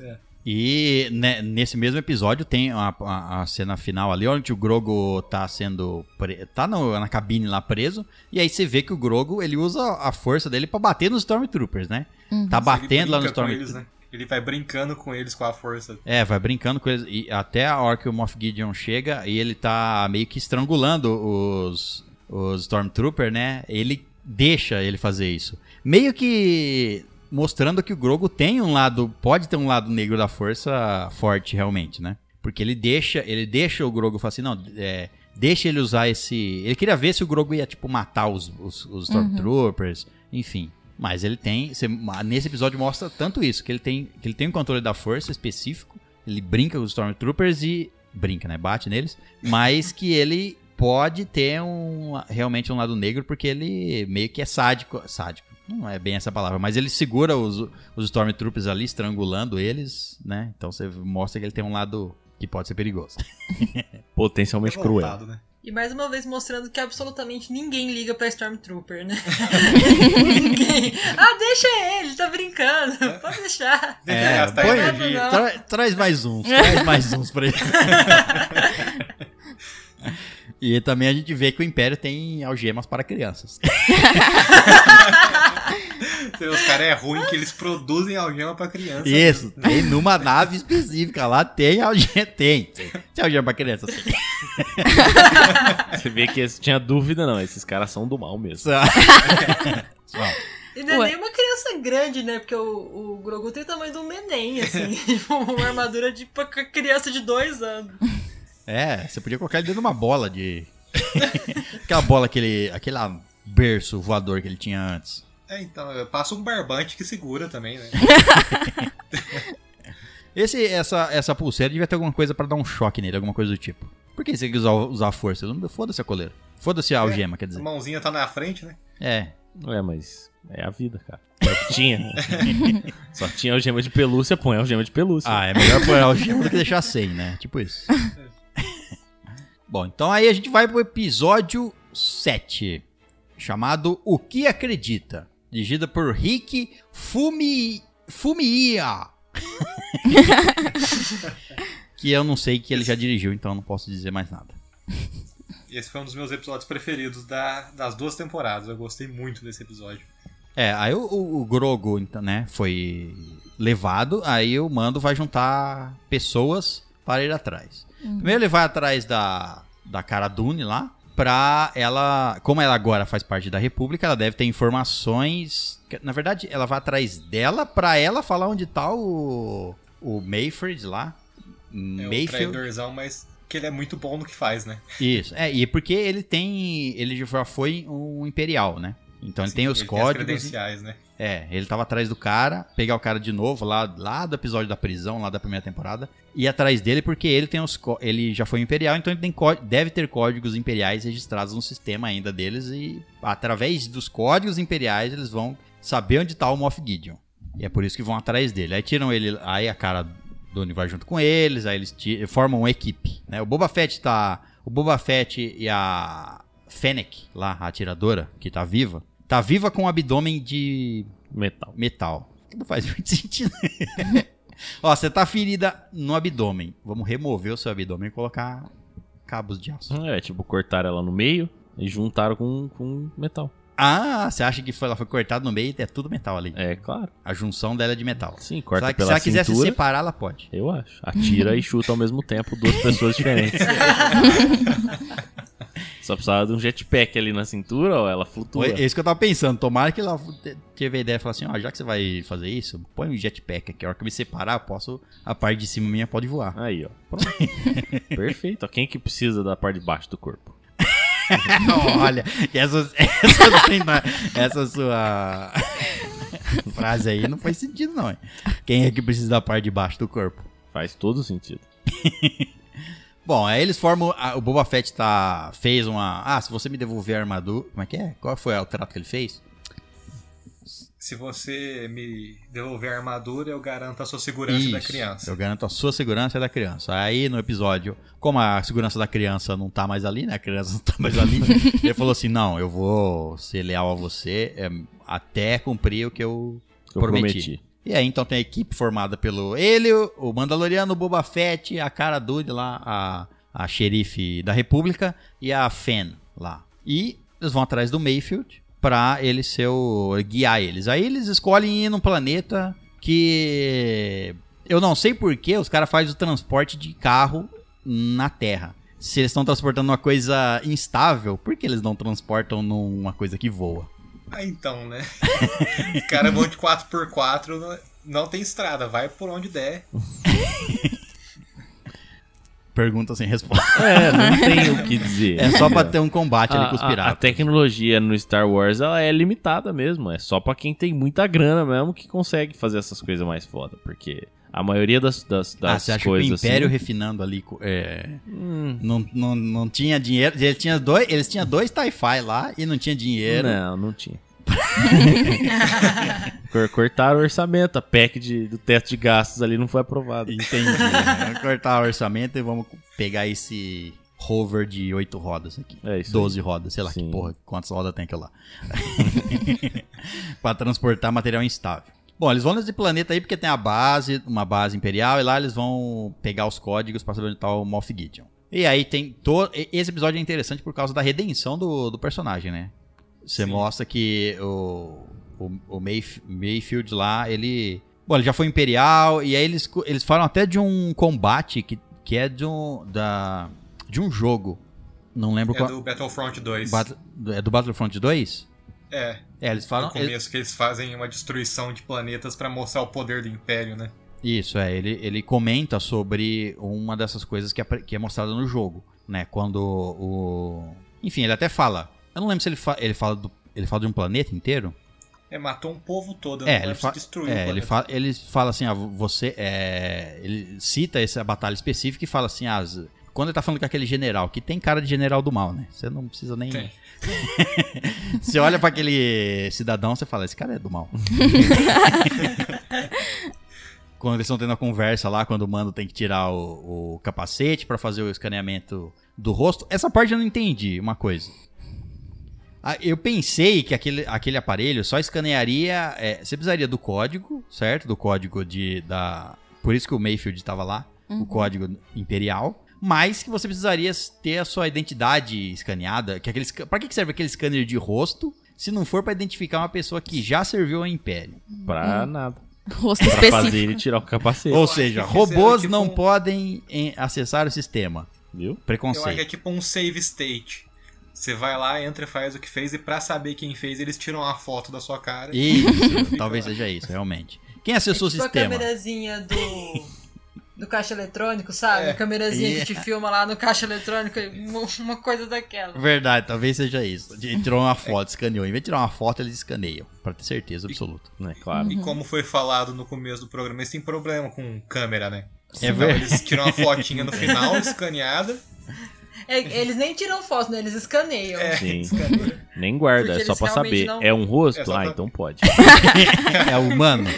E né, nesse mesmo episódio tem a, a- a cena final ali, onde o Grogo tá sendo. Pre... tá no- na cabine lá preso. E aí você vê que o Grogo ele usa a força dele pra bater nos Stormtroopers, né? Uhum. Tá batendo lá nos Stormtroopers. né? Ele vai brincando com eles com a força. É, vai brincando com eles. E até a hora que o Moff Gideon chega e ele tá meio que estrangulando os, os Stormtrooper, né? Ele deixa ele fazer isso. Meio que mostrando que o Grogu tem um lado, pode ter um lado negro da força forte realmente, né? Porque ele deixa, ele deixa o Grogu falar assim, não, é, deixa ele usar esse, ele queria ver se o Grogu ia tipo matar os, os, os Stormtroopers, enfim. Mas ele tem, você- nesse episódio mostra tanto isso, que ele tem, que ele tem um controle da força específico, ele brinca com os Stormtroopers e brinca, né? Bate neles, mas que ele pode ter um realmente um lado negro porque ele meio que é sádico, sádico. Não é bem essa palavra, mas ele segura os, os Stormtroopers ali estrangulando eles, né? Então você mostra que ele tem um lado que pode ser perigoso. Potencialmente cruel. Revoltado, né? E mais uma vez mostrando que absolutamente ninguém liga pra Stormtrooper, né? ninguém. Ah, deixa ele, tá brincando. Pode deixar. Deixa É, gastar põe-. Não. Tra- traz mais uns, traz mais uns pra ele. E também a gente vê que o Império tem algemas para crianças. Os caras é ruim que eles produzem algema pra criança. Isso, tem numa nave específica lá, tem algema. Tem, tem. Tem algema pra criança, tem. Você vê que esse- tinha dúvida, não. Esses caras são do mal mesmo. Bom, E não é nem uma criança grande, né? Porque o, o Grogu tem o tamanho de um neném, assim. Tipo, uma armadura de pra criança de dois anos. É, você podia colocar ele dentro de uma bola de. Aquela bola, aquele, aquele lá berço voador que ele tinha antes. É, então, eu passo um barbante que segura também, né? Esse, essa, essa pulseira devia ter alguma coisa pra dar um choque nele, alguma coisa do tipo. Por que você quer usar, usar a força? Não- Foda-se a coleira. Foda-se a algema, quer A dizer. mãozinha tá na frente, né? É. É, mas é a vida, cara. É o que tinha. Só tinha algema de pelúcia, põe algema de pelúcia. Ah, é melhor pôr a algema do que deixar sem, né? Tipo isso. Bom, então aí a gente vai pro episódio 7, chamado O que Acredita, dirigida por Rick Fumi... Fumiya. que eu não sei que ele já dirigiu, então eu não posso dizer mais nada. Esse foi um dos meus episódios preferidos da- das duas temporadas. Eu gostei muito desse episódio. É, aí o, o- o Grogo, então, né, foi levado, aí o Mando vai juntar pessoas para ir atrás. Primeiro ele vai atrás da, da Cara Dune lá, pra ela, como ela agora faz parte da República, ela deve ter informações, que- na verdade, ela vai atrás dela pra ela falar onde tá o, o Mayfield lá. É Mayfield. traidorzão, mas que ele é muito bom no que faz, né? Isso, é, e porque ele tem, ele já foi um imperial, né? Então ele Sim, tem os as códigos. credenciais, né? É, ele tava atrás do cara, pegar o cara de novo lá, lá do episódio da prisão, lá da primeira temporada, e atrás dele porque ele tem os ele já foi imperial, então ele tem deve ter códigos imperiais registrados no sistema ainda deles e através dos códigos imperiais eles vão saber onde tá o Moff Gideon. E é por isso que vão atrás dele. Aí tiram ele, aí a cara do Oni vai junto com eles, aí eles formam uma equipe, né? O Boba Fett tá, o Boba Fett e a Fennec, lá a atiradora que tá viva, tá viva com um abdômen de Metal. metal. Que não faz muito sentido. Ó, você tá ferida no abdômen. Vamos remover o seu abdômen e colocar cabos de aço. É, tipo, cortaram ela no meio e juntaram com, com metal. Ah, você acha que foi, ela foi cortada no meio e é tudo metal ali. É, claro. A junção dela é de metal. Sim, Se corta ela, se pela ela quiser se separar, ela pode. Eu acho. Atira e chuta ao mesmo tempo duas pessoas diferentes. Só precisava de um jetpack ali na cintura, ó, ela flutua. Foi isso que eu tava pensando. Tomara que ela te- teve a ideia e falou assim: ó, já que você vai fazer isso, põe um jetpack aqui. A hora que eu me separar, eu posso. A parte de cima minha pode voar. Aí, ó. Pronto. Perfeito. Ó, quem que precisa da parte de baixo do corpo? Olha, essa, essa, essa sua frase aí não faz sentido, não. hein? Quem é que precisa da parte de baixo do corpo? Faz todo sentido. Bom, aí eles formam. a- o Boba Fett tá, fez uma. Ah, se você me devolver a armadura. Como é que é? Qual foi o trato que ele fez? Se você me devolver a armadura, eu garanto a sua segurança da Isso, criança. Eu garanto a sua segurança e a da criança. Aí no episódio, como a segurança da criança não tá mais ali, né? A criança não tá mais ali. ele falou assim: não, eu vou ser leal a você é, até cumprir o que eu Eu prometi. prometi. E aí, então tem a equipe formada pelo ele, o Mandaloriano, o Boba Fett, a Cara Dune lá, a, a xerife da República e a Fen lá. E eles vão atrás do Mayfield pra ele ser o, guiar eles. Aí eles escolhem ir num planeta que eu não sei porquê, os caras fazem o transporte de carro na Terra. se eles estão transportando uma coisa instável, por que eles não transportam numa coisa que voa? Ah, então, né? Os caras vão de 4x4, não, não tem estrada, vai por onde der. Pergunta sem resposta. É, não tem o que dizer. É só pra ter um combate ali com os a, a, a piratas. tecnologia no Star Wars ela é limitada mesmo. É só pra quem tem muita grana mesmo que consegue fazer essas coisas mais foda. Porque a maioria das, das, das Ah, você acha coisas. que o Império assim, refinando ali é, hum, não, não, não tinha dinheiro? Ele tinha dois, eles tinham dois TIE lá e não tinha dinheiro. Não, não tinha. Cor- Cortaram o orçamento, a PEC de- do teto de gastos ali não foi aprovada. Entendi. Vamos cortar o orçamento e vamos pegar esse rover de 8 rodas aqui. É isso. 12 rodas, sei lá Sim. que porra, quantas rodas tem aquilo lá. pra transportar material instável. Bom, eles vão nesse planeta aí porque tem a base, uma base imperial, e lá eles vão pegar os códigos pra saber onde tá o Moff Gideon. E aí tem todo. Esse episódio é interessante por causa da redenção do, do personagem, né? Você Sim. mostra que o, o, o Mayf- Mayfield lá, ele. Bom, ele já foi imperial, e aí eles, eles falam até de um combate que, que é de um, da, de um jogo. Não lembro É qual. do Battlefront 2. Battle- é do Battlefront 2? É, É, eles falam. no começo que eles fazem uma destruição de planetas pra mostrar o poder do Império, né? Isso, é. Ele, ele comenta sobre uma dessas coisas que é, que é mostrada no jogo, né? Quando o. Enfim, ele até fala. Eu não lembro se ele, fa- ele fala do. Ele fala de um planeta inteiro? É, matou um povo todo, É, ele, fa destruiu o é, ele, fala, ele fala assim, ah, você. É, ele cita essa batalha específica e fala assim, ah, z- quando ele tá falando com aquele general, que tem cara de general do mal, né? Você não precisa nem. Tem. Você olha pra aquele cidadão, você fala, esse cara é do mal. quando eles estão tendo a conversa lá, quando o mano tem que tirar o, o capacete pra fazer o escaneamento do rosto, essa parte eu não entendi uma coisa. Ah, Eu pensei que aquele, aquele aparelho só escanearia. é, você precisaria do código, certo? Do código de. Da, por isso que o Mayfield estava lá, o código imperial. Mas que você precisaria ter a sua identidade escaneada. Que aquele, esca- pra que serve aquele scanner de rosto se não for pra identificar uma pessoa que já serviu ao Império? Pra nada. Rosto Pra específico. fazer ele tirar o capacete. Ou seja, robôs tipo não um- podem em, acessar o sistema. Viu? Eu acho que é Preconceito. tipo um save state. Você vai lá, entra, faz o que fez e pra saber quem fez, eles tiram uma foto da sua cara. Isso, talvez seja isso, realmente. Quem acessou o tipo sistema? a câmerazinha do, do caixa eletrônico, sabe? É. A câmerazinha Yeah. que te filma lá no caixa eletrônico, uma- uma coisa daquela. Verdade, talvez seja isso. Ele tirou uma foto, escaneou. Em vez de tirar uma foto, eles escaneiam. Pra ter certeza absoluta. É claro. E como foi falado no começo do programa, eles têm problema com câmera, né? É verdade. eles tiram uma fotinha no final, escaneada. É, eles nem tiram foto, né? Eles escaneiam. É, Sim. escaneia. Nem guarda, Porque é só pra saber. não- É um rosto? É só ah, pra- então pode. É humano.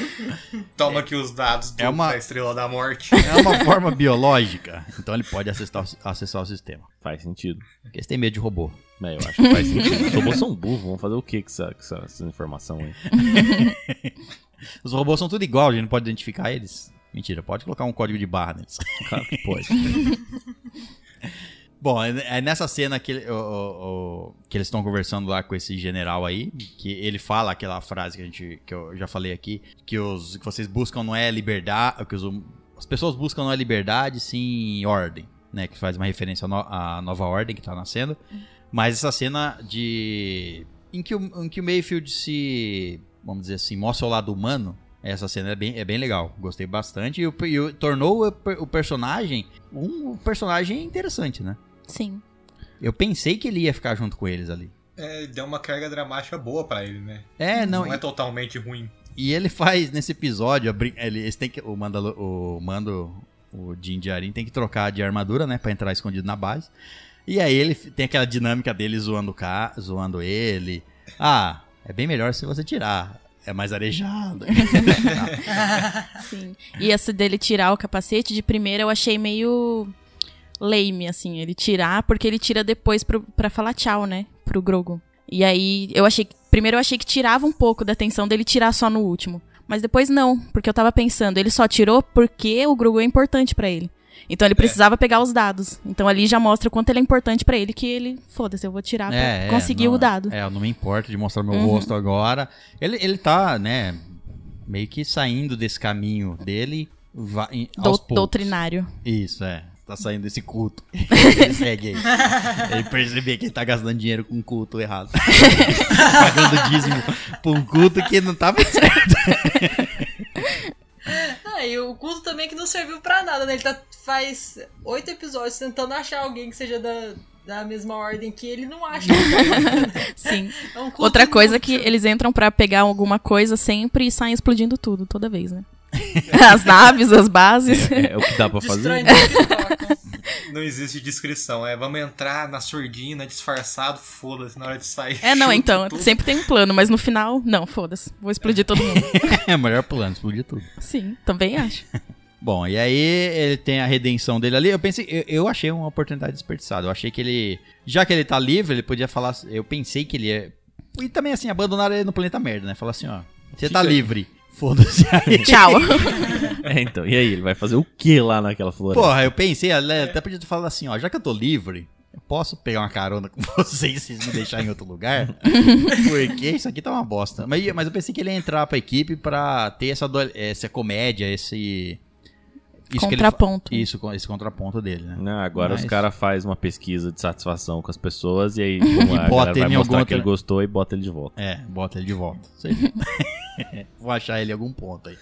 Toma aqui os dados do, É uma- da Estrela da Morte. É uma forma biológica. Então ele pode acessar, o- acessar o sistema. Faz sentido. Porque eles têm medo de robô. É, eu acho que faz sentido. Os robôs são burros, vão fazer o que com essa, com essa, essa informação aí? Os robôs são tudo igual, a gente não pode identificar eles. Mentira, pode colocar um código de barra neles. Claro que pode. Bom, é é nessa cena que, ele- o- o- o- que eles estão conversando lá com esse general aí, que ele fala aquela frase que, a gente, que eu já falei aqui, que os que vocês buscam não é liberdade, que os, as pessoas buscam não é liberdade, sim ordem, né? Que faz uma referência à, no- à nova ordem que tá nascendo. Mas essa cena de... Em que, o, em que o Mayfield se, vamos dizer assim, mostra o lado humano, essa cena é bem, é bem legal. Gostei bastante e, o- e o- tornou o, o personagem um personagem interessante, né? Sim. Eu pensei que ele ia ficar junto com eles ali. É, deu uma carga dramática boa pra ele, né? É, não. Não é e, totalmente ruim. e ele faz nesse episódio, ele, eles têm que, o Mandalo, o Mando, o Din Djarin tem que trocar de armadura, né, Pra entrar escondido na base. E aí ele tem aquela dinâmica dele zoando o ca, zoando ele. Ah, é bem melhor se você tirar. É mais arejado. Sim. E essa dele tirar o capacete, de primeira eu achei meio lame, assim, ele tirar, porque ele tira depois pro, pra falar tchau, né? Pro Grogu. E aí, eu achei que. Primeiro eu achei que tirava um pouco da atenção dele tirar só no último. Mas depois não, porque eu tava pensando, ele só tirou porque o Grogu é importante pra ele. Então ele precisava pegar os dados. Então ali já mostra o quanto ele é importante pra ele, que ele, foda-se, eu vou tirar pra conseguir não- o dado. É, eu não me importo de mostrar meu Uhum. rosto agora. Ele, ele tá, né, meio que saindo desse caminho dele va- em- Dou- aos poucos. doutrinário. Isso, é. Tá saindo desse culto. ele segue aí. Ele perceber que ele tá gastando dinheiro com um culto errado. Pagando dízimo pra um culto que não tava certo. Ah, e o culto também que não serviu pra nada, né? Ele tá, faz oito episódios tentando achar alguém que seja da, da mesma ordem que ele não acha. Sim. É um Outra coisa é que eles entram pra pegar alguma coisa sempre e saem explodindo tudo, toda vez, né? As naves, as bases. É, é o que dá pra fazer. Não existe descrição. É, vamos entrar na surdina, disfarçado, foda-se, na hora de sair. É, não, então, tudo. sempre tem um plano, mas no final, não, foda-se. Vou explodir todo mundo. É o melhor plano, explodir tudo. Sim, também acho. Bom, e aí ele tem a redenção dele ali. Eu pensei, eu, eu achei uma oportunidade desperdiçada. Eu achei que ele, já que ele tá livre, ele podia falar. Eu pensei que ele ia. E também assim, abandonar ele no planeta merda, né? Falar assim, ó, você tá aí. livre. Foda-se aí. Tchau. É, então, e aí, ele vai fazer o que lá naquela floresta? Porra, eu pensei, ele até podia ter falado assim, ó, já que eu tô livre, eu posso pegar uma carona com vocês se vocês me deixarem em outro lugar? Porque isso aqui tá uma bosta. Mas, mas eu pensei que ele ia entrar pra equipe pra ter essa, essa comédia, esse. Isso que ele Contraponto. isso, esse contraponto dele, né? Não, agora os Mas- caras fazem uma pesquisa de satisfação com as pessoas e aí a bota ele vai em mostrar alguma que ele outra- gostou e bota ele de volta. É, bota ele de volta. Vou achar ele em algum ponto aí.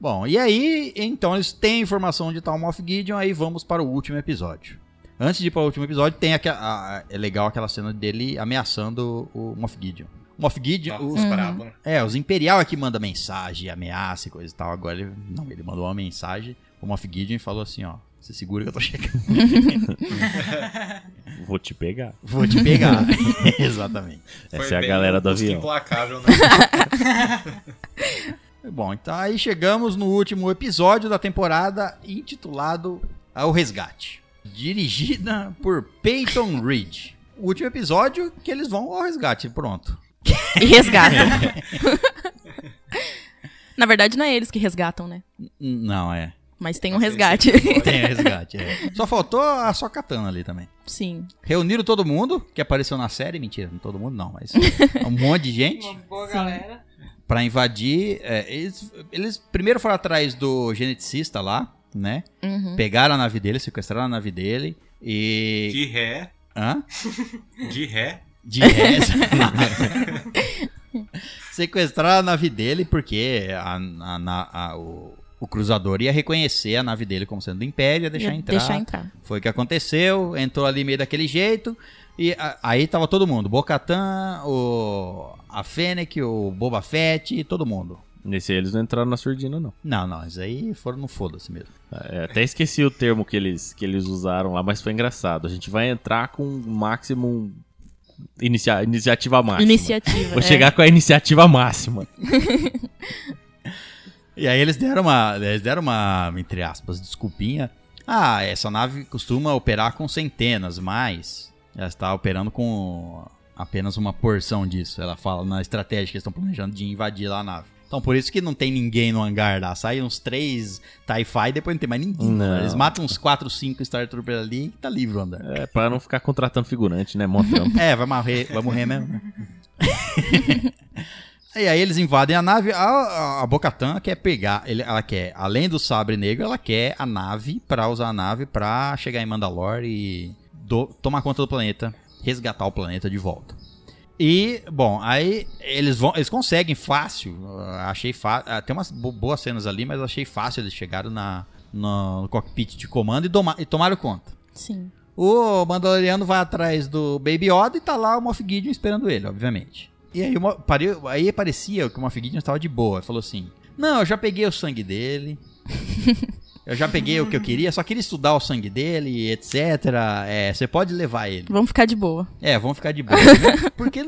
Bom, e aí, então eles têm informação de tal Moff Gideon, aí vamos para o último episódio. Antes de ir para o último episódio, tem aqua, a- é legal aquela cena dele ameaçando o Moff Gideon. O Moff Gideon, Ah, os, os brabo, né? é, os Imperial é que manda mensagem, ameaça e coisa e tal. Agora ele, não, ele mandou uma mensagem, o Moff Gideon falou assim, ó, você segura que eu tô chegando. Vou te pegar. Vou te pegar. Exatamente. Essa Foi é a galera do avião. implacável, né? Bom, então aí chegamos no último episódio da temporada intitulado Ao Resgate. Dirigida por Peyton Reed. O último episódio que eles vão ao resgate, pronto. E resgatam. Na verdade, não é eles que resgatam, né? Não, é. Mas tem um resgate. Tem resgate, é. Só faltou a só katana ali também. Sim. Reuniram todo mundo que apareceu na série, mentira, não todo mundo não, mas um monte de gente Uma boa galera. pra invadir. é, eles, eles primeiro foram atrás do geneticista lá, né? Uhum. Pegaram a nave dele, sequestraram a nave dele e. De ré, Hã? de ré. De reza. Sequestraram a nave dele porque a, a- na- a- o, o cruzador ia reconhecer a nave dele como sendo do Império e ia deixar Ia entrar. Deixar entrar. Foi o que aconteceu, entrou ali meio daquele jeito. E a- aí tava todo mundo: Bocatan, o, a Fennec, o Boba Fett, todo mundo. Nesse aí eles não entraram na surdina, não. Não, não, isso aí foram no foda-se mesmo. É, até esqueci o termo que eles, que eles usaram lá, mas foi engraçado. A gente vai entrar com o máximo. Inicia, iniciativa máxima. Iniciativa. Vou é. chegar com a iniciativa máxima. E aí eles deram uma, eles deram uma, entre aspas, desculpinha. Ah, essa nave costuma operar com centenas, mas ela está operando com apenas uma porção disso. Ela fala na estratégia que eles estão planejando de invadir lá a nave. Então por isso que não tem ninguém no hangar lá. Sai uns três TIE Fighter e depois não tem mais ninguém. Não. Eles matam uns 4, 5 Star Troopers ali e tá livre o andar. É, pra não ficar contratando figurante, né? Trampo. É, vai morrer, vai morrer mesmo. e aí eles invadem a nave. A, a, a Bocatan quer pegar. ele- ela quer, além do sabre negro, ela quer a nave pra usar a nave pra chegar em Mandalore e do- tomar conta do planeta, resgatar o planeta de volta. E, bom, aí eles vão, eles conseguem fácil. ah, Achei fácil. Tem umas bo- boas cenas ali, mas achei fácil. Eles chegaram na, no cockpit de comando e, doma- e tomaram conta. Sim. O Mandaloriano vai atrás do Baby Yoda e tá lá o Moff Gideon esperando ele, obviamente. E aí, pare- aí parecia que o Moff Gideon estava de boa. Ele falou assim: Não, eu já peguei o sangue dele. Eu já peguei o que eu queria, só queria estudar o sangue dele, etc. É, você pode levar ele. Vamos ficar de boa. É, vamos ficar de boa. né? Porque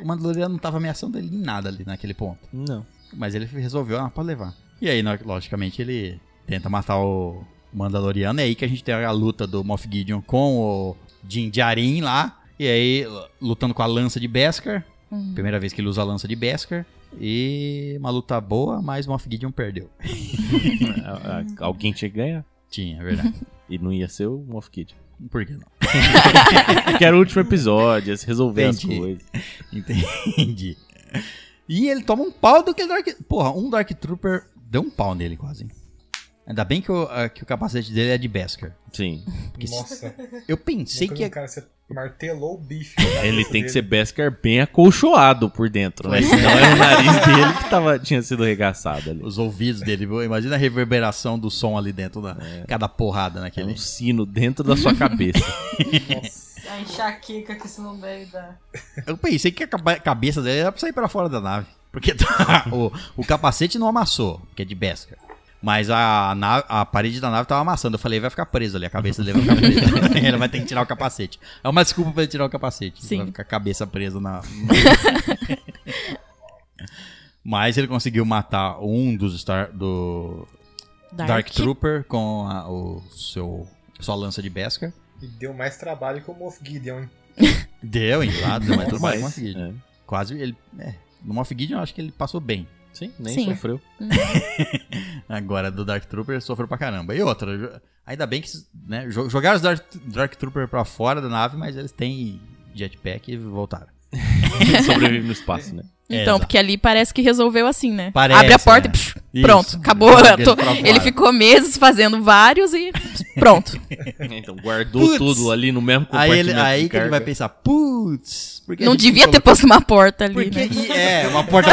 o Mandaloriano não tava ameaçando ele em nada ali naquele ponto. Não. Mas ele resolveu, ah, pode levar. E aí, logicamente, ele tenta matar o Mandaloriano. É aí que a gente tem a luta do Moff Gideon com o Din Djarin lá. E aí, lutando com a lança de Beskar. Uhum. Primeira vez que ele usa a lança de Beskar. E uma luta boa, mas o Moff Gideon perdeu. Alguém tinha que ganhar. Tinha, é verdade. E não ia ser o Moff Gideon. Por que não? Porque era o último episódio, ia se resolver as Entendi. coisas. Entendi. E ele toma um pau do que Dark... Porra, um Dark Trooper deu um pau nele quase. hein? Ainda bem que o, que o capacete dele é de Beskar. Sim. Porque se- Nossa. eu pensei que ia... cara você martelou o bicho. Ele tem que ser Beskar bem acolchoado por dentro, né? Senão é o nariz dele que tava, tinha sido regaçado ali. Os ouvidos dele, imagina a reverberação do som ali dentro da cada porrada É naquele. um sino dentro da sua cabeça. A enxaqueca que isso não deve dar. Eu pensei que a cabeça dele era pra sair pra fora da nave. Porque tá- o, o capacete não amassou, porque é de Beskar. Mas a, na- a parede da nave tava amassando. Eu falei, vai ficar preso ali, a cabeça dele vai ficar presa. ele vai ter que tirar o capacete. É uma desculpa pra ele tirar o capacete. Sim. Vai ficar a cabeça presa na. Mas ele conseguiu matar um dos Star, do Dark, Trooper com a, o seu sua lança de Beskar. E deu mais trabalho que o Moff Gideon, hein? Deu, mas tudo mais. Mas, Moff Gideon. é. Quase ele. É, no Moff Gideon eu acho que ele passou bem. Sim, nem Sim. sofreu. Agora do Dark Trooper sofreu pra caramba. E outra, ainda bem que né, jo- jogaram os Dark, Dark Trooper pra fora da nave, mas eles têm jetpack e voltaram. Sobrevive no espaço, né? É, Então, exato. porque ali parece que resolveu assim, né? Parece, Abre a porta é. e psh, Isso. pronto, acabou. Joga Eu tô- ele ficou meses fazendo vários e pronto. Então guardou Putz. tudo ali no mesmo Aí, compartimento ele, aí que ele vai pensar, putz, por que a Não devia ter posto uma porta ali, Porque, né? e- é, uma porta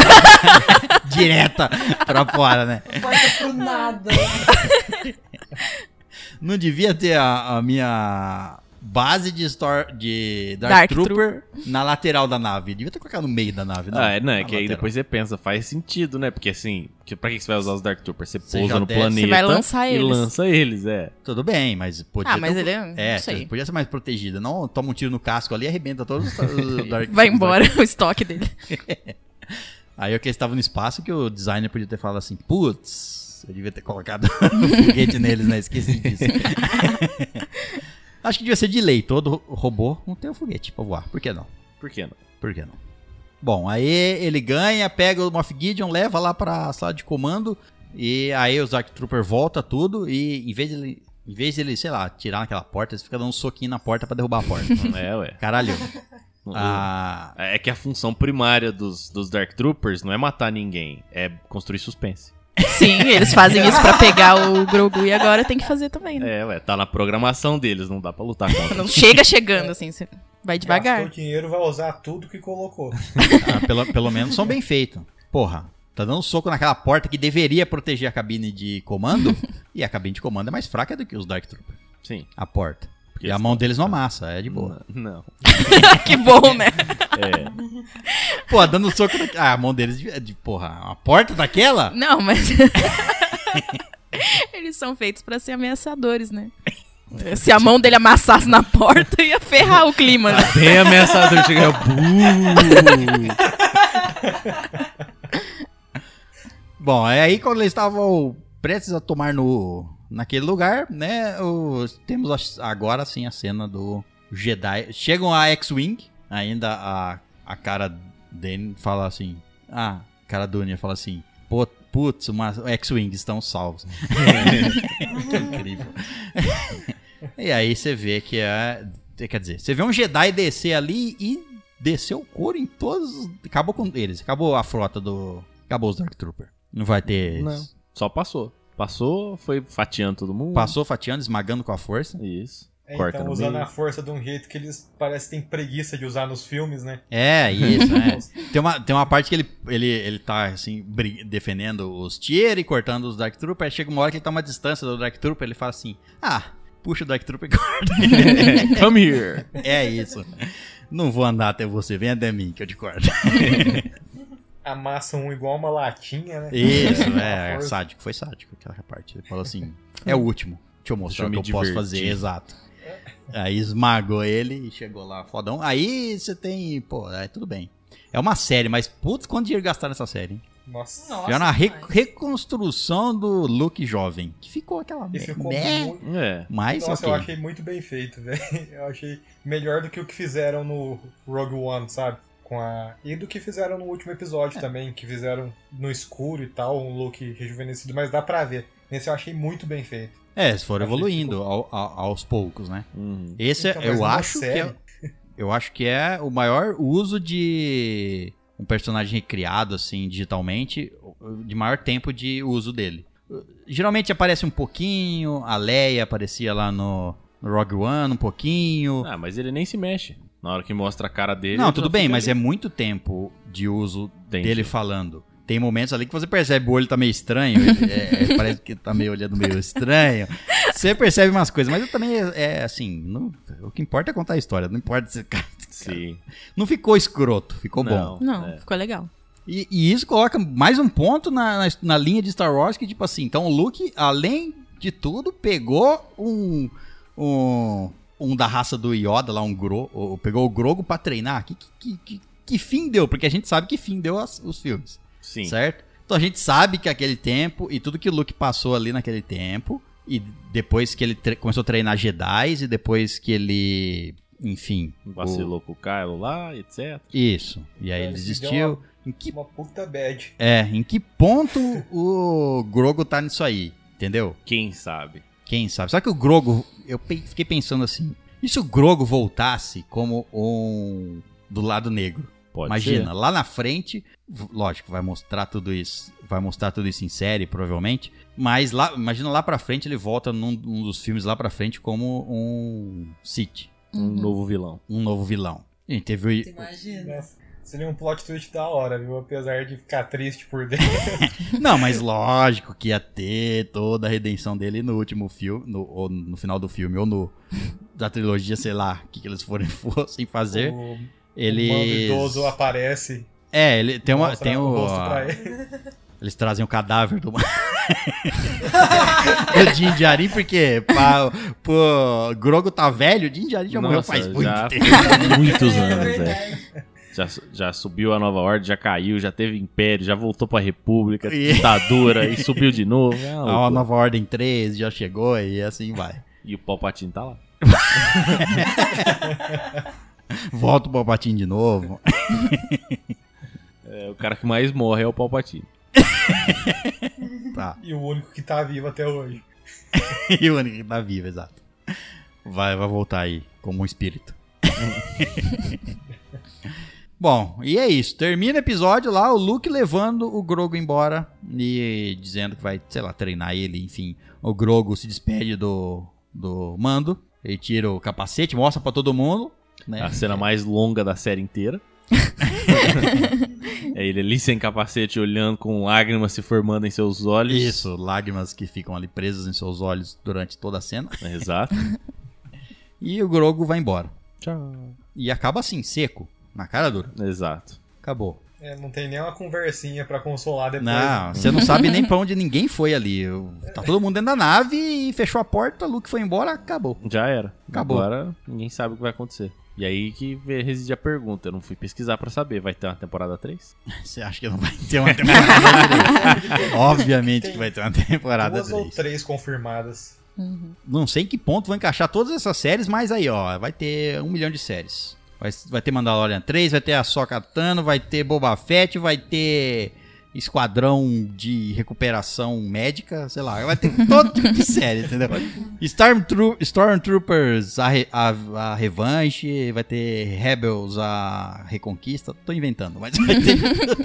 direta pra fora, né? Porta pro nada. Não devia ter a, a minha base de, store, de Dark, Dark Trooper na lateral da nave. Devia ter colocado no meio da nave, não. Ah, é, não, é que aí lateral. depois você pensa, faz sentido, né? Porque assim, que, pra que você vai usar os Dark Troopers? Você Você pousa no desce. planeta Você vai lançar e eles. lança eles, é. Tudo bem, mas podia Ah, mas ter- ele é- É, não sei. podia ser mais protegida. Não toma um tiro no casco ali e arrebenta todos os, os Dark Vai embora Dark- o estoque dele. Aí o que estava no espaço que o designer podia ter falado assim, putz, eu devia ter colocado o foguete neles, né? Esqueci disso. Acho que devia ser de lei, todo robô não tem um foguete pra voar. Por que não? Por que não? Por que não? Bom, aí ele ganha, pega o Moff Gideon, leva lá pra sala de comando e aí o Dark Trooper volta tudo e em vez de ele, em vez de ele, sei lá, tirar naquela porta, ele fica dando um soquinho na porta pra derrubar a porta. É, ué. Caralho. Ah, É que a função primária dos, dos Dark Troopers não é matar ninguém, é construir suspense. Sim, eles fazem isso pra pegar o Grogu e agora tem que fazer também, né? É, ué, tá na programação deles, não dá pra lutar contra. Não chega chegando assim, você vai Gastou devagar. dinheiro, vai usar tudo que colocou. ah, pelo, pelo menos são bem feitos. Porra, tá dando soco naquela porta que deveria proteger a cabine de comando e a cabine de comando é mais fraca do que os Dark Trooper. Sim. A porta. Porque E a mão deles não amassa, é de boa. Não. que bom, né? É. Pô, dando soco. na- Ah, a mão deles de, de. Porra, a porta daquela? Não, mas. Eles são feitos pra ser ameaçadores, né? Se a mão dele amassasse na porta, ia ferrar o clima, né? Bem ameaçador, chega. Buuu. Bom, é aí quando eles estavam prestes a tomar no naquele lugar, né? o- temos a- agora sim a cena do Jedi. Chegam a X-Wing, ainda a, a cara dele fala assim. Ah, a cara do Unia fala assim. "Pô, Putz, uma X-Wing estão salvos. que incrível. e aí você vê que é. Quer dizer, você vê um Jedi descer ali e desceu o couro em todos. os- Acabou com eles. Acabou a frota do. Acabou os Dark Trooper. Não vai ter. Não. Só passou. Passou, foi fatiando todo mundo. Passou fatiando, esmagando com a força. Isso. É, Corta então, usando meio. a força de um jeito que eles parecem que têm preguiça de usar nos filmes, né? É, isso, é. Tem uma, tem uma parte que ele, ele, ele tá, assim, defendendo os Tier e cortando os Dark Trooper. Aí chega uma hora que ele tá uma distância do Dark Trooper, ele fala assim, ah, puxa o Dark Trooper e corta. Come here. é isso. Não vou andar até você, vem até mim que eu te corto. Amassam um igual uma latinha, né? Isso, é, força. sádico, foi sádico aquela parte. Ele falou assim, é o último, deixa eu mostrar Deixa eu o que eu posso divertir. fazer, exato. Aí esmagou ele e chegou lá, fodão. Aí você tem, pô, é tudo bem. É uma série, mas putz, quanto dinheiro gastaram nessa série, hein? Nossa. Nossa, Já na re- reconstrução do Luke jovem. Que ficou aquela E ficou muito. É. Mas Nossa, ok. eu achei muito bem feito, velho. Eu achei melhor do que o que fizeram no Rogue One, sabe? Com a... E do que fizeram no último É. episódio também, que fizeram no escuro e tal, um look rejuvenescido, mas dá pra ver. Nesse eu achei muito bem feito. É, eles foram evoluindo ao- ao- aos poucos, né? Uhum. Esse Então, é- mas eu numa acho que é, eu acho que é o maior uso de um personagem recriado assim digitalmente, de maior tempo de uso dele. Geralmente aparece um pouquinho, a Leia aparecia lá no, no Rogue One um pouquinho. Ah, mas ele nem se mexe. Na hora que mostra a cara dele. Não, tudo bem, mas ali. é muito tempo de uso Entendi. dele falando. Tem momentos ali que você percebe o olho tá meio estranho, é, é, parece que tá meio olhando meio estranho. Você percebe umas coisas, mas eu também é, é assim, não- o que importa é contar a história, não importa se Sim. não ficou escroto, ficou Não. bom. Não, É. ficou legal. E, e isso coloca mais um ponto na, na, na linha de Star Wars que tipo assim, então o Luke, além de tudo, pegou um um, um da raça do Yoda lá, um Gro, ou pegou o Grogo pra treinar. Que, que, que, que fim deu? Porque a gente sabe que fim deu as- os filmes. Sim. Certo? Então a gente sabe que aquele tempo e tudo que o Luke passou ali naquele tempo, e depois que ele começou a treinar Jedi, e depois que ele, enfim. o- Vacilou com o Kylo lá, etc. Isso. E aí É, ele desistiu. deu Em que, Uma puta bad. é, em que ponto o Grogo tá nisso aí? Entendeu? Quem sabe? Quem sabe? Só que o Grogo, eu fiquei pensando assim: e se o Grogo voltasse como um. do lado negro? Pode Imagina, ser. lá na frente, lógico, vai mostrar tudo isso, vai mostrar tudo isso em série, provavelmente, mas lá, imagina lá pra frente ele volta num, num dos filmes lá pra frente como um Sith, Um Uhum. novo vilão. um novo vilão. A gente teve o- Imagina. Seria um plot twist da hora, viu? Apesar de ficar triste por dentro. Não, mas lógico que ia ter toda a redenção dele no último filme, no, ou no final do filme, ou no da trilogia, sei lá, o que, que eles forem, fossem fazer. O, o mando Eles. idoso aparece. É, ele tem uma. Tem o o, rosto pra ele. Eles trazem o cadáver do. Din Djarin, porque pá, pô, Grogo tá velho, o Din Djarin já morreu Nossa, faz muito já tempo. muitos É anos, é. Já, já subiu a nova ordem, já caiu, já teve império, já voltou pra república, E- ditadura e subiu de novo. É A loucura. nova Ordem 3 já chegou e assim vai. E o Palpatine tá lá. Volta o Palpatine de novo. É, o cara que mais morre é o Palpatine. Tá. E o único que tá vivo até hoje. E o único que tá vivo, exato. Vai, vai voltar aí como um espírito. Bom, e é isso. Termina o episódio lá, o Luke levando o Grogo embora e dizendo que vai, sei lá, treinar ele, enfim. O Grogo se despede do, do mando, ele tira o capacete, mostra pra todo mundo. Né? A cena mais longa da série inteira. é ele ali sem capacete, olhando com lágrimas se formando em seus olhos. Isso, lágrimas que ficam ali presas em seus olhos durante toda a cena. Exato. E o Grogo vai embora. Tchau. E acaba assim, seco, na cara dura. Exato. Acabou. É, não tem nem uma conversinha pra consolar depois. Não, você não sabe nem pra onde ninguém foi ali. Tá todo mundo dentro da nave e fechou a porta, Luke foi embora, acabou. Já era. Acabou. Agora ninguém sabe o que vai acontecer. E aí que reside a pergunta. Eu não fui pesquisar pra saber. Vai ter uma temporada 3? Você acha que não vai ter uma temporada 3? Obviamente que vai ter uma temporada Duas ou 3. três confirmadas. Uhum. Não sei em que ponto vão encaixar todas essas séries, mas aí, ó, vai ter um milhão de séries. Vai, vai ter Mandalorian 3, vai ter a Soca Tano, vai ter Boba Fett, vai ter Esquadrão de Recuperação Médica, sei lá, vai ter todo tipo de série, entendeu? Stormtro Stormtroopers, a, re- a, a revanche, vai ter Rebels, a reconquista, tô inventando, mas vai ter...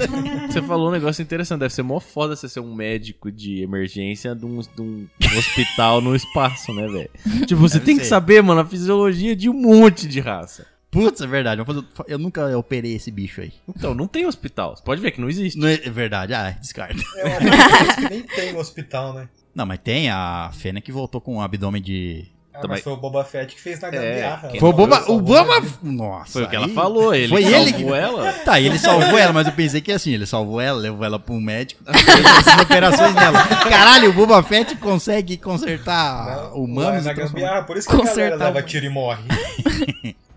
Você falou um negócio interessante. Deve ser mó foda você ser um médico de emergência de um, de um hospital no espaço, né, velho? Tipo, você Deve tem que ser. saber, mano, a fisiologia de um monte de raça. Putz, é verdade, eu nunca operei esse bicho aí. Então, não tem hospital. Você pode ver que não existe. Não é é verdade, ah, descarta. É uma coisa que nem tem no hospital, né? Não, mas tem a Fênix que voltou com um abdômen de. Ah, Também- mas foi o Boba Fett que fez na gambiarra. quem Foi o Boba. salvou O Boba. Nossa. Foi o que ela falou. Ele Foi que ele salvou que- ela. Tá, ele salvou ela, mas eu pensei que assim, ele salvou ela, levou ela pra um médico, fez essas operações nela. Caralho, o Boba Fett consegue consertar Não, humanos na gambiarra, por isso que a galera Consertar leva o- tiro e morre.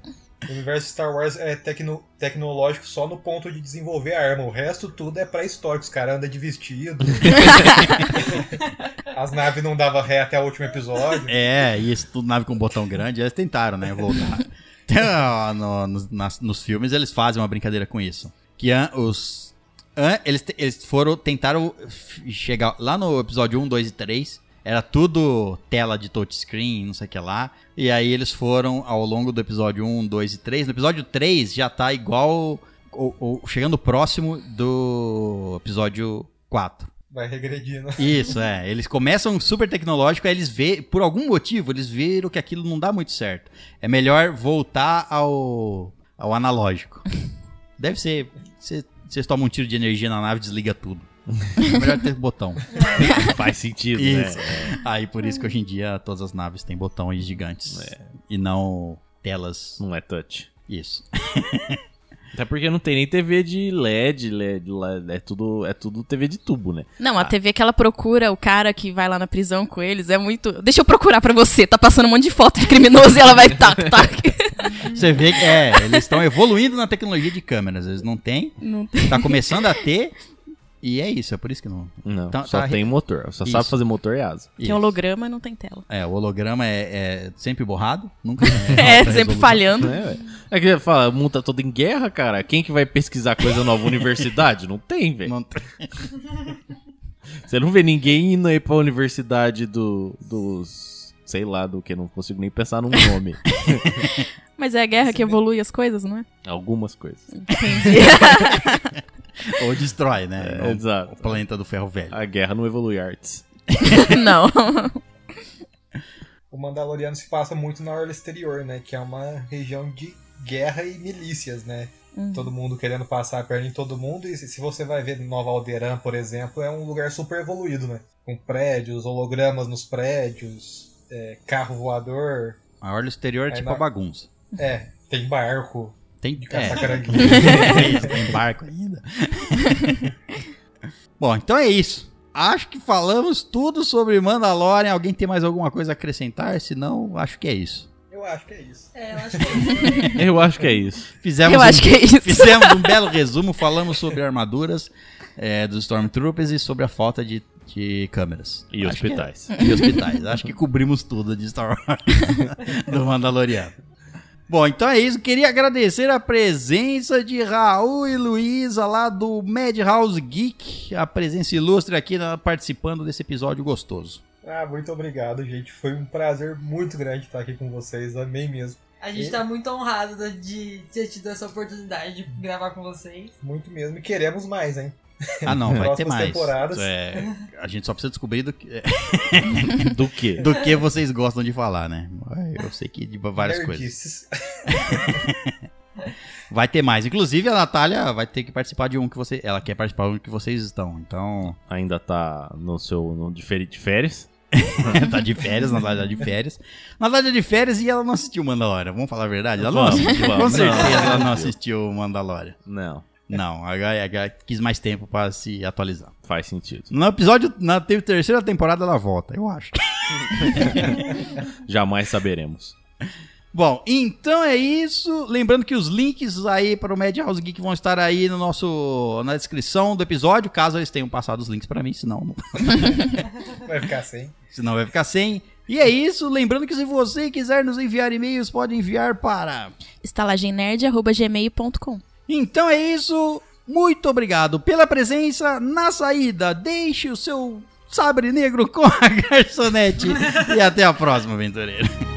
o universo Star Wars é tecno- tecnológico só no ponto de desenvolver a arma. O resto tudo é pré-histórico. Os caras andam de vestido. As naves não davam ré até o último episódio. É, e isso tudo nave com botão grande, eles tentaram, né, voltar. Então, no- nos- nas- nos filmes eles fazem uma brincadeira com isso. Que an- os. an- eles, eles foram. Tentaram chegar. Lá no episódio 1, 2 e 3. Era tudo tela de touchscreen, não sei o que lá. E aí eles foram ao longo do episódio 1, 2 e 3. No episódio 3 já tá igual. Ou, ou chegando próximo do episódio 4. Vai regredindo. Isso, é. Eles começam super tecnológico, aí eles vê, por algum motivo, eles viram que aquilo não dá muito certo. É melhor voltar ao, ao analógico. Deve ser. cê- Vocês tomam um tiro de energia na nave e desliga tudo. É melhor ter botão. Faz sentido, Isso. né? Aí por isso que hoje em dia todas as naves têm botões gigantes. E não telas. Não é touch. Isso. Até porque não tem nem TV de LED, LED, LED, é tudo, é tudo TV de tubo, né? Não, a TV que ela procura, o cara que vai lá na prisão com eles, é muito. Deixa eu procurar pra você. Tá passando um monte de foto de criminoso e ela vai tac, tac. Você vê que é, eles estão evoluindo na tecnologia de câmeras. Eles não têm. Não Tá começando a ter. E é isso, é por isso que não. Não, Tá- só tá- tem motor. Só Isso. sabe fazer motor e asa. Tem holograma e não tem tela. É, o holograma é, é sempre borrado, nunca É, alta sempre falhando. É, é que fala, o mundo tá todo em guerra, cara. Quem que vai pesquisar coisa nova? Universidade? Não tem, velho. Não tem. Você não vê ninguém indo aí pra universidade do, dos. Sei lá do que, não consigo nem pensar num nome. Mas é a guerra que evolui as coisas, não é? Algumas coisas. Entendi. Ou destrói, né? É, o, exato. o planeta do ferro velho. A guerra não evolui artes. não. O Mandaloriano se passa muito na orla exterior, né? Que é uma região de guerra e milícias, né? Todo mundo querendo passar a perna em todo mundo. E se você vai ver Nova Alderan, por exemplo, é um lugar super evoluído, né? Com prédios, hologramas nos prédios, é, carro voador. A orla exterior é Aí tipo na- a bagunça. É, tem barco Tem, de é. Isso, tem barco ainda. Bom, então é isso. Acho que falamos tudo sobre Mandalorian. Alguém tem mais alguma coisa a acrescentar? Se não, acho que é isso. Eu acho que é isso. É, eu acho que Eu acho que é isso. Fizemos Eu um- acho que é isso. Fizemos um belo resumo, falamos sobre armaduras é, dos Stormtroopers e sobre a falta de, de câmeras. E Acho que é- hospitais. E hospitais. Acho que cobrimos tudo de Star Wars do Mandaloriano. Bom, então é isso. Queria agradecer a presença de Raul e Luísa lá do Madhouse Geek, a presença ilustre aqui na- participando desse episódio gostoso. Ah, muito obrigado, gente. Foi um prazer muito grande estar aqui com vocês. Amei mesmo. a gente tá muito honrado de ter tido essa oportunidade de gravar com vocês. Muito mesmo. E queremos mais, hein? Ah, não, vai ter Próximas mais. temporadas. É, a gente só precisa descobrir do que, Do quê? do que vocês gostam de falar, né? Eu sei que de várias coisas. Nerdices. Vai ter mais. Inclusive, a Natália vai ter que participar de um que você. Ela quer participar de um que vocês estão. Então. Ainda tá no seu no de feri- de férias. tá de férias, Natália tá de férias. Natália tá de férias e ela não assistiu Mandalorian. Vamos falar a verdade? Ela não assistiu. Com certeza Não, ela não assistiu Mandalorian. Não, Não, a Gaia quis mais tempo pra se atualizar. faz sentido. No episódio, na te- terceira temporada, ela volta, eu acho. Jamais saberemos. Bom, então é isso. Lembrando que os links aí para o Madhouse Geek vão estar aí no nosso na descrição do episódio, caso eles tenham passado os links para mim, senão não, Vai ficar sem. senão vai ficar sem. E é isso, lembrando que se você quiser nos enviar e-mails, pode enviar para. estalagemnerd.gmail.com Então é isso. Muito obrigado pela presença. Na saída, deixe o seu sabre negro com a garçonete. e até a próxima, aventureiro.